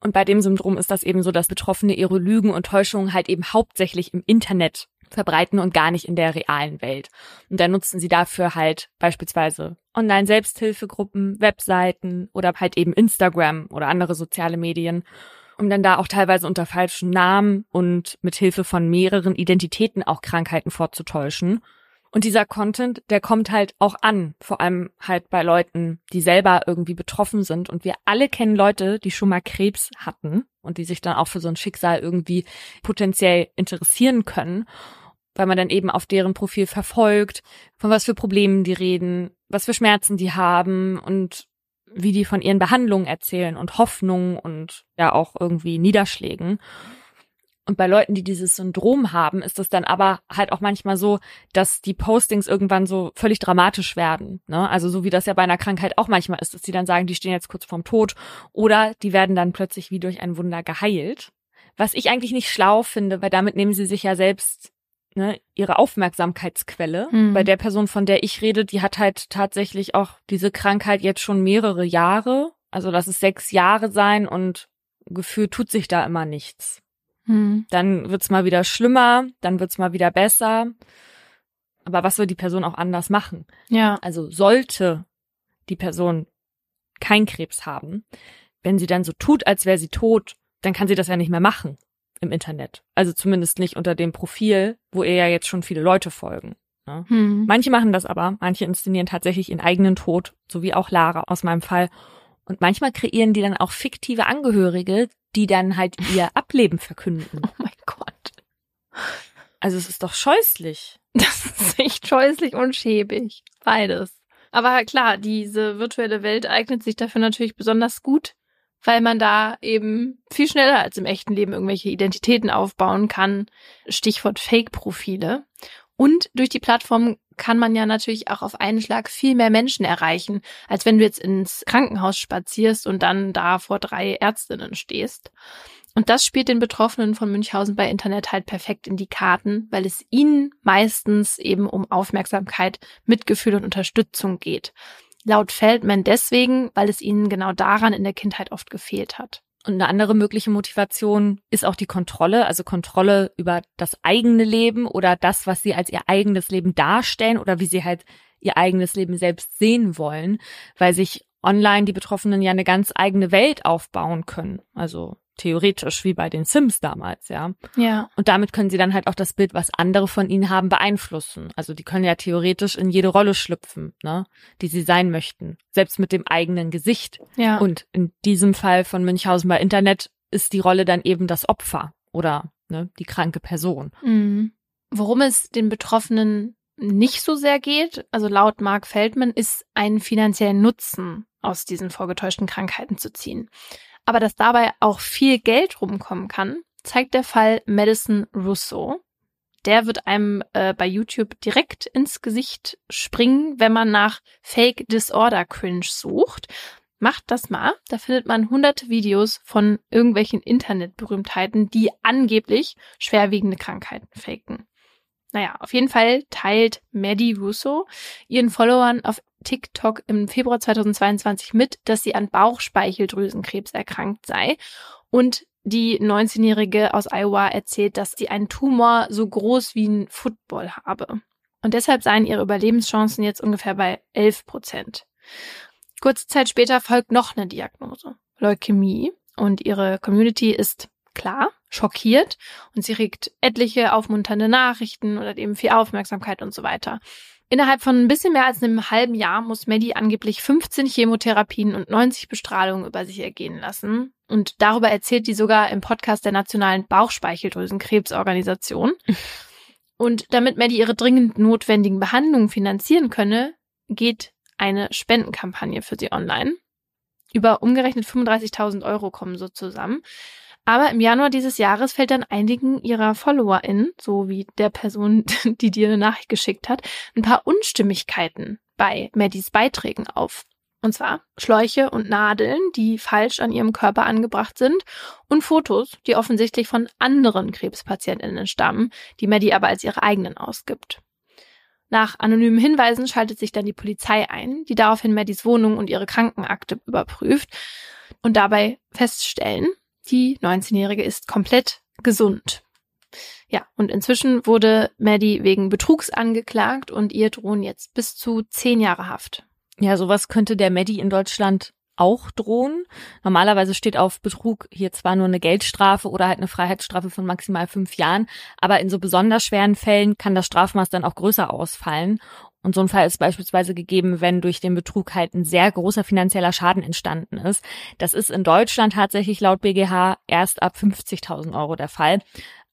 Und bei dem Syndrom ist das eben so, dass Betroffene ihre Lügen und Täuschungen halt eben hauptsächlich im Internet verbreiten und gar nicht in der realen Welt. Und da nutzen sie dafür halt beispielsweise Online-Selbsthilfegruppen, Webseiten oder halt eben Instagram oder andere soziale Medien, um dann da auch teilweise unter falschen Namen und mit Hilfe von mehreren Identitäten auch Krankheiten vorzutäuschen. Und dieser Content, der kommt halt auch an, vor allem halt bei Leuten, die selber irgendwie betroffen sind. Und wir alle kennen Leute, die schon mal Krebs hatten und die sich dann auch für so ein Schicksal irgendwie potenziell interessieren können weil man dann eben auf deren Profil verfolgt, von was für Problemen die reden, was für Schmerzen die haben und wie die von ihren Behandlungen erzählen und Hoffnungen und ja auch irgendwie Niederschlägen. Und bei Leuten, die dieses Syndrom haben, ist es dann aber halt auch manchmal so, dass die Postings irgendwann so völlig dramatisch werden. Ne? Also so wie das ja bei einer Krankheit auch manchmal ist, dass die dann sagen, die stehen jetzt kurz vorm Tod oder die werden dann plötzlich wie durch ein Wunder geheilt. Was ich eigentlich nicht schlau finde, weil damit nehmen sie sich ja selbst ne, ihre Aufmerksamkeitsquelle. Mhm. Bei der Person, von der ich rede, die hat halt tatsächlich auch diese Krankheit jetzt schon mehrere Jahre. Also lass es sechs Jahre sein und gefühlt tut sich da immer nichts. Mhm. Dann wird's mal wieder schlimmer, dann wird's mal wieder besser. Aber was soll die Person auch anders machen? Ja. Also sollte die Person kein Krebs haben, wenn sie dann so tut, als wäre sie tot, dann kann sie das ja nicht mehr machen im Internet. Also zumindest nicht unter dem Profil, wo ihr ja jetzt schon viele Leute folgen. Ne? Hm. Manche machen das aber, manche inszenieren tatsächlich ihren eigenen Tod, so wie auch Lara aus meinem Fall. Und manchmal kreieren die dann auch fiktive Angehörige, die dann halt ihr Ableben verkünden. Oh mein Gott. Also es ist doch scheußlich. Das ist echt scheußlich und schäbig. Beides. Aber klar, diese virtuelle Welt eignet sich dafür natürlich besonders gut, weil man da eben viel schneller als im echten Leben irgendwelche Identitäten aufbauen kann. Stichwort Fake-Profile. Und durch die Plattform kann man ja natürlich auch auf einen Schlag viel mehr Menschen erreichen, als wenn du jetzt ins Krankenhaus spazierst und dann da vor drei Ärztinnen stehst. Und das spielt den Betroffenen von Münchhausen bei Internet halt perfekt in die Karten, weil es ihnen meistens eben um Aufmerksamkeit, Mitgefühl und Unterstützung geht. Laut Feldman deswegen, weil es ihnen genau daran in der Kindheit oft gefehlt hat. Und eine andere mögliche Motivation ist auch die Kontrolle, also Kontrolle über das eigene Leben oder das, was sie als ihr eigenes Leben darstellen oder wie sie halt ihr eigenes Leben selbst sehen wollen, weil sich online die Betroffenen ja eine ganz eigene Welt aufbauen können. Also theoretisch wie bei den Sims damals, ja. Ja. Und damit können sie dann halt auch das Bild, was andere von ihnen haben, beeinflussen. Also die können ja theoretisch in jede Rolle schlüpfen, ne, die sie sein möchten, selbst mit dem eigenen Gesicht. Ja. Und in diesem Fall von Münchhausen bei Internet ist die Rolle dann eben das Opfer oder ne, die kranke Person. Mhm. Worum es den Betroffenen nicht so sehr geht, also laut Mark Feldman, ist einen finanziellen Nutzen aus diesen vorgetäuschten Krankheiten zu ziehen. Aber dass dabei auch viel Geld rumkommen kann, zeigt der Fall Madison Rousseau. der wird einem äh, bei YouTube direkt ins Gesicht springen, wenn man nach Fake Disorder Cringe sucht. Macht das mal. Da findet man hunderte Videos von irgendwelchen Internetberühmtheiten, die angeblich schwerwiegende Krankheiten faken. Naja, auf jeden Fall teilt Maddie Russo ihren Followern auf TikTok im Februar 2022 mit, dass sie an Bauchspeicheldrüsenkrebs erkrankt sei. Und die 19-Jährige aus Iowa erzählt, dass sie einen Tumor so groß wie ein Football habe. Und deshalb seien ihre Überlebenschancen jetzt ungefähr bei 11 Prozent. Kurze Zeit später folgt noch eine Diagnose. Leukämie. Und ihre Community ist klar schockiert und sie regt etliche aufmunternde Nachrichten oder eben viel Aufmerksamkeit und so weiter. Innerhalb von ein bisschen mehr als einem halben Jahr muss Maddie angeblich 15 Chemotherapien und 90 Bestrahlungen über sich ergehen lassen. Und darüber erzählt die sogar im Podcast der Nationalen Bauchspeicheldrüsenkrebsorganisation. Und damit Maddie ihre dringend notwendigen Behandlungen finanzieren könne, geht eine Spendenkampagne für sie online. Über umgerechnet 35.000 Euro kommen so zusammen. Aber im Januar dieses Jahres fällt dann einigen ihrer FollowerInnen, so wie der Person, die dir eine Nachricht geschickt hat, ein paar Unstimmigkeiten bei Maddies Beiträgen auf. Und zwar Schläuche und Nadeln, die falsch an ihrem Körper angebracht sind und Fotos, die offensichtlich von anderen Krebspatientinnen stammen, die Maddie aber als ihre eigenen ausgibt. Nach anonymen Hinweisen schaltet sich dann die Polizei ein, die daraufhin Maddies Wohnung und ihre Krankenakte überprüft und dabei feststellen, die 19-Jährige ist komplett gesund. Ja, und inzwischen wurde Maddie wegen Betrugs angeklagt und ihr drohen jetzt bis zu zehn Jahre Haft. Ja, sowas könnte der Maddie in Deutschland auch drohen. Normalerweise steht auf Betrug hier zwar nur eine Geldstrafe oder halt eine Freiheitsstrafe von maximal fünf Jahren, aber in so besonders schweren Fällen kann das Strafmaß dann auch größer ausfallen. Und so ein Fall ist beispielsweise gegeben, wenn durch den Betrug halt ein sehr großer finanzieller Schaden entstanden ist. Das ist in Deutschland tatsächlich laut BGH erst ab 50.000 Euro der Fall.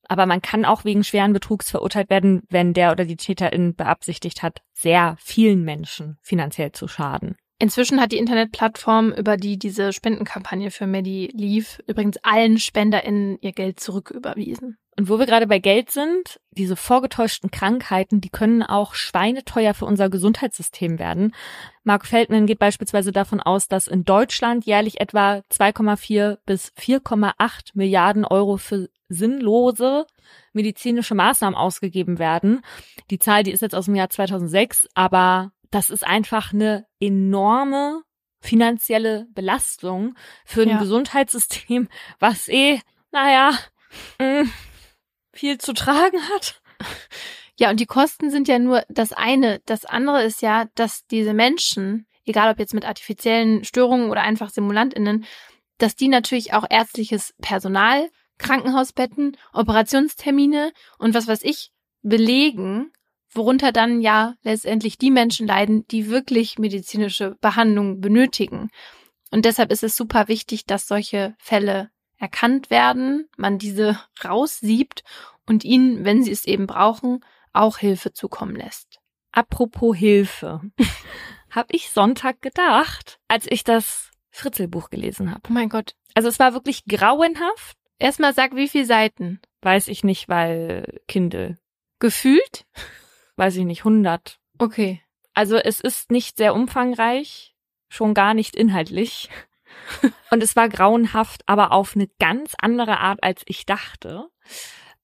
Aber man kann auch wegen schweren Betrugs verurteilt werden, wenn der oder die Täterin beabsichtigt hat, sehr vielen Menschen finanziell zu schaden. Inzwischen hat die Internetplattform, über die diese Spendenkampagne für Medi lief, übrigens allen SpenderInnen ihr Geld zurücküberwiesen. Und wo wir gerade bei Geld sind, diese vorgetäuschten Krankheiten, die können auch schweineteuer für unser Gesundheitssystem werden. Mark Feldman geht beispielsweise davon aus, dass in Deutschland jährlich etwa 2,4 bis 4,8 Milliarden Euro für sinnlose medizinische Maßnahmen ausgegeben werden. Die Zahl, die ist jetzt aus dem Jahr 2006, aber das ist einfach eine enorme finanzielle Belastung für ein ja. Gesundheitssystem, was eh, naja, mh, mm, viel zu tragen hat. Ja, und die Kosten sind ja nur das eine. Das andere ist ja, dass diese Menschen, egal ob jetzt mit artifiziellen Störungen oder einfach SimulantInnen, dass die natürlich auch ärztliches Personal, Krankenhausbetten, Operationstermine und was weiß ich belegen worunter dann ja letztendlich die Menschen leiden, die wirklich medizinische Behandlung benötigen. Und deshalb ist es super wichtig, dass solche Fälle erkannt werden, man diese raussiebt und ihnen, wenn sie es eben brauchen, auch Hilfe zukommen lässt. Apropos Hilfe. hab ich Sonntag gedacht, als ich das Fritzelbuch gelesen habe. Oh mein Gott. Also es war wirklich grauenhaft. Erstmal sag, wie viele Seiten? Weiß ich nicht, weil Kindle. Gefühlt? weiß ich nicht, 100. Okay. Also es ist nicht sehr umfangreich, schon gar nicht inhaltlich. Und es war grauenhaft, aber auf eine ganz andere Art, als ich dachte.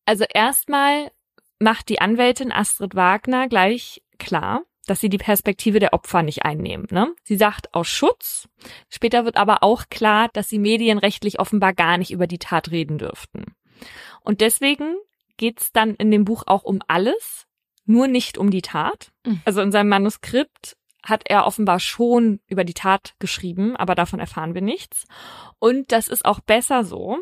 Also erstmal macht die Anwältin Astrid Wagner gleich klar, dass sie die Perspektive der Opfer nicht einnehmen. Ne? Sie sagt aus Schutz. Später wird aber auch klar, dass sie medienrechtlich offenbar gar nicht über die Tat reden dürften. Und deswegen geht's dann in dem Buch auch um alles, nur nicht um die Tat. Mhm. Also in seinem Manuskript hat er offenbar schon über die Tat geschrieben, aber davon erfahren wir nichts. Und das ist auch besser so.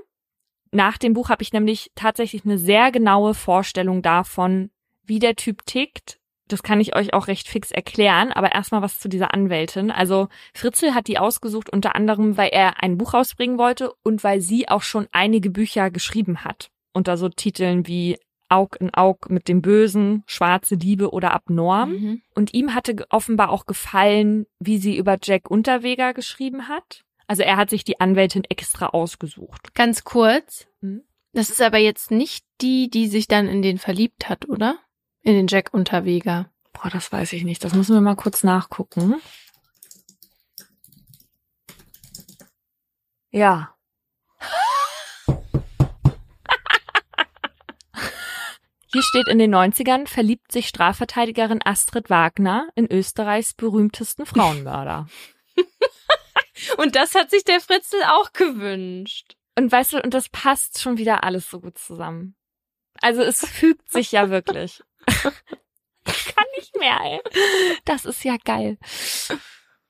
Nach dem Buch habe ich nämlich tatsächlich eine sehr genaue Vorstellung davon, wie der Typ tickt. Das kann ich euch auch recht fix erklären, aber erstmal was zu dieser Anwältin. Also Fritzel hat die ausgesucht unter anderem, weil er ein Buch rausbringen wollte und weil sie auch schon einige Bücher geschrieben hat. Unter so Titeln wie Aug in Aug mit dem Bösen, Schwarze Liebe oder Abnorm. Mhm. Und ihm hatte offenbar auch gefallen, wie sie über Jack Unterweger geschrieben hat. Also er hat sich die Anwältin extra ausgesucht. Ganz kurz. Mhm. Das ist aber jetzt nicht die, die sich dann in den verliebt hat, oder? In den Jack Unterweger. Boah, das weiß ich nicht. Das müssen wir mal kurz nachgucken. Ja. Hier steht in den 90ern verliebt sich Strafverteidigerin Astrid Wagner in Österreichs berühmtesten Frauenmörder. Und das hat sich der Fritzel auch gewünscht. Und weißt du, und das passt schon wieder alles so gut zusammen. Also es fügt sich ja wirklich. Ich kann nicht mehr, ey. Das ist ja geil.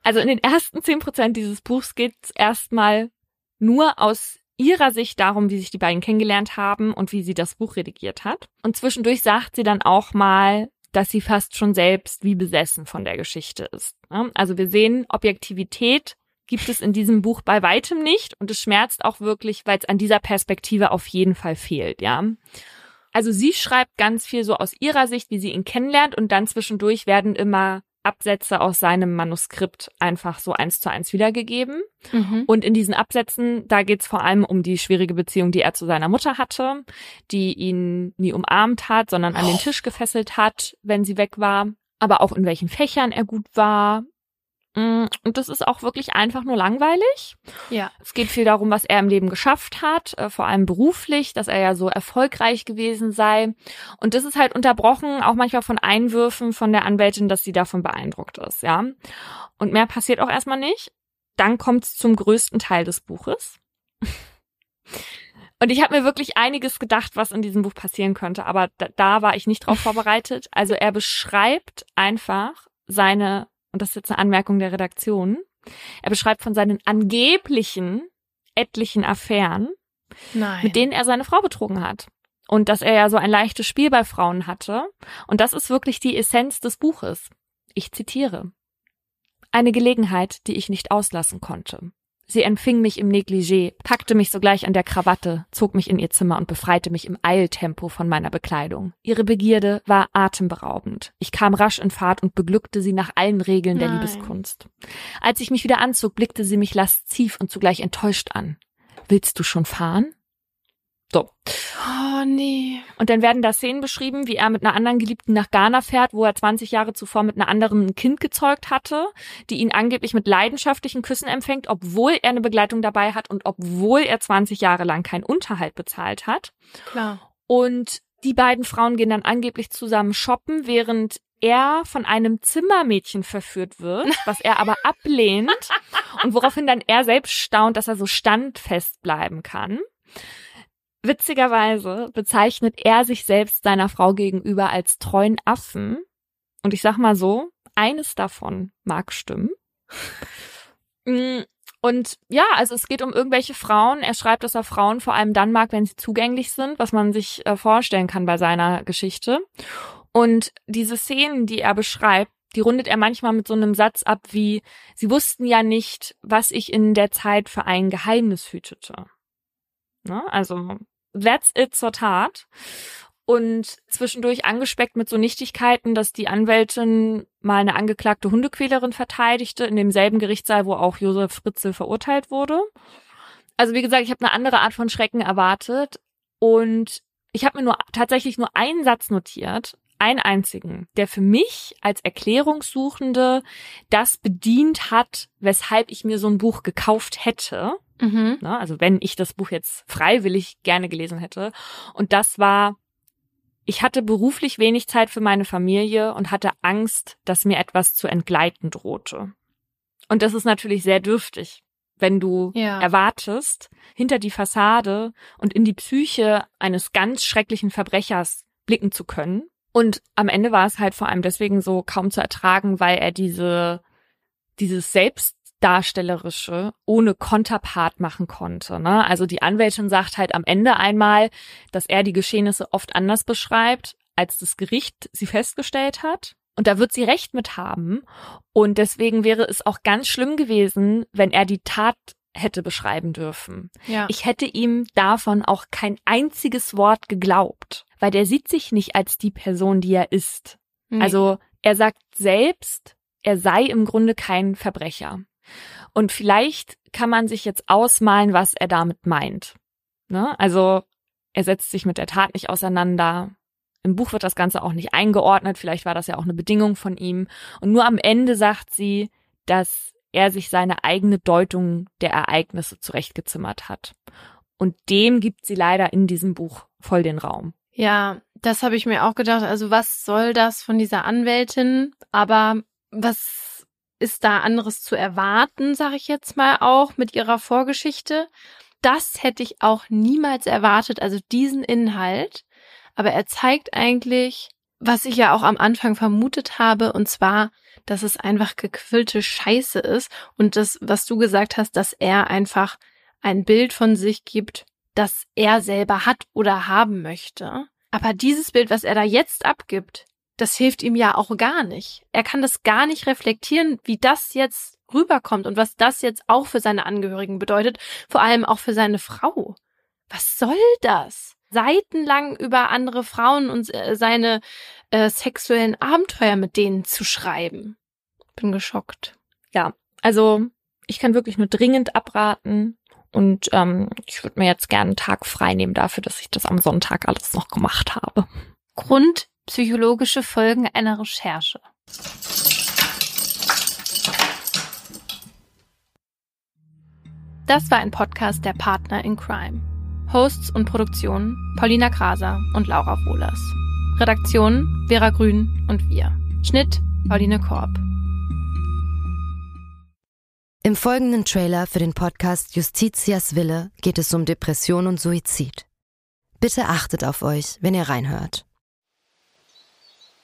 Also in den ersten zehn Prozent dieses Buchs geht es erstmal nur aus ihrer Sicht darum, wie sich die beiden kennengelernt haben und wie sie das Buch redigiert hat. Und zwischendurch sagt sie dann auch mal, dass sie fast schon selbst wie besessen von der Geschichte ist. Also wir sehen, Objektivität gibt es in diesem Buch bei weitem nicht und es schmerzt auch wirklich, weil es an dieser Perspektive auf jeden Fall fehlt, ja. Also sie schreibt ganz viel so aus ihrer Sicht, wie sie ihn kennenlernt und dann zwischendurch werden immer Absätze aus seinem Manuskript einfach so eins zu eins wiedergegeben. Mhm. Und in diesen Absätzen, da geht's vor allem um die schwierige Beziehung, die er zu seiner Mutter hatte, die ihn nie umarmt hat, sondern an den Tisch gefesselt hat, wenn sie weg war. Aber auch in welchen Fächern er gut war, und das ist auch wirklich einfach nur langweilig. Ja. Es geht viel darum, was er im Leben geschafft hat, äh, vor allem beruflich, dass er ja so erfolgreich gewesen sei. Und das ist halt unterbrochen, auch manchmal von Einwürfen von der Anwältin, dass sie davon beeindruckt ist, ja. Und mehr passiert auch erstmal nicht. Dann kommt's zum größten Teil des Buches. Und ich habe mir wirklich einiges gedacht, was in diesem Buch passieren könnte, aber da, da war ich nicht drauf vorbereitet. Also er beschreibt einfach seine und das ist jetzt eine Anmerkung der Redaktion, er beschreibt von seinen angeblichen etlichen Affären, Nein. mit denen er seine Frau betrogen hat. Und dass er ja so ein leichtes Spiel bei Frauen hatte. Und das ist wirklich die Essenz des Buches. Ich zitiere. Eine Gelegenheit, die ich nicht auslassen konnte. Sie empfing mich im Negligé, packte mich sogleich an der Krawatte, zog mich in ihr Zimmer und befreite mich im Eiltempo von meiner Bekleidung. Ihre Begierde war atemberaubend. Ich kam rasch in Fahrt und beglückte sie nach allen Regeln der Nein. Liebeskunst. Als ich mich wieder anzog, blickte sie mich lasziv und zugleich enttäuscht an. Willst du schon fahren? So. Oh nee. Und dann werden da Szenen beschrieben, wie er mit einer anderen Geliebten nach Ghana fährt, wo er 20 Jahre zuvor mit einer anderen ein Kind gezeugt hatte, die ihn angeblich mit leidenschaftlichen Küssen empfängt, obwohl er eine Begleitung dabei hat und obwohl er 20 Jahre lang keinen Unterhalt bezahlt hat. Klar. Und die beiden Frauen gehen dann angeblich zusammen shoppen, während er von einem Zimmermädchen verführt wird, was er aber ablehnt und woraufhin dann er selbst staunt, dass er so standfest bleiben kann. Witzigerweise bezeichnet er sich selbst seiner Frau gegenüber als treuen Affen. Und ich sag mal so, eines davon mag stimmen. Mm, Und ja, also es geht um irgendwelche Frauen. Er schreibt, dass er Frauen vor allem dann mag, wenn sie zugänglich sind, was man sich äh, vorstellen kann bei seiner Geschichte. Und diese Szenen, die er beschreibt, die rundet er manchmal mit so einem Satz ab wie, sie wussten ja nicht, was ich in der Zeit für ein Geheimnis hütete. Ne? Also, that's it zur Tat. Und zwischendurch angespeckt mit so Nichtigkeiten, dass die Anwältin mal eine angeklagte Hundequälerin verteidigte, in demselben Gerichtssaal, wo auch Josef Fritzel verurteilt wurde. Also wie gesagt, ich habe eine andere Art von Schrecken erwartet und ich habe mir nur tatsächlich nur einen Satz notiert, einen einzigen, der für mich als Erklärungssuchende das bedient hat, weshalb ich mir so ein Buch gekauft hätte. Mhm. Ne? Also wenn ich das Buch jetzt freiwillig gerne gelesen hätte. Und das war, ich hatte beruflich wenig Zeit für meine Familie und hatte Angst, dass mir etwas zu entgleiten drohte. Und das ist natürlich sehr dürftig, wenn du Ja. erwartest, hinter die Fassade und in die Psyche eines ganz schrecklichen Verbrechers blicken zu können. Und am Ende war es halt vor allem deswegen so kaum zu ertragen, weil er diese, dieses Selbstdarstellerische ohne Konterpart machen konnte. Ne? Also die Anwältin sagt halt am Ende einmal, dass er die Geschehnisse oft anders beschreibt, als das Gericht sie festgestellt hat. Und da wird sie recht mit haben. Und deswegen wäre es auch ganz schlimm gewesen, wenn er die Tat hätte beschreiben dürfen. Ja. Ich hätte ihm davon auch kein einziges Wort geglaubt, weil der sieht sich nicht als die Person, die er ist. Nee. Also er sagt selbst, er sei im Grunde kein Verbrecher. Und vielleicht kann man sich jetzt ausmalen, was er damit meint. Ne? Also er setzt sich mit der Tat nicht auseinander. Im Buch wird das Ganze auch nicht eingeordnet, vielleicht war das ja auch eine Bedingung von ihm. Und nur am Ende sagt sie, dass er sich seine eigene Deutung der Ereignisse zurechtgezimmert hat. Und dem gibt sie leider in diesem Buch voll den Raum. Ja, das habe ich mir auch gedacht. Also was soll das von dieser Anwältin? Aber was ist da anderes zu erwarten, sage ich jetzt mal auch mit ihrer Vorgeschichte? Das hätte ich auch niemals erwartet, also diesen Inhalt. Aber er zeigt eigentlich, was ich ja auch am Anfang vermutet habe, und zwar, dass es einfach gequillte Scheiße ist und das, was du gesagt hast, dass er einfach ein Bild von sich gibt, das er selber hat oder haben möchte. Aber dieses Bild, was er da jetzt abgibt, das hilft ihm ja auch gar nicht. Er kann das gar nicht reflektieren, wie das jetzt rüberkommt und was das jetzt auch für seine Angehörigen bedeutet, vor allem auch für seine Frau. Was soll das? Seitenlang über andere Frauen und äh, seine äh, sexuellen Abenteuer mit denen zu schreiben. Bin geschockt. Ja, also ich kann wirklich nur dringend abraten, und ähm, ich würde mir jetzt gerne einen Tag frei nehmen dafür, dass ich das am Sonntag alles noch gemacht habe. Grund psychologische Folgen einer Recherche. Das war ein Podcast der Partner in Crime. Hosts und Produktion Paulina Kraser und Laura Wohlers. Redaktion Vera Grün und wir. Schnitt Pauline Korb. Im folgenden Trailer für den Podcast Justitias Wille geht es um Depression und Suizid. Bitte achtet auf euch, wenn ihr reinhört.